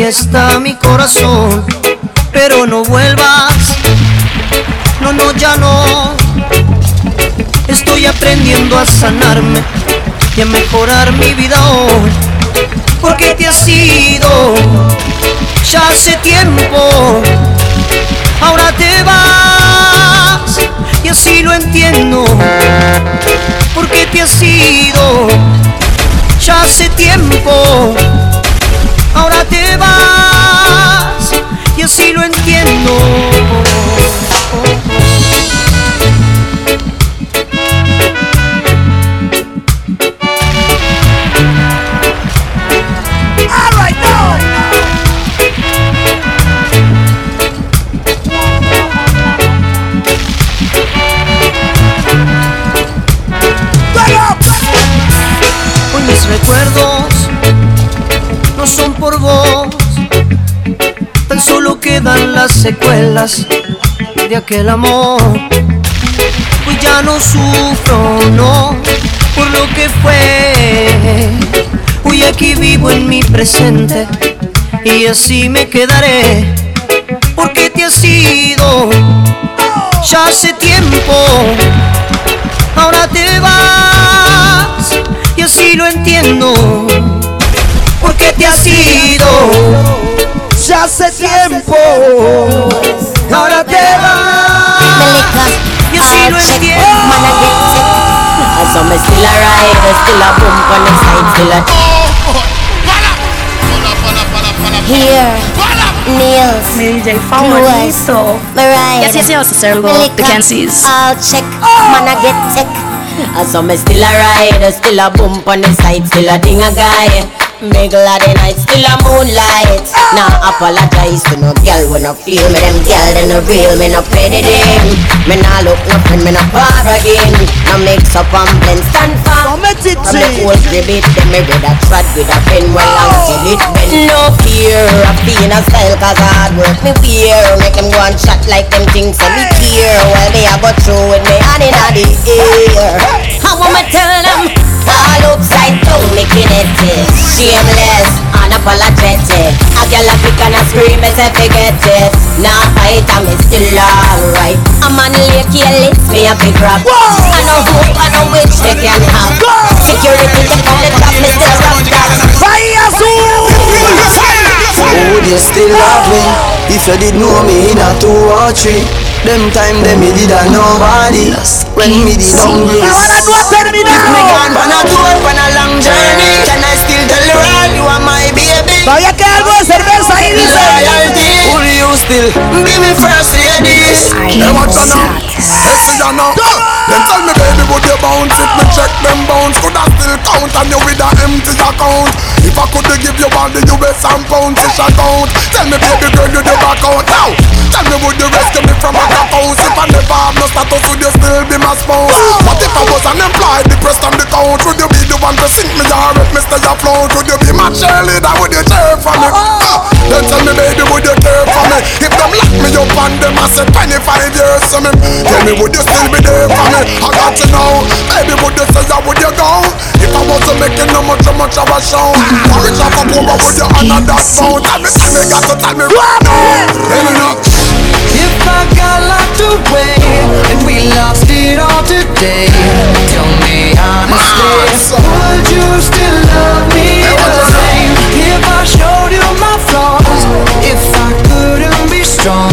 Está mi corazón. Pero no vuelvas. No, no, ya no. Estoy aprendiendo a sanarme y a mejorar mi vida hoy. Porque te has ido ya hace tiempo. Ahora te vas y así lo entiendo. Porque te has ido ya hace tiempo. Lo las secuelas de aquel amor. Hoy ya no sufro, no, por lo que fue. Hoy aquí vivo en mi presente y así me quedaré, porque te has ido ya hace tiempo. Ahora te vas y así lo entiendo, porque te has ido ya hace tiempo. Ahora te vas y así lo entiendo. So me still a ride, still a bump on the side, still a Here nails, Mi DJ clothes, favorito. Yes, yes, yes, sir. Go. Liquor, The Kensies. All check, man I get tech. I saw me still a ride, still a bump on the side, still a ding a guy. Middle of the night, still a moonlight. Now apologize to no girl when I feel me. Them girl they no real, me no play the game. Me nah look nothing, me no bar again. No mix up and blend, stand firm. From the old ribbit, them me read a trad with a pen well long till it bend. No fear of being a style, cause hard work me fear. Make them go and shot like them things, so me care. Well, me I go through with me hand in the air. How am I tell them? All upside making it shameless, unapologetic. A girl a pick and a scream, me say forget it. Now fight, I'm still alright. I'm on lake careless, me a big rap. I know who, I know which they can have. Security, they on the top, me still rock that. Fire Would oh, you still love me if you did know me in a two or three? Them time them me did a nobody when me did hungry. You wanna do a terminal? If me gone on a tour, on a long journey, can I still tell the world you are my baby? Todavía queda algo de cerveza ahí, dice. Loyalty, will you still be me first lady? Hey, watch out now. Hey, see ya now. Then tell me, baby, would you bounce? If me check them bounce, could I still count on you with a empty account? If I could give you all the US and pounds, it's a count. Tell me, baby girl, you the back out now. Tell me, would you rescue me from a crack house? If I never have no status, would you still be my spouse? What if I was unemployed, depressed on the couch? Would you be the one to sink me or if me stay afloat? Would you be my cheerleader? Would you cheer for me? Ah, Then tell me, baby, would you care for me? If them lock me up and them I said 25 years to me Tell me, would you still be there for me? I got to know Baby, would you say, yeah, would you go? If I wasn't making no much, much of a show rich off a poor, would you honor that phone? Tell me, tell me, got to tell me right now Tell me now If I got locked away and we lost it all today, tell me honestly, would you still love me the same? If I showed you my flaws, if I couldn't be strong,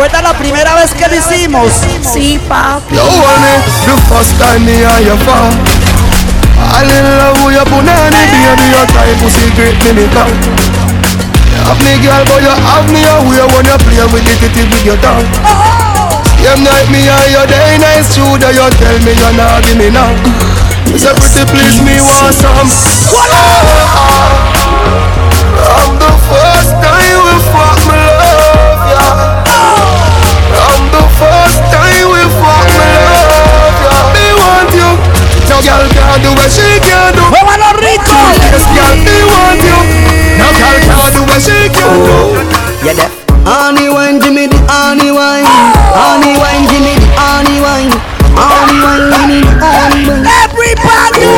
¿Se acuerdan la primera vez que lo hicimos? Sí, papi. Yo, honey, the first time me and you fall I in love with your punani Baby, your type pussy great me me come Have me girl, but you have me away When you play with it, it with your tongue Same night me and you day nice True that you tell me you not give me now You say pretty please me want some. From girl can do what she can do ¡Muévalo rico! Yes girl me want you No girl can do what she can do oh, Yeah, that honey wine, give me the honey wine. Honey wine, give me the honey wine. Honey wine, give me the honey wine. Everybody!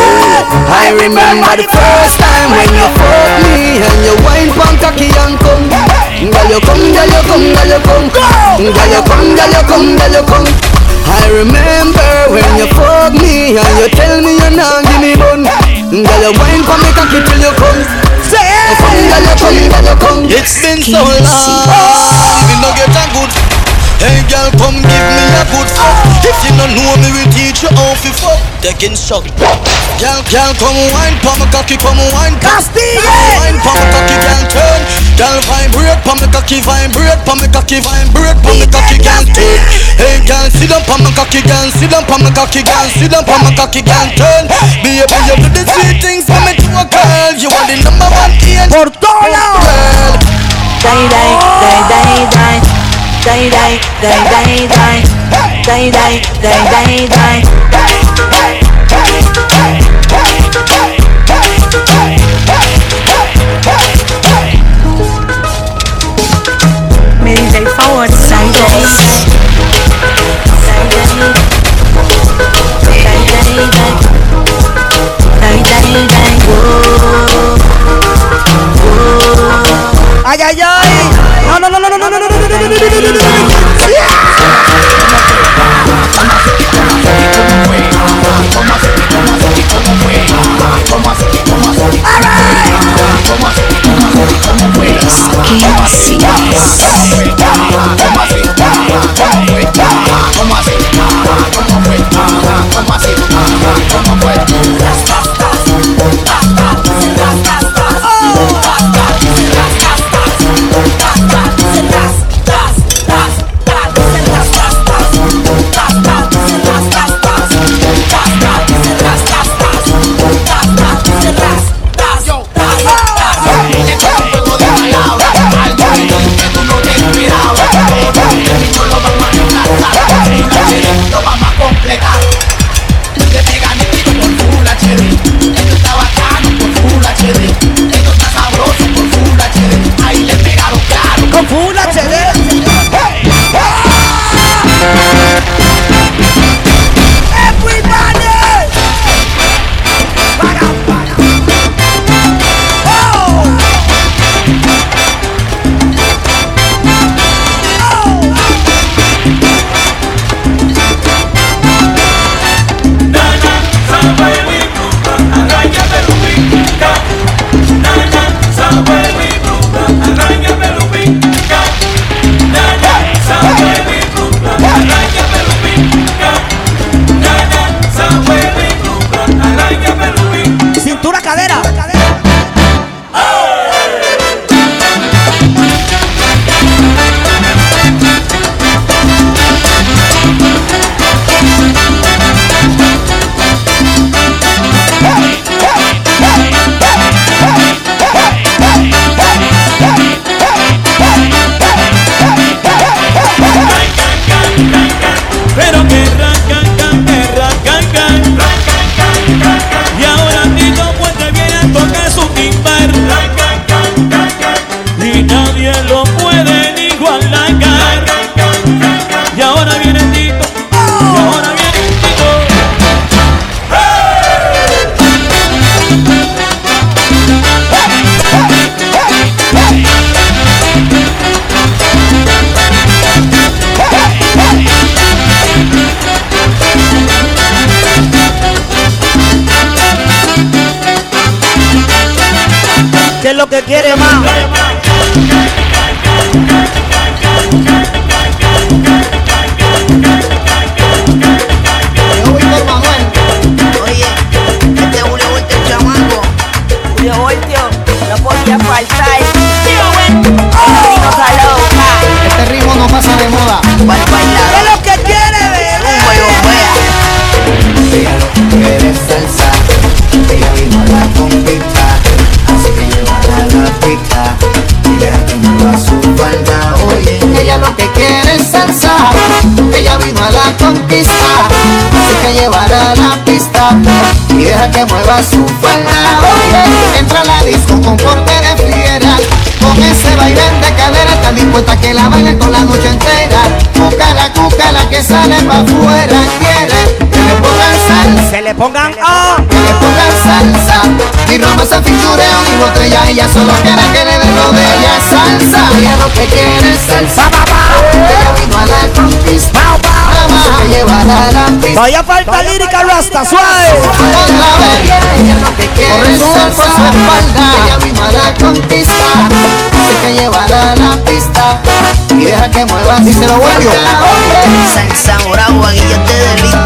I remember the first time when you fucked me and you wine pon cocky and come. Girl you come, girl you come, girl you come. Girl you come, girl you come, girl you come. I remember when you fuck me and you tell me you're not give me bun. Girl you wine pon me cocky till you come. Say it! Come, girl you come, girl you come. It's been so long, we no get a good. Hey girl, come give me a good fuck. If you don't know me, we teach you how to fuck. Taking shot. Girl, girl, come wine, pon my cocky, come wine. Castigue! Wine, pon my cocky, girl, turn. Girl, vibrate, pon my cocky, vibrate, pon my cocky, vibrate, pon my cocky, girl, turn. Hey girl, sit down, pon my cocky, girl, sit down, pon my cocky, girl, sit down, pon my cocky, girl, turn. Baby, you do the sweet things for me to a girl. You are the number one key Por todo lado. girl. Die, die, die, die, die. Die, die, die, die, die. Die, die, die, die, die. ¡Ay, ay, ay! No, no, no, no, no, no, no, no, no, no, no, no. ¿Cómo así? ¿Cómo fue? ¿Cómo así? ¿Cómo fue? Deja que mueva su falda. Oye, entra a la disco con porte de fiera con ese baile de cadera Está dispuesta a que la bailen con la noche entera. Cúcala, cúcala que sale pa' afuera. Quiere que le pongan salsa. Que le pongan ah. Que le pongan salsa. Ni romance, fichureo, ni botella Ella solo quiere que le den lo de ella. Salsa, ella lo que quiere es salsa. Ella vino a la conquista Vamos a llevarla a la pista Vaya falta lírica rasta suave. Otra vez, ella lo que quiere es salsa Ella vino a la conquista. Así que llévala a la pista. Y deja que mueva si se lo vuelvo Salsa bravo, aquí yo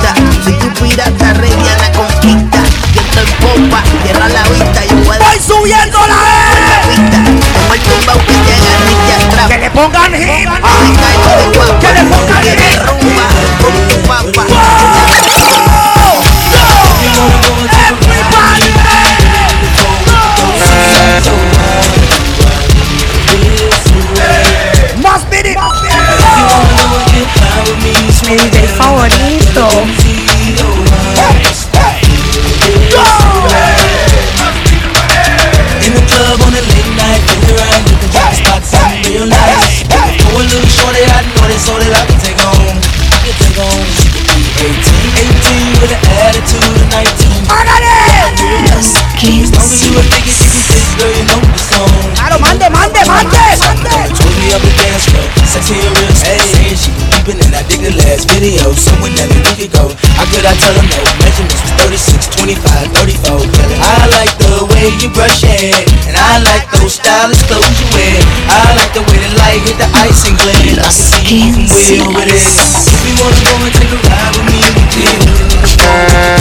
glare. I see you over there. If you wanna go and take a ride with me, we can.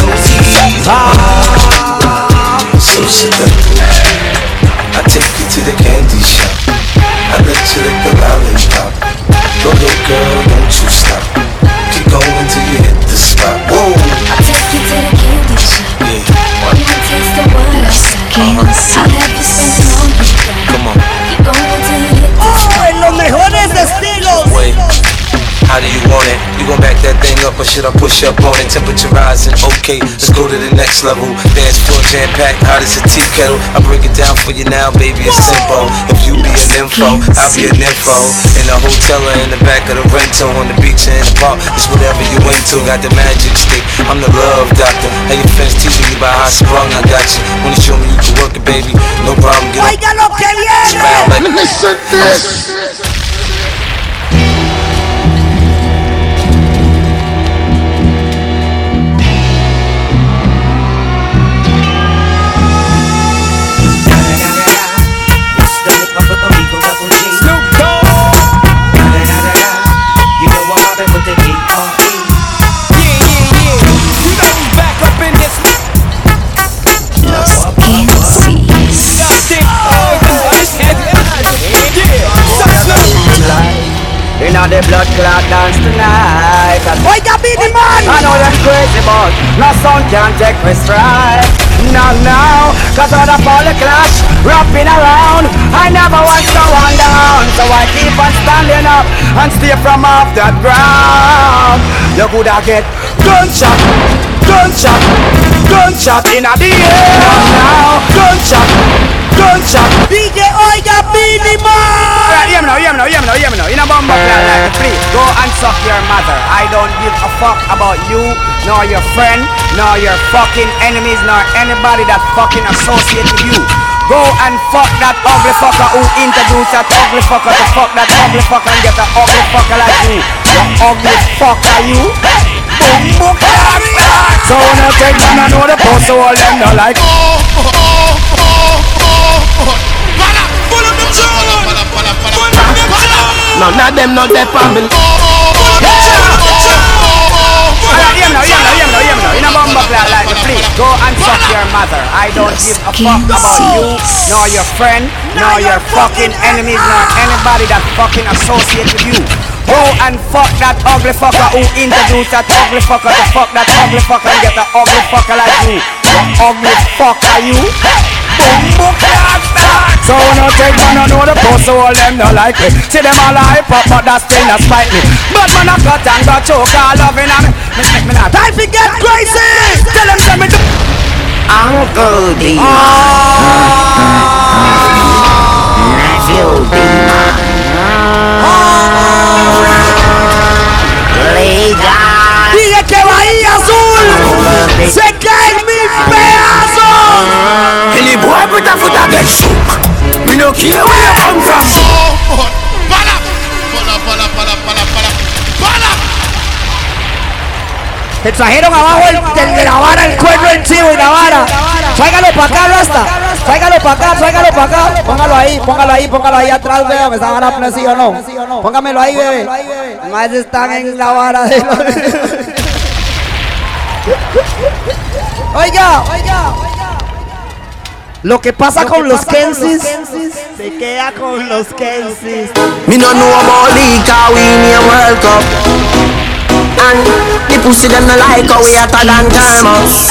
Go see So seductive. I take you to the up or should I push up on it? Temperature rising, okay, let's go to the next level. Dance floor jam packed, hot as a tea kettle. I break it down for you now, baby, it's simple. If you be an info, I'll be an info. In the hotel or in the back of the rental, on the beach or in the park, it's whatever you into. Got the magic stick, I'm the love doctor. How your friends teaching you about how I sprung, I got you. Wanna show me you can work it, baby? No problem, get up. Oiga lo que Smile like viene. Listen this. The blood clot dance tonight. Oiga, Billy Man! I know you're crazy but No sound can take me stride. No, no Cause all the poly clash Wrapping around. I never want someone down So I keep on standing up And stay from off that ground. You coulda get gunshot Gunshot Gunshot inna the air Not Now Gunshot Gunshot DJ Oiga Billy Man Alright, hear me now, hear me now, hear me now, hear me now. In a bomb like please go and suck your mother. I don't give a fuck about you, nor your friend, nor your fucking enemies, nor anybody that fucking associate with you. Go and fuck that ugly fucker who introduced that ugly fucker to fuck that ugly fucker and get an ugly fucker like me. You ugly fucker, you. Boom, boom, So when I take man, I know the post, so all them not like. Oh. In a bumper play like me, please go and suck your mother. I don't give a fuck about you, nor your friend, nor your fucking enemies, nor anybody that fucking associate with you. Go and fuck that ugly fucker who introduced that ugly fucker to fuck that ugly fucker and get an ugly fucker like you. You ugly fucker, you. Boom, boom, clap, clap. So no take man, I know the post, so all them no like me. See them all hype up, but that still not spite me. But man, I cut and got choke, all loving on me. Me make me not. Time to get crazy. Tell them, tell me. do- Uncle D. Nephew D. Que Bahía Azul se cae en mil pedazos. Any boy put a foot against shook. Me no care where you come from. Para, para, para, para, para, para, para. Te trajeron abajo el, el de la vara, el cuerno, el chivo y la vara. Tráigalo para acá, Rasta. Tráigalo para acá, tráigalo para acá. Póngalo ahí, póngalo ahí, póngalo ahí atrás, veo que esa vara sí o no. Póngamelo ahí, bebé. Más están en la vara de los... Oiga, oiga. Lo que pasa con los Kensis se queda con los Kensis. Me no know about Lika, we in a World Cup. And the pussy them no like how we hotter than thermos.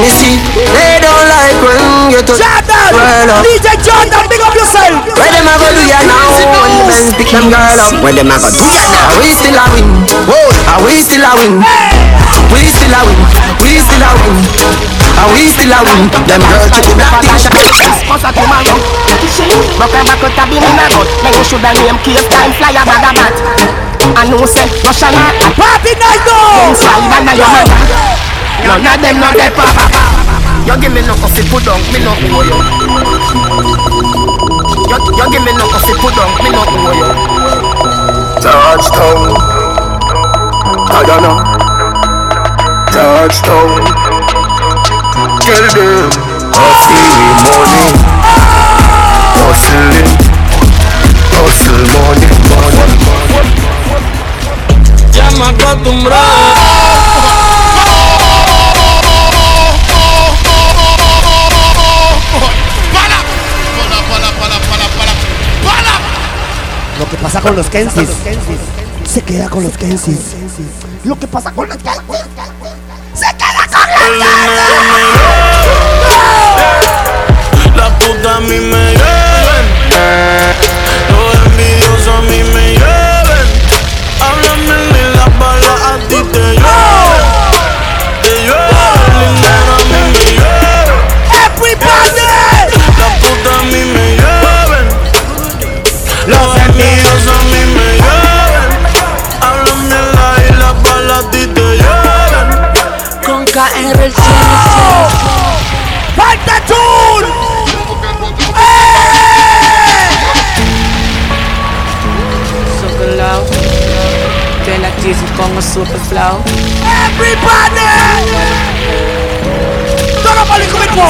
Me see, they don't like when you touch Well up. DJ Jordan, big up yourself. Where them a go do ya now? When the men pick them girl up. Where them a go do ya now? We still a win. Whoa, are we still a win? We still a win. We still a win. Are we still a win? Them girls check the black t-shirt. Cause tomorrow Rock a back out a beam in a gut Then you shoulda name case time fly a bag a bat I know say Russian a Party night Them slide under your hand None of them not there papa. You give me no coffee put down Me no owe you You, you give me no coffee put down Me no owe you Touchdown. I don't know. Touchdown. Tell them. Hustle money. Hustling. Hustle money. money. Ya me acostumbré. Lo que pasa con los Kensis se queda con los Kensis. Lo que pasa con los Kensis queda con los Las putas a mí me lleven. Los envidiosos a mí me la quise pongo super flow. ¡Everybody! ¡Todo público!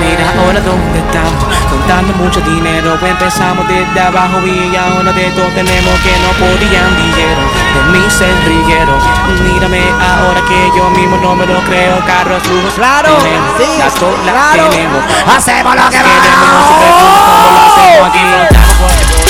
Mira ahora dónde estamos, contando mucho dinero. Empezamos desde abajo y ahora de todo tenemos que no podían dijeron de mí ser brillero. Mírame ahora que yo mismo no me lo creo. Carros, lujos, Claro, tenemos, sí, las cosas claro. tenemos. Hacemos lo que Queremos, se cómo lo hacemos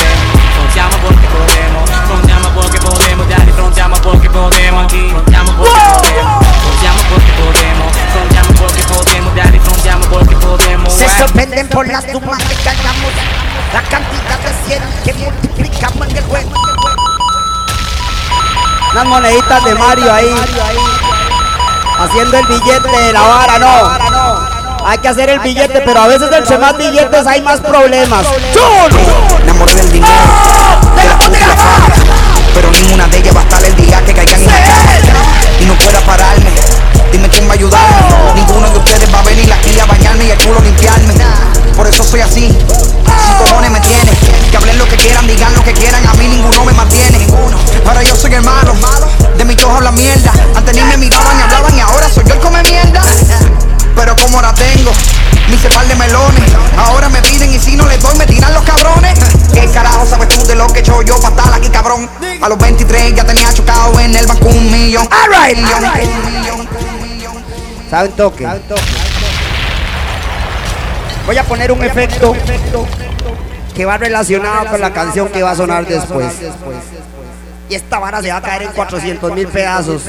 podemos aquí, fronteamos porque podemos, fronteamos porque podemos, fronteamos porque podemos, daddy, fronteamos porque podemos. Se sorprenden por las sumas que ganamos, la cantidad de cien que multiplicamos en el juego. Unas moneditas de Mario ahí, haciendo el billete de la vara, no. Hay que hacer el billete, pero a veces entre más billetes hay más problemas. Me enamoré del dinero, de la puta. Pero ninguna de ellas va a estar el día la. Y no pueda pararme. Dime quién va a ayudarme. Ninguno de ustedes va a venir aquí a bañarme y el culo limpiarme. Por eso soy así. Sin cojones me tiene. Que hablen lo que quieran, digan lo que quieran. A mí ninguno me mantiene. Ahora yo soy el malo. De mi todos hablan mierda. Antes ni me miraban ni hablaban y ahora soy yo el come mierda. Pero como ahora tengo mi par de melones. Ahora me piden y si no les doy me tiran los cabrones. ¿Qué carajo sabes tú de lo que he hecho yo para estar aquí, cabrón. A los 23 ya tenía chocado en el banco un millón. Alright, Un alright. ¿Sabe un toque? Voy a poner un efecto que va relacionado con la canción que va a sonar después. Y esta vara se va a caer en 400 mil pedazos.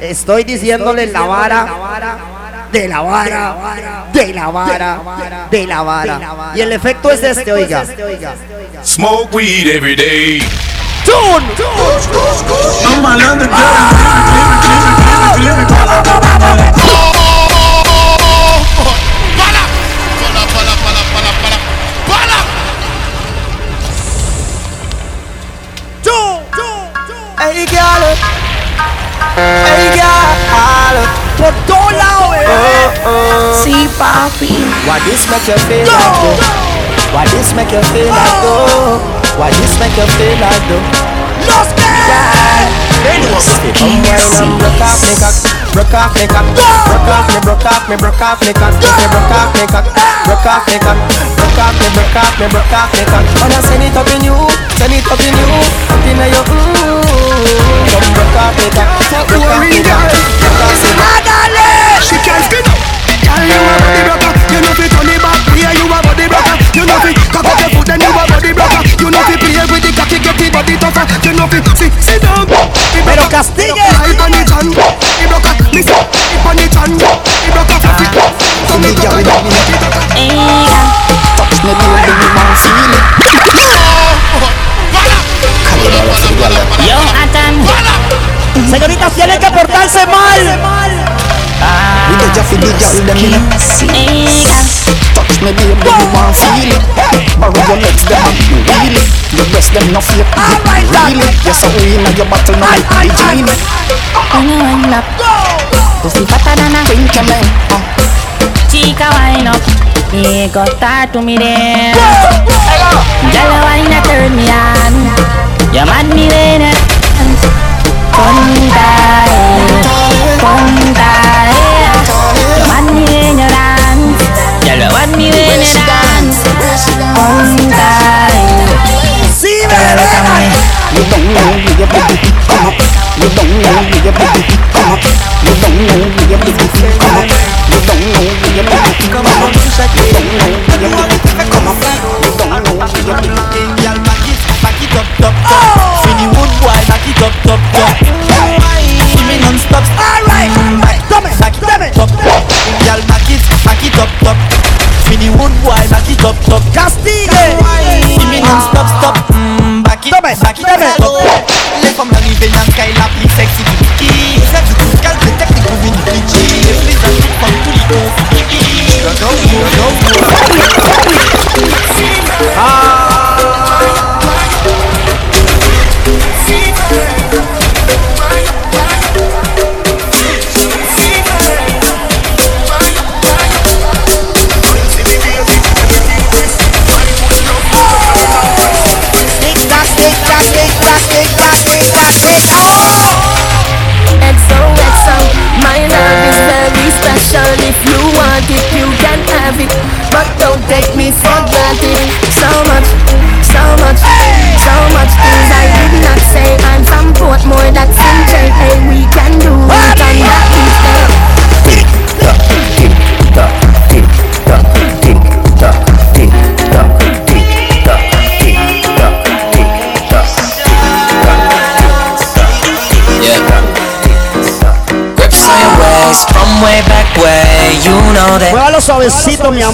Estoy diciéndole la vara de la vara, de la vara, de la vara. Y el efecto es este, oiga. Smoke weed every day. Tune. I'm malandro, ¡Para! ¡Para, para, para, para, para! ¡Para! Hey girl, hey girl, por todos lados, Sí, papi. Why this make you feel like though? Why this make you feel like though? Why this make you feel like though? Los Come wine and broke off me cock, broke off me cock, broke off me, broke off me, broke off me cock, me broke off me cock, broke off me cock, broke off me, broke off me, broke off me cock. Wanna send it up in you, send it up in you, up in your mm. Come broke off me cock, broke off me cock, broke off me cock. She can't spin up. Girl, you a body. You know fi turn it back. Yeah, you a body broker. You know fi cock up your foot, then you a body broker. You know fi play with the cocky, get the body tougher. You know fi sit, sit down. Pero castigue. Right on the chan. The broker, listen. Right on the chan. The broker, fi fit. So me go with Touch me, baby, me want feel it. Yo, Atan. Señoritas, tienen que portarse mal. We the Jeffy the girl them in Touch me baby you want feel it. Borrow your legs them and you wheel it. Your breast them no fake Really Yes I win your battle no like the genie When you wind up, pussy fatter than a Think you man chica wind up. You go start to me then. Girl, wine a turn me on. You mad me when you dance. Conta, conta, You don't know where your baby feet come up You don't know where your baby feet come up You don't know where your baby feet come up You don't know where your baby feet come up You don't know where your baby feet come up You don't know where your baby feet back it, back it up, top, top. Finny wood boy, back it up, top, top. Give me non-stop. Alright, back it, back it up, top. Girl, back it, back it up, top. Finny wood boy, back it up, top. Castigue. Back it, back it up. Les femmes arrivent dans Sky, la plus sexy du wiki. Ça du coup, calme, le technique, vous venez de glitcher. Les amis, comme tous les. Je dois XOXO,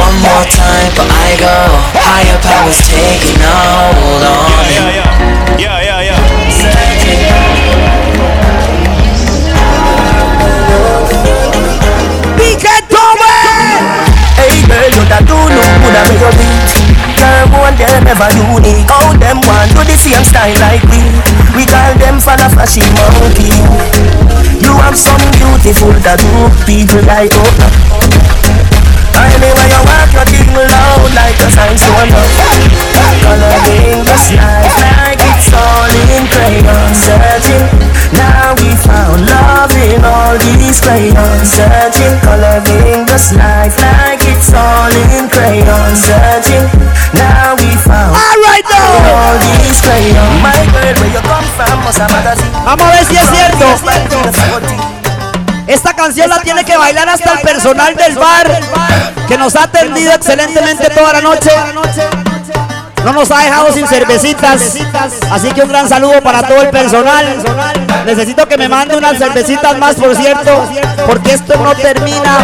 One more time, but I go. Higher powers taking a hold on me. Yeah, yeah, yeah. Hey girl, you da do no good at your beat Girl, one them ever unique How them want do the same style like we We call them fan a flashy monkey. You have some beautiful tattoo, people like oh. Anyway, you walk your thing loud like a sign so love Coloring this life like it's all in crayon Searching, now we found love in all these crayons Searching, coloring this life like it's all in crayon Searching, now we found Alright now. all these crayons. My girl, where you come from, must have magazine Vamos a ver si es cierto. Esta canción la tiene que bailar hasta el personal del bar que nos ha atendido excelentemente toda la noche. No nos ha dejado sin cervecitas. Así que un gran saludo para todo el personal. Necesito que me mande unas cervecitas más, por cierto, porque esto no termina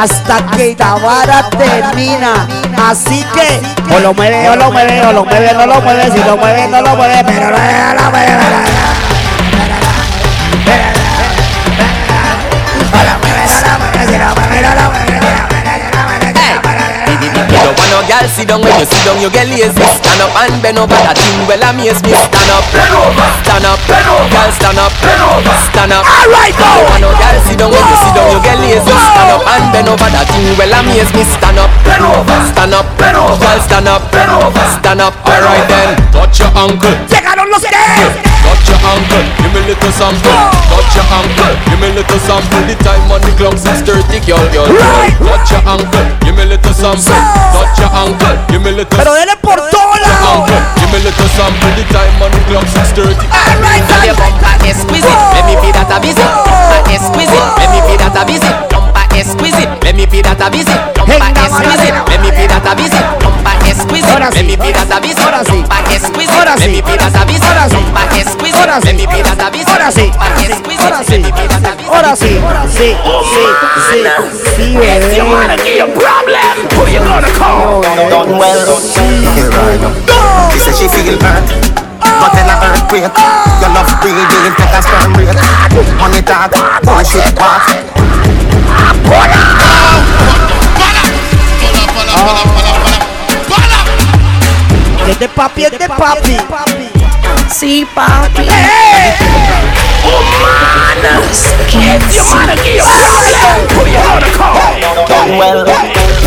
hasta que la vara termina. Así que o lo mueve, o lo mueve, o lo mueve, no lo mueve, si lo mueve, no lo mueve, pero no lo mueve. You don't want no girl sit down when you sit down, you get lazy. Stand up and bend over that thing. Well, amaze me. Stand up, bend over, stand up, bend over, girl, stand up, bend over, stand up. All right, go. You don't want no girl sit down when you sit down, you get lazy. Stand up and bend over that thing. Well, amaze me. Stand up, bend over, stand up, bend over, girl, stand up, bend over, stand up. All right then, touch your ankle. Llegaron los que Touch your ankle, give me little sample. Touch your ankle, give me little sample. The time on the clock 6:30, girl, girl. Right. Touch your ankle, give me little sample. Touch your ankle, give me little. Pero dele por todo lado. ankle, give me little sample. The time on the clock 6:30. Tell your bumper exquisite, let me be that a visit. Bumper exquisite, let me be that a visit. Bumper exquisite, let me be that a visit. Exquisite, let me be that a visit. Bumper exquisite, let me be that a visit. Bumper exquisite, let me be that a visit. Ahora sí. Bumper exquisite, Ahora sí. let me be that a visit. Ahora sí, sí, oh, sí, sí, sí, bebé. done well. She said she feel hurt, but in a earthquake. Your love breathing, take a sperm rate. Money talk, bullshit walk. Este papi, este papi. Sí, papi. Done well.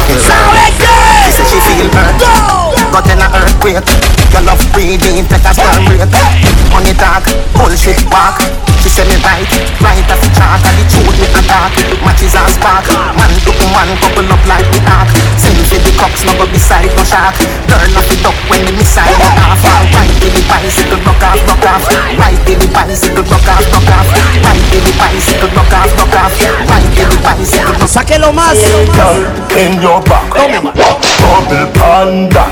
She said she feel hurt, but in a earthquake. Your love breathing, take a sperm rate. Money talk, bullshit walk. She said me right, right as a chalk And the truth me attack, matches and spark Man to man, couple up like the ark Send for the cops, no go beside no shark Learn off the duck when the missile go off Right till the bicycle rock off, rock off Right till the bicycle rock off, rock off Right till the bicycle rock off, rock off Right till the bicycle rock Sáquelo más. in your back. Bubble panda.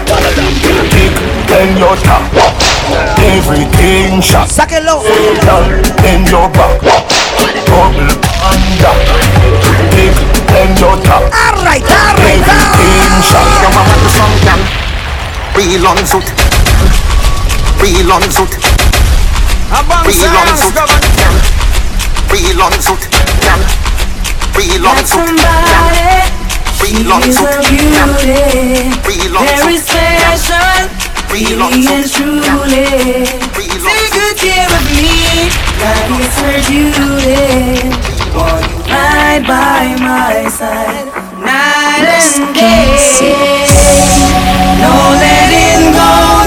Big in your top. Everything shot. Sáquelo. Girl in your back. Bubble panda. Big in your top. Alright, alright. Everything shot. Your mama do some gal Real on suit Real on suit Real on suit gal Real on suit gal Real on suit gal Real on suit gal Real on Very suit gal special, Real on really and suit gal truly. Take good care of me, like it's her duty. Want you right by my side, night and day. No letting go,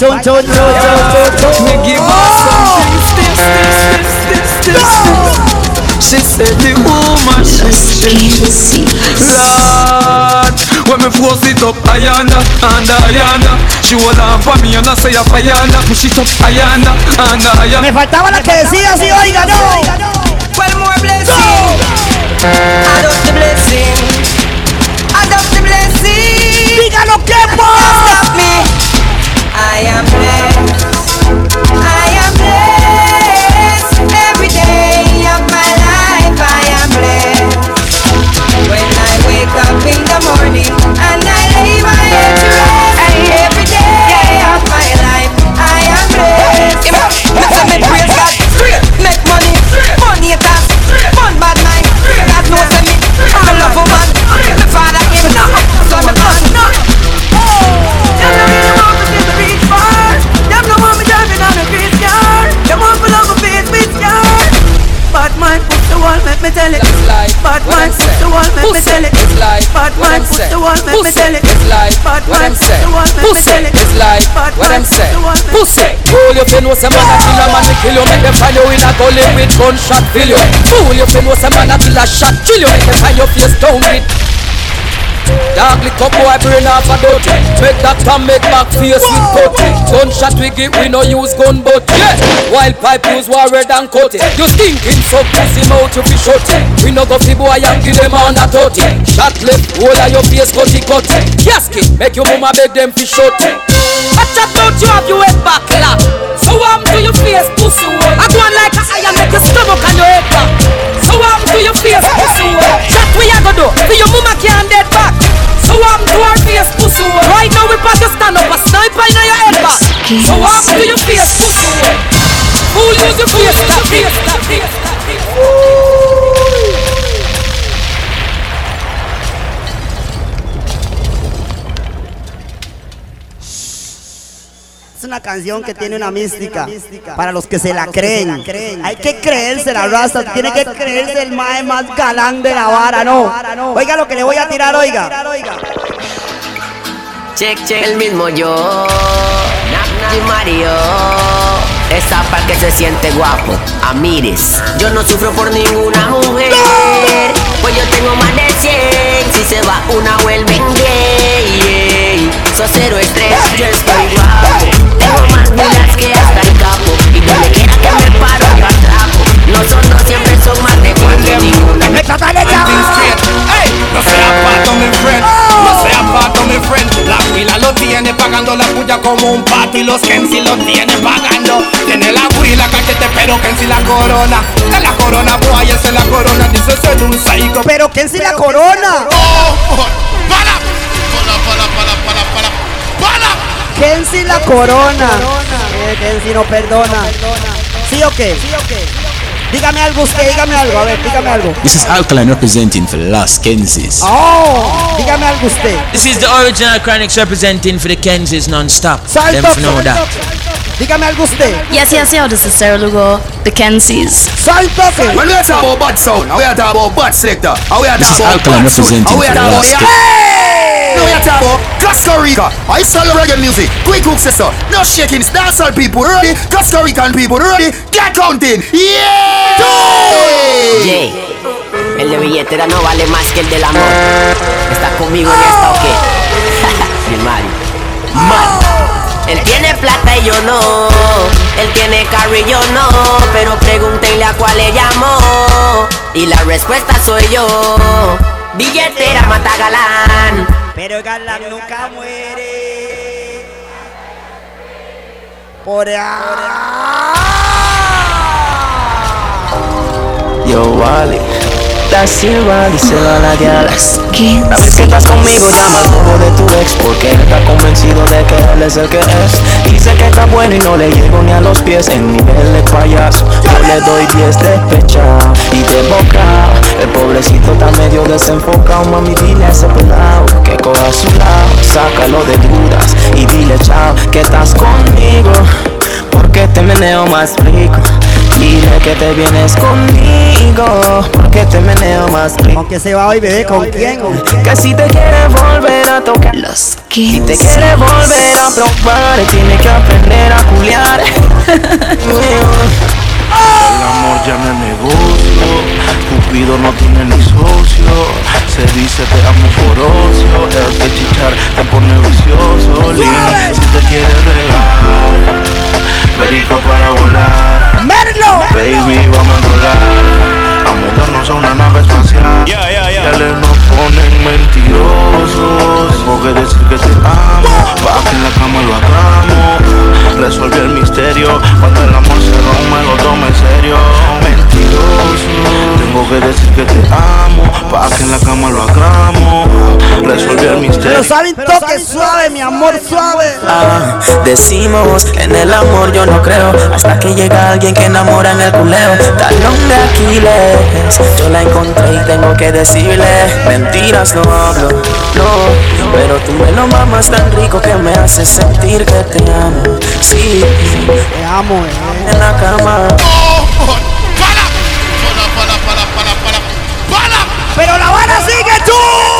Falta chun chun chun chun chun chun. She Every woman Lord When me force it up Ayana and Ayana She hold on for me and I say a Ayana Push it up Ayana and Ayana Me faltaba la que decía así, oiga, no. Well, more blessing. Add up the blessing. Add up the blessing. Dígalo que Stop me. I am me tell it. Bad mind push the wall, make me tell it. Bad mind push the wall, make me tell it. Bad mind push the wall, make me tell it. Bad mind push the wall, make me Pussy, fool you fin know some man a kill a man we kill you Make them find you in a gully with gunshot fill you Fool you fin know some man a kill a shot kill you Make them find your face down with Dog lick up boy brain off a dirty Make that come make back face with putty Gunshot we give we no use gun but yeah. Wild pipe use war red and cut it You stinking so pussy mouth you fi shut it We no go fi boy and give them on a dirty Shot left whole of your face cutty cutty Casket make your mama beg them fi shut it I chat about you have your head back lock So I'm to your face pussy hole I go on like a iron make your stomach and your head back. So I'm to your face pussy hole Chat we a go do For your mama can't dead back So I'm to her face pussy Right now we pass you stand up a sniper in your head back So I'm to your face pussy Fool use your face stop face stop face stop face una canción que tiene una mística para los que se la creen. Hay que creerse la raza, tiene que creerse el mae más galán de la vara, no. Oiga lo que le voy a tirar, oiga. Check, check, el mismo yo. Y Mario. Esa para que se siente guapo. Amires. Yo no sufro por ninguna mujer. Pues yo tengo más de 100. Si se va una vuelven gay. So cero estrés, yo estoy guapo. Tengo más vidas que hasta el capo. Y donde quiera que me paro, yo atrapo. Los otros siempre son más de cuatro. Me Ey, no sea pato mi friend, no sea pato mi friend. La huila lo tiene pagando la puya como un pato Y los Kensi lo tiene pagando. Tiene la huila cachete pero Kensi la corona. De la corona boy, es la corona Dice ser un psycho. Pero Kensi la corona. Para, para, para, para, para, para. Kensi la corona. Eh, Kensi no perdona. ¿Sí o qué? Dígame algo usted, dígame algo, a ver, dígame algo. This is Alkaline representing for Lost Kenzies. Oh, dígame algo usted. This is the original Chronixx representing for the Kenzies non-stop. Salto, Them for know that. Dígame algo usted. Yes, yes, yo, this is Sarah Lugo, the Kensies. Salto que. When we talk about bad sound, we are talking about bad selector, we are This is talking about Alkaline bad representing for are the talking Lost Kenzies. Now we are talking about Costa Rica. I sell reggae music. Quick hook sister. No shaking. Dancehall people ready. Costa Rican people ready. Get counting. Yeah. El de billetera no vale más que el del amor. ¿Estás conmigo en esta o qué? Mi Mario. Man. Él tiene plata y yo no. Él tiene carro y yo no. Pero pregúntenle a cuál le llamó. Y la respuesta soy yo. Billetera mata galán. Pero galán nunca muere. Por Yo, Wally. That's it, Wally, se va la gala. A ver si estás conmigo, llama al bobo de tu ex Porque él está convencido de que él es el que es. Dice que está bueno y no le llego ni a los pies En nivel de payaso, yo le doy 10 de pecha Y de boca, el pobrecito está medio desenfocado Mami, dile a ese pelado que coja su lado. Sácalo de dudas y dile chao Que estás conmigo porque te meneo más rico Dile que te vienes conmigo Porque te meneo más rico. Aunque se va hoy, bebé, ¿con quién? Que si te quiere volver a tocar. Los Si te quiere volver a probar Tiene que aprender a culiar. El amor ya no es negocio. marido no tiene ni socio. Se dice te amo por ocio El que chichar te pone vicioso. Si te quieres regalar Perico para volar. ¡Merlo! Baby, vamos a volar. A mudarnos a una nave espacial. Yeah, yeah, yeah. Ya le nos ponen mentirosos. Tengo que decir que te amo. Pa' que en la cama lo hagamos Resolví el misterio. Cuando el amor se rompe lo tome en serio. Mentiroso. Tengo que decir que te amo. Pa' que en la cama lo hagamos Resolví el misterio Pero saben toque suave, mi amor suave. Ah, decimos en el amor yo no creo Hasta que llega alguien que enamora en el culeo. Talón de Aquiles Yo la encontré y tengo que decirle Mentiras no hablo, no Pero tú me lo mamas tan rico que me hace sentir que te amo. Sí, Te amo, eh. en la cama. Pero la vara sigue tú.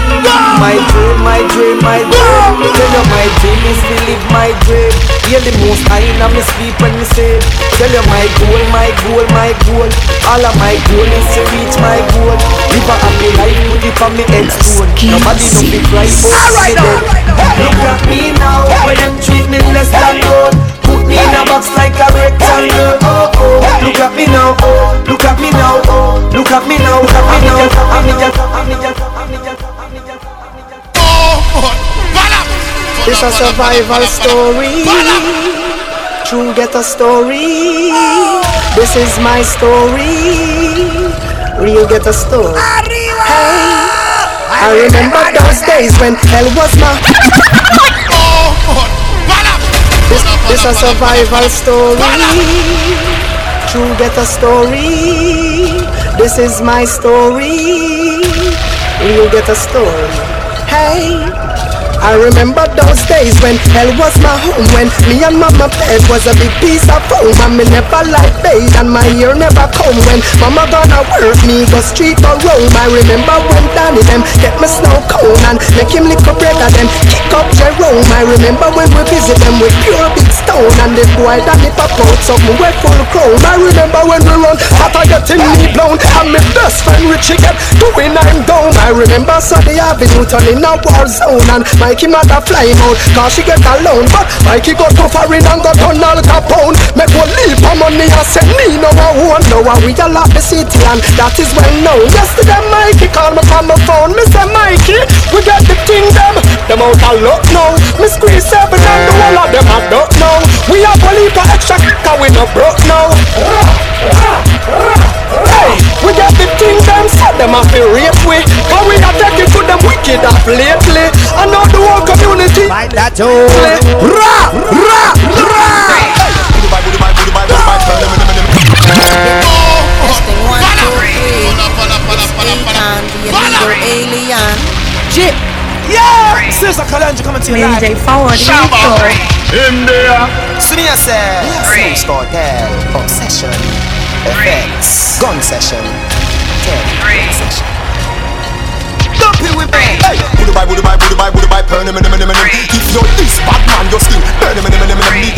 my dream, my dream, my dream. Tell you my dream is to live my dream. Hear the most high in me sleep when me say. Tell you my goal, my goal, my goal. All of my goal is to reach my goal. Live a happy life, put it on me headstone. Nobody know me cry for me dead. Look at me now, when them treat me less than gold. Put me in a box like a rectangle. Oh oh, look at me now. Oh, look at me now. Oh, look at me now. Look at me now. I'm just, I'm just, It's a survival story. True get a story. This is my story. Real get a story. Hey, I remember those days when hell was my. This, this a survival story. True get a story. This is my story. Real get a story. Hey. I remember those days when hell was my home When me and mama bed was a big piece of foam And me never like bathe and my ear never come When mama gonna work me go street or roam. I remember when Danny them get me snow cone And make him lick up bread and then kick up Jerome. I remember when we visit them with pure big stone And the boy Danny pop out something wet full chrome I remember when we run after getting me blown And my best friend Richie get doing I'm down. I remember Sunday Avenue turning a war zone And Mikey mother flying out Cause she get alone But Mikey got tough in and got on all Capone Make one leap of money and send me no one. Now I we all the city and that is well known Yesterday Mikey called me from my phone. Say Mikey, we got the kingdom. Them out of luck now. Me squeeze seven and the whole of them I don't know We have a leap of extra cause we no broke now we got the thing them so them have to rape we Cause we are taking to them wicked up lately I know the whole community Fight that too. Ra, ra, ra. Testing one, two, three. It's Akon, the illegal alien. Chip. Yeah! Sister Kalanja coming to you live. DJ forward, Victor. In there. See me, I say. Snooze Cartel. Obsession. Effects. Gun session. Ten. Session. Dump it with me. Hey. If you're this bad man, you're still burn him, him, him, him, him.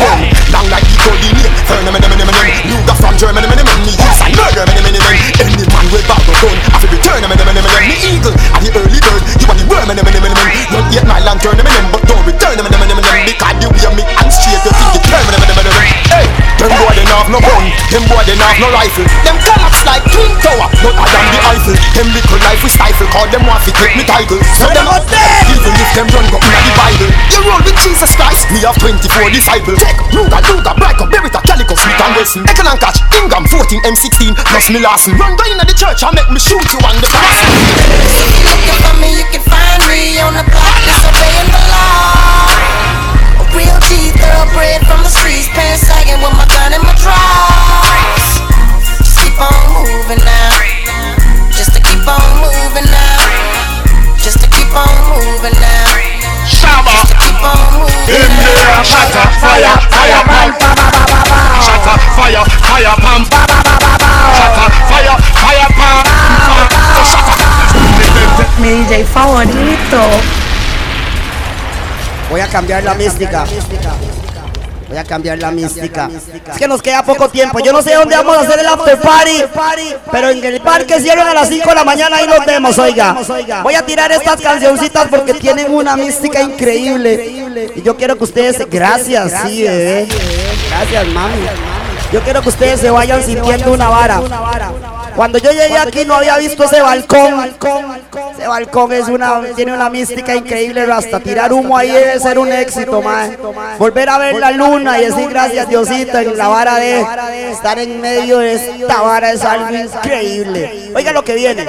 Long like the cold in burn him, him, him, him, him. Got from Germany, him, him, him. Yes, I murder him, him, him, him. Any man with bag of gun, I feel return him, him, him, him, him. Me eagle, and the early bird, you are the worm, him, him, him, him. Not yet my lantern, him, him, but don't return him, him, him, him. Because you hear me and straight, you think you turn him, him, him, him. Hey, them boy they have no gun, them boy they have no rifle. Them collapse like twin tower, not I am the Eiffel. Them little life we stifle, call them want to take me title. So them out there, even if them run go in the Bible. You roll with Jesus Christ, me have 24 disciples. Take Ruger, Luger, Brico, Beretta, Calico, Smith and Wesson. Echo and catch, Ingham 14, M16, plus me Larson. Run down in the church and make me shoot you on the cross. Looking for me, you can find me on the block, disobeying the law. A real G, thoroughbred from the streets, pants sagging with my gun in my drawers. Just keep on moving now. Just to keep on moving now. Just to keep on moving now. Shama. Just to keep on moving In there, shatter, fire, fire, pam. Shatter, fire, fire, pam. Shatter, fire, fire, pam. So shatter. mi DJ favorito. Voy a cambiar la mística. Voy a cambiar la mística. Es que nos queda poco tiempo. Yo no sé dónde vamos a hacer el after party. Pero en el parque cierran a las 5 de la mañana y nos vemos, oiga. Voy a tirar estas cancioncitas porque tienen una mística increíble. Y yo quiero que ustedes. Gracias, sí, bebé. Gracias, mami. Yo quiero que ustedes se vayan sintiendo una vara. Cuando yo llegué aquí no había visto ese balcón. Ese balcón es una, tiene una mística increíble, hasta tirar humo ahí debe ser un éxito, mae. Volver a ver la luna y decir gracias Diosito en la vara de estar en medio de esta vara es algo increíble. Oiga lo que viene.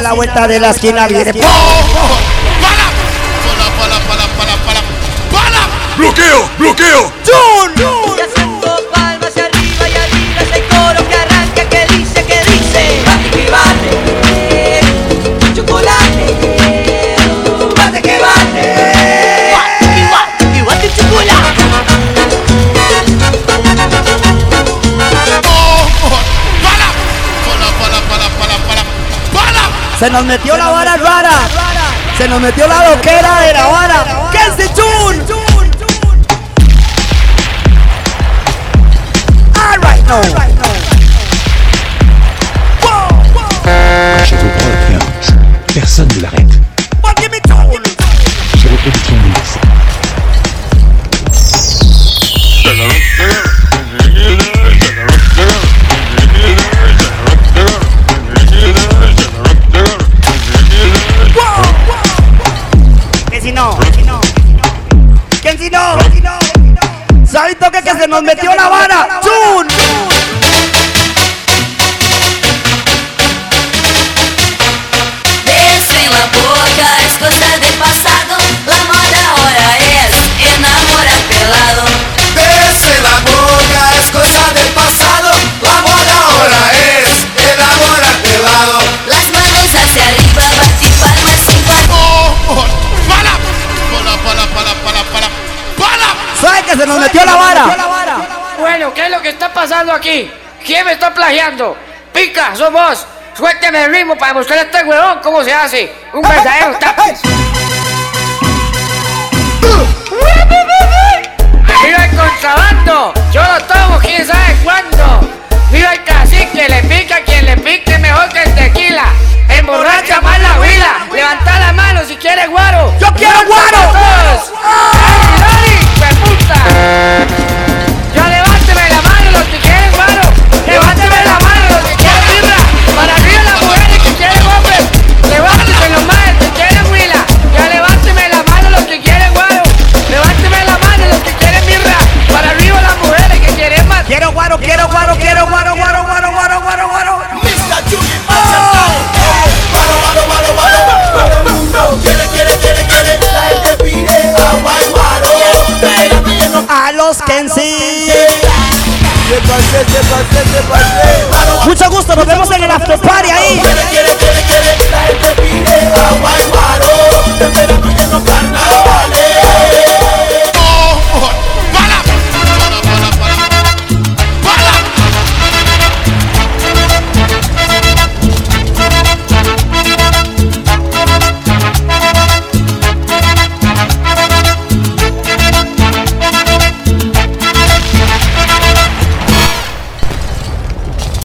A la vuelta de la esquina. Viene. ¡Bloqueo! ¡Bloqueo! Y Se nos metió la vara rara. Se nos metió la loquera de la vara. ¡Que se chun! Alright, no. Personne aquí? ¿Quién me está plagiando? Pica, sos vos. Suélteme el ritmo para mostrar a este huevón cómo se hace. Un verdadero taxi. ¡Mira el contrabando! Yo lo tomo quién sabe cuándo. Mira el cacique, le pica quien le pique mejor que el tequila. Emborracha más la huila. Levanta la mano si quieres guaro. ¡Yo quiero guaro! Mucho gusto, nos vemos en el after party ahí. La.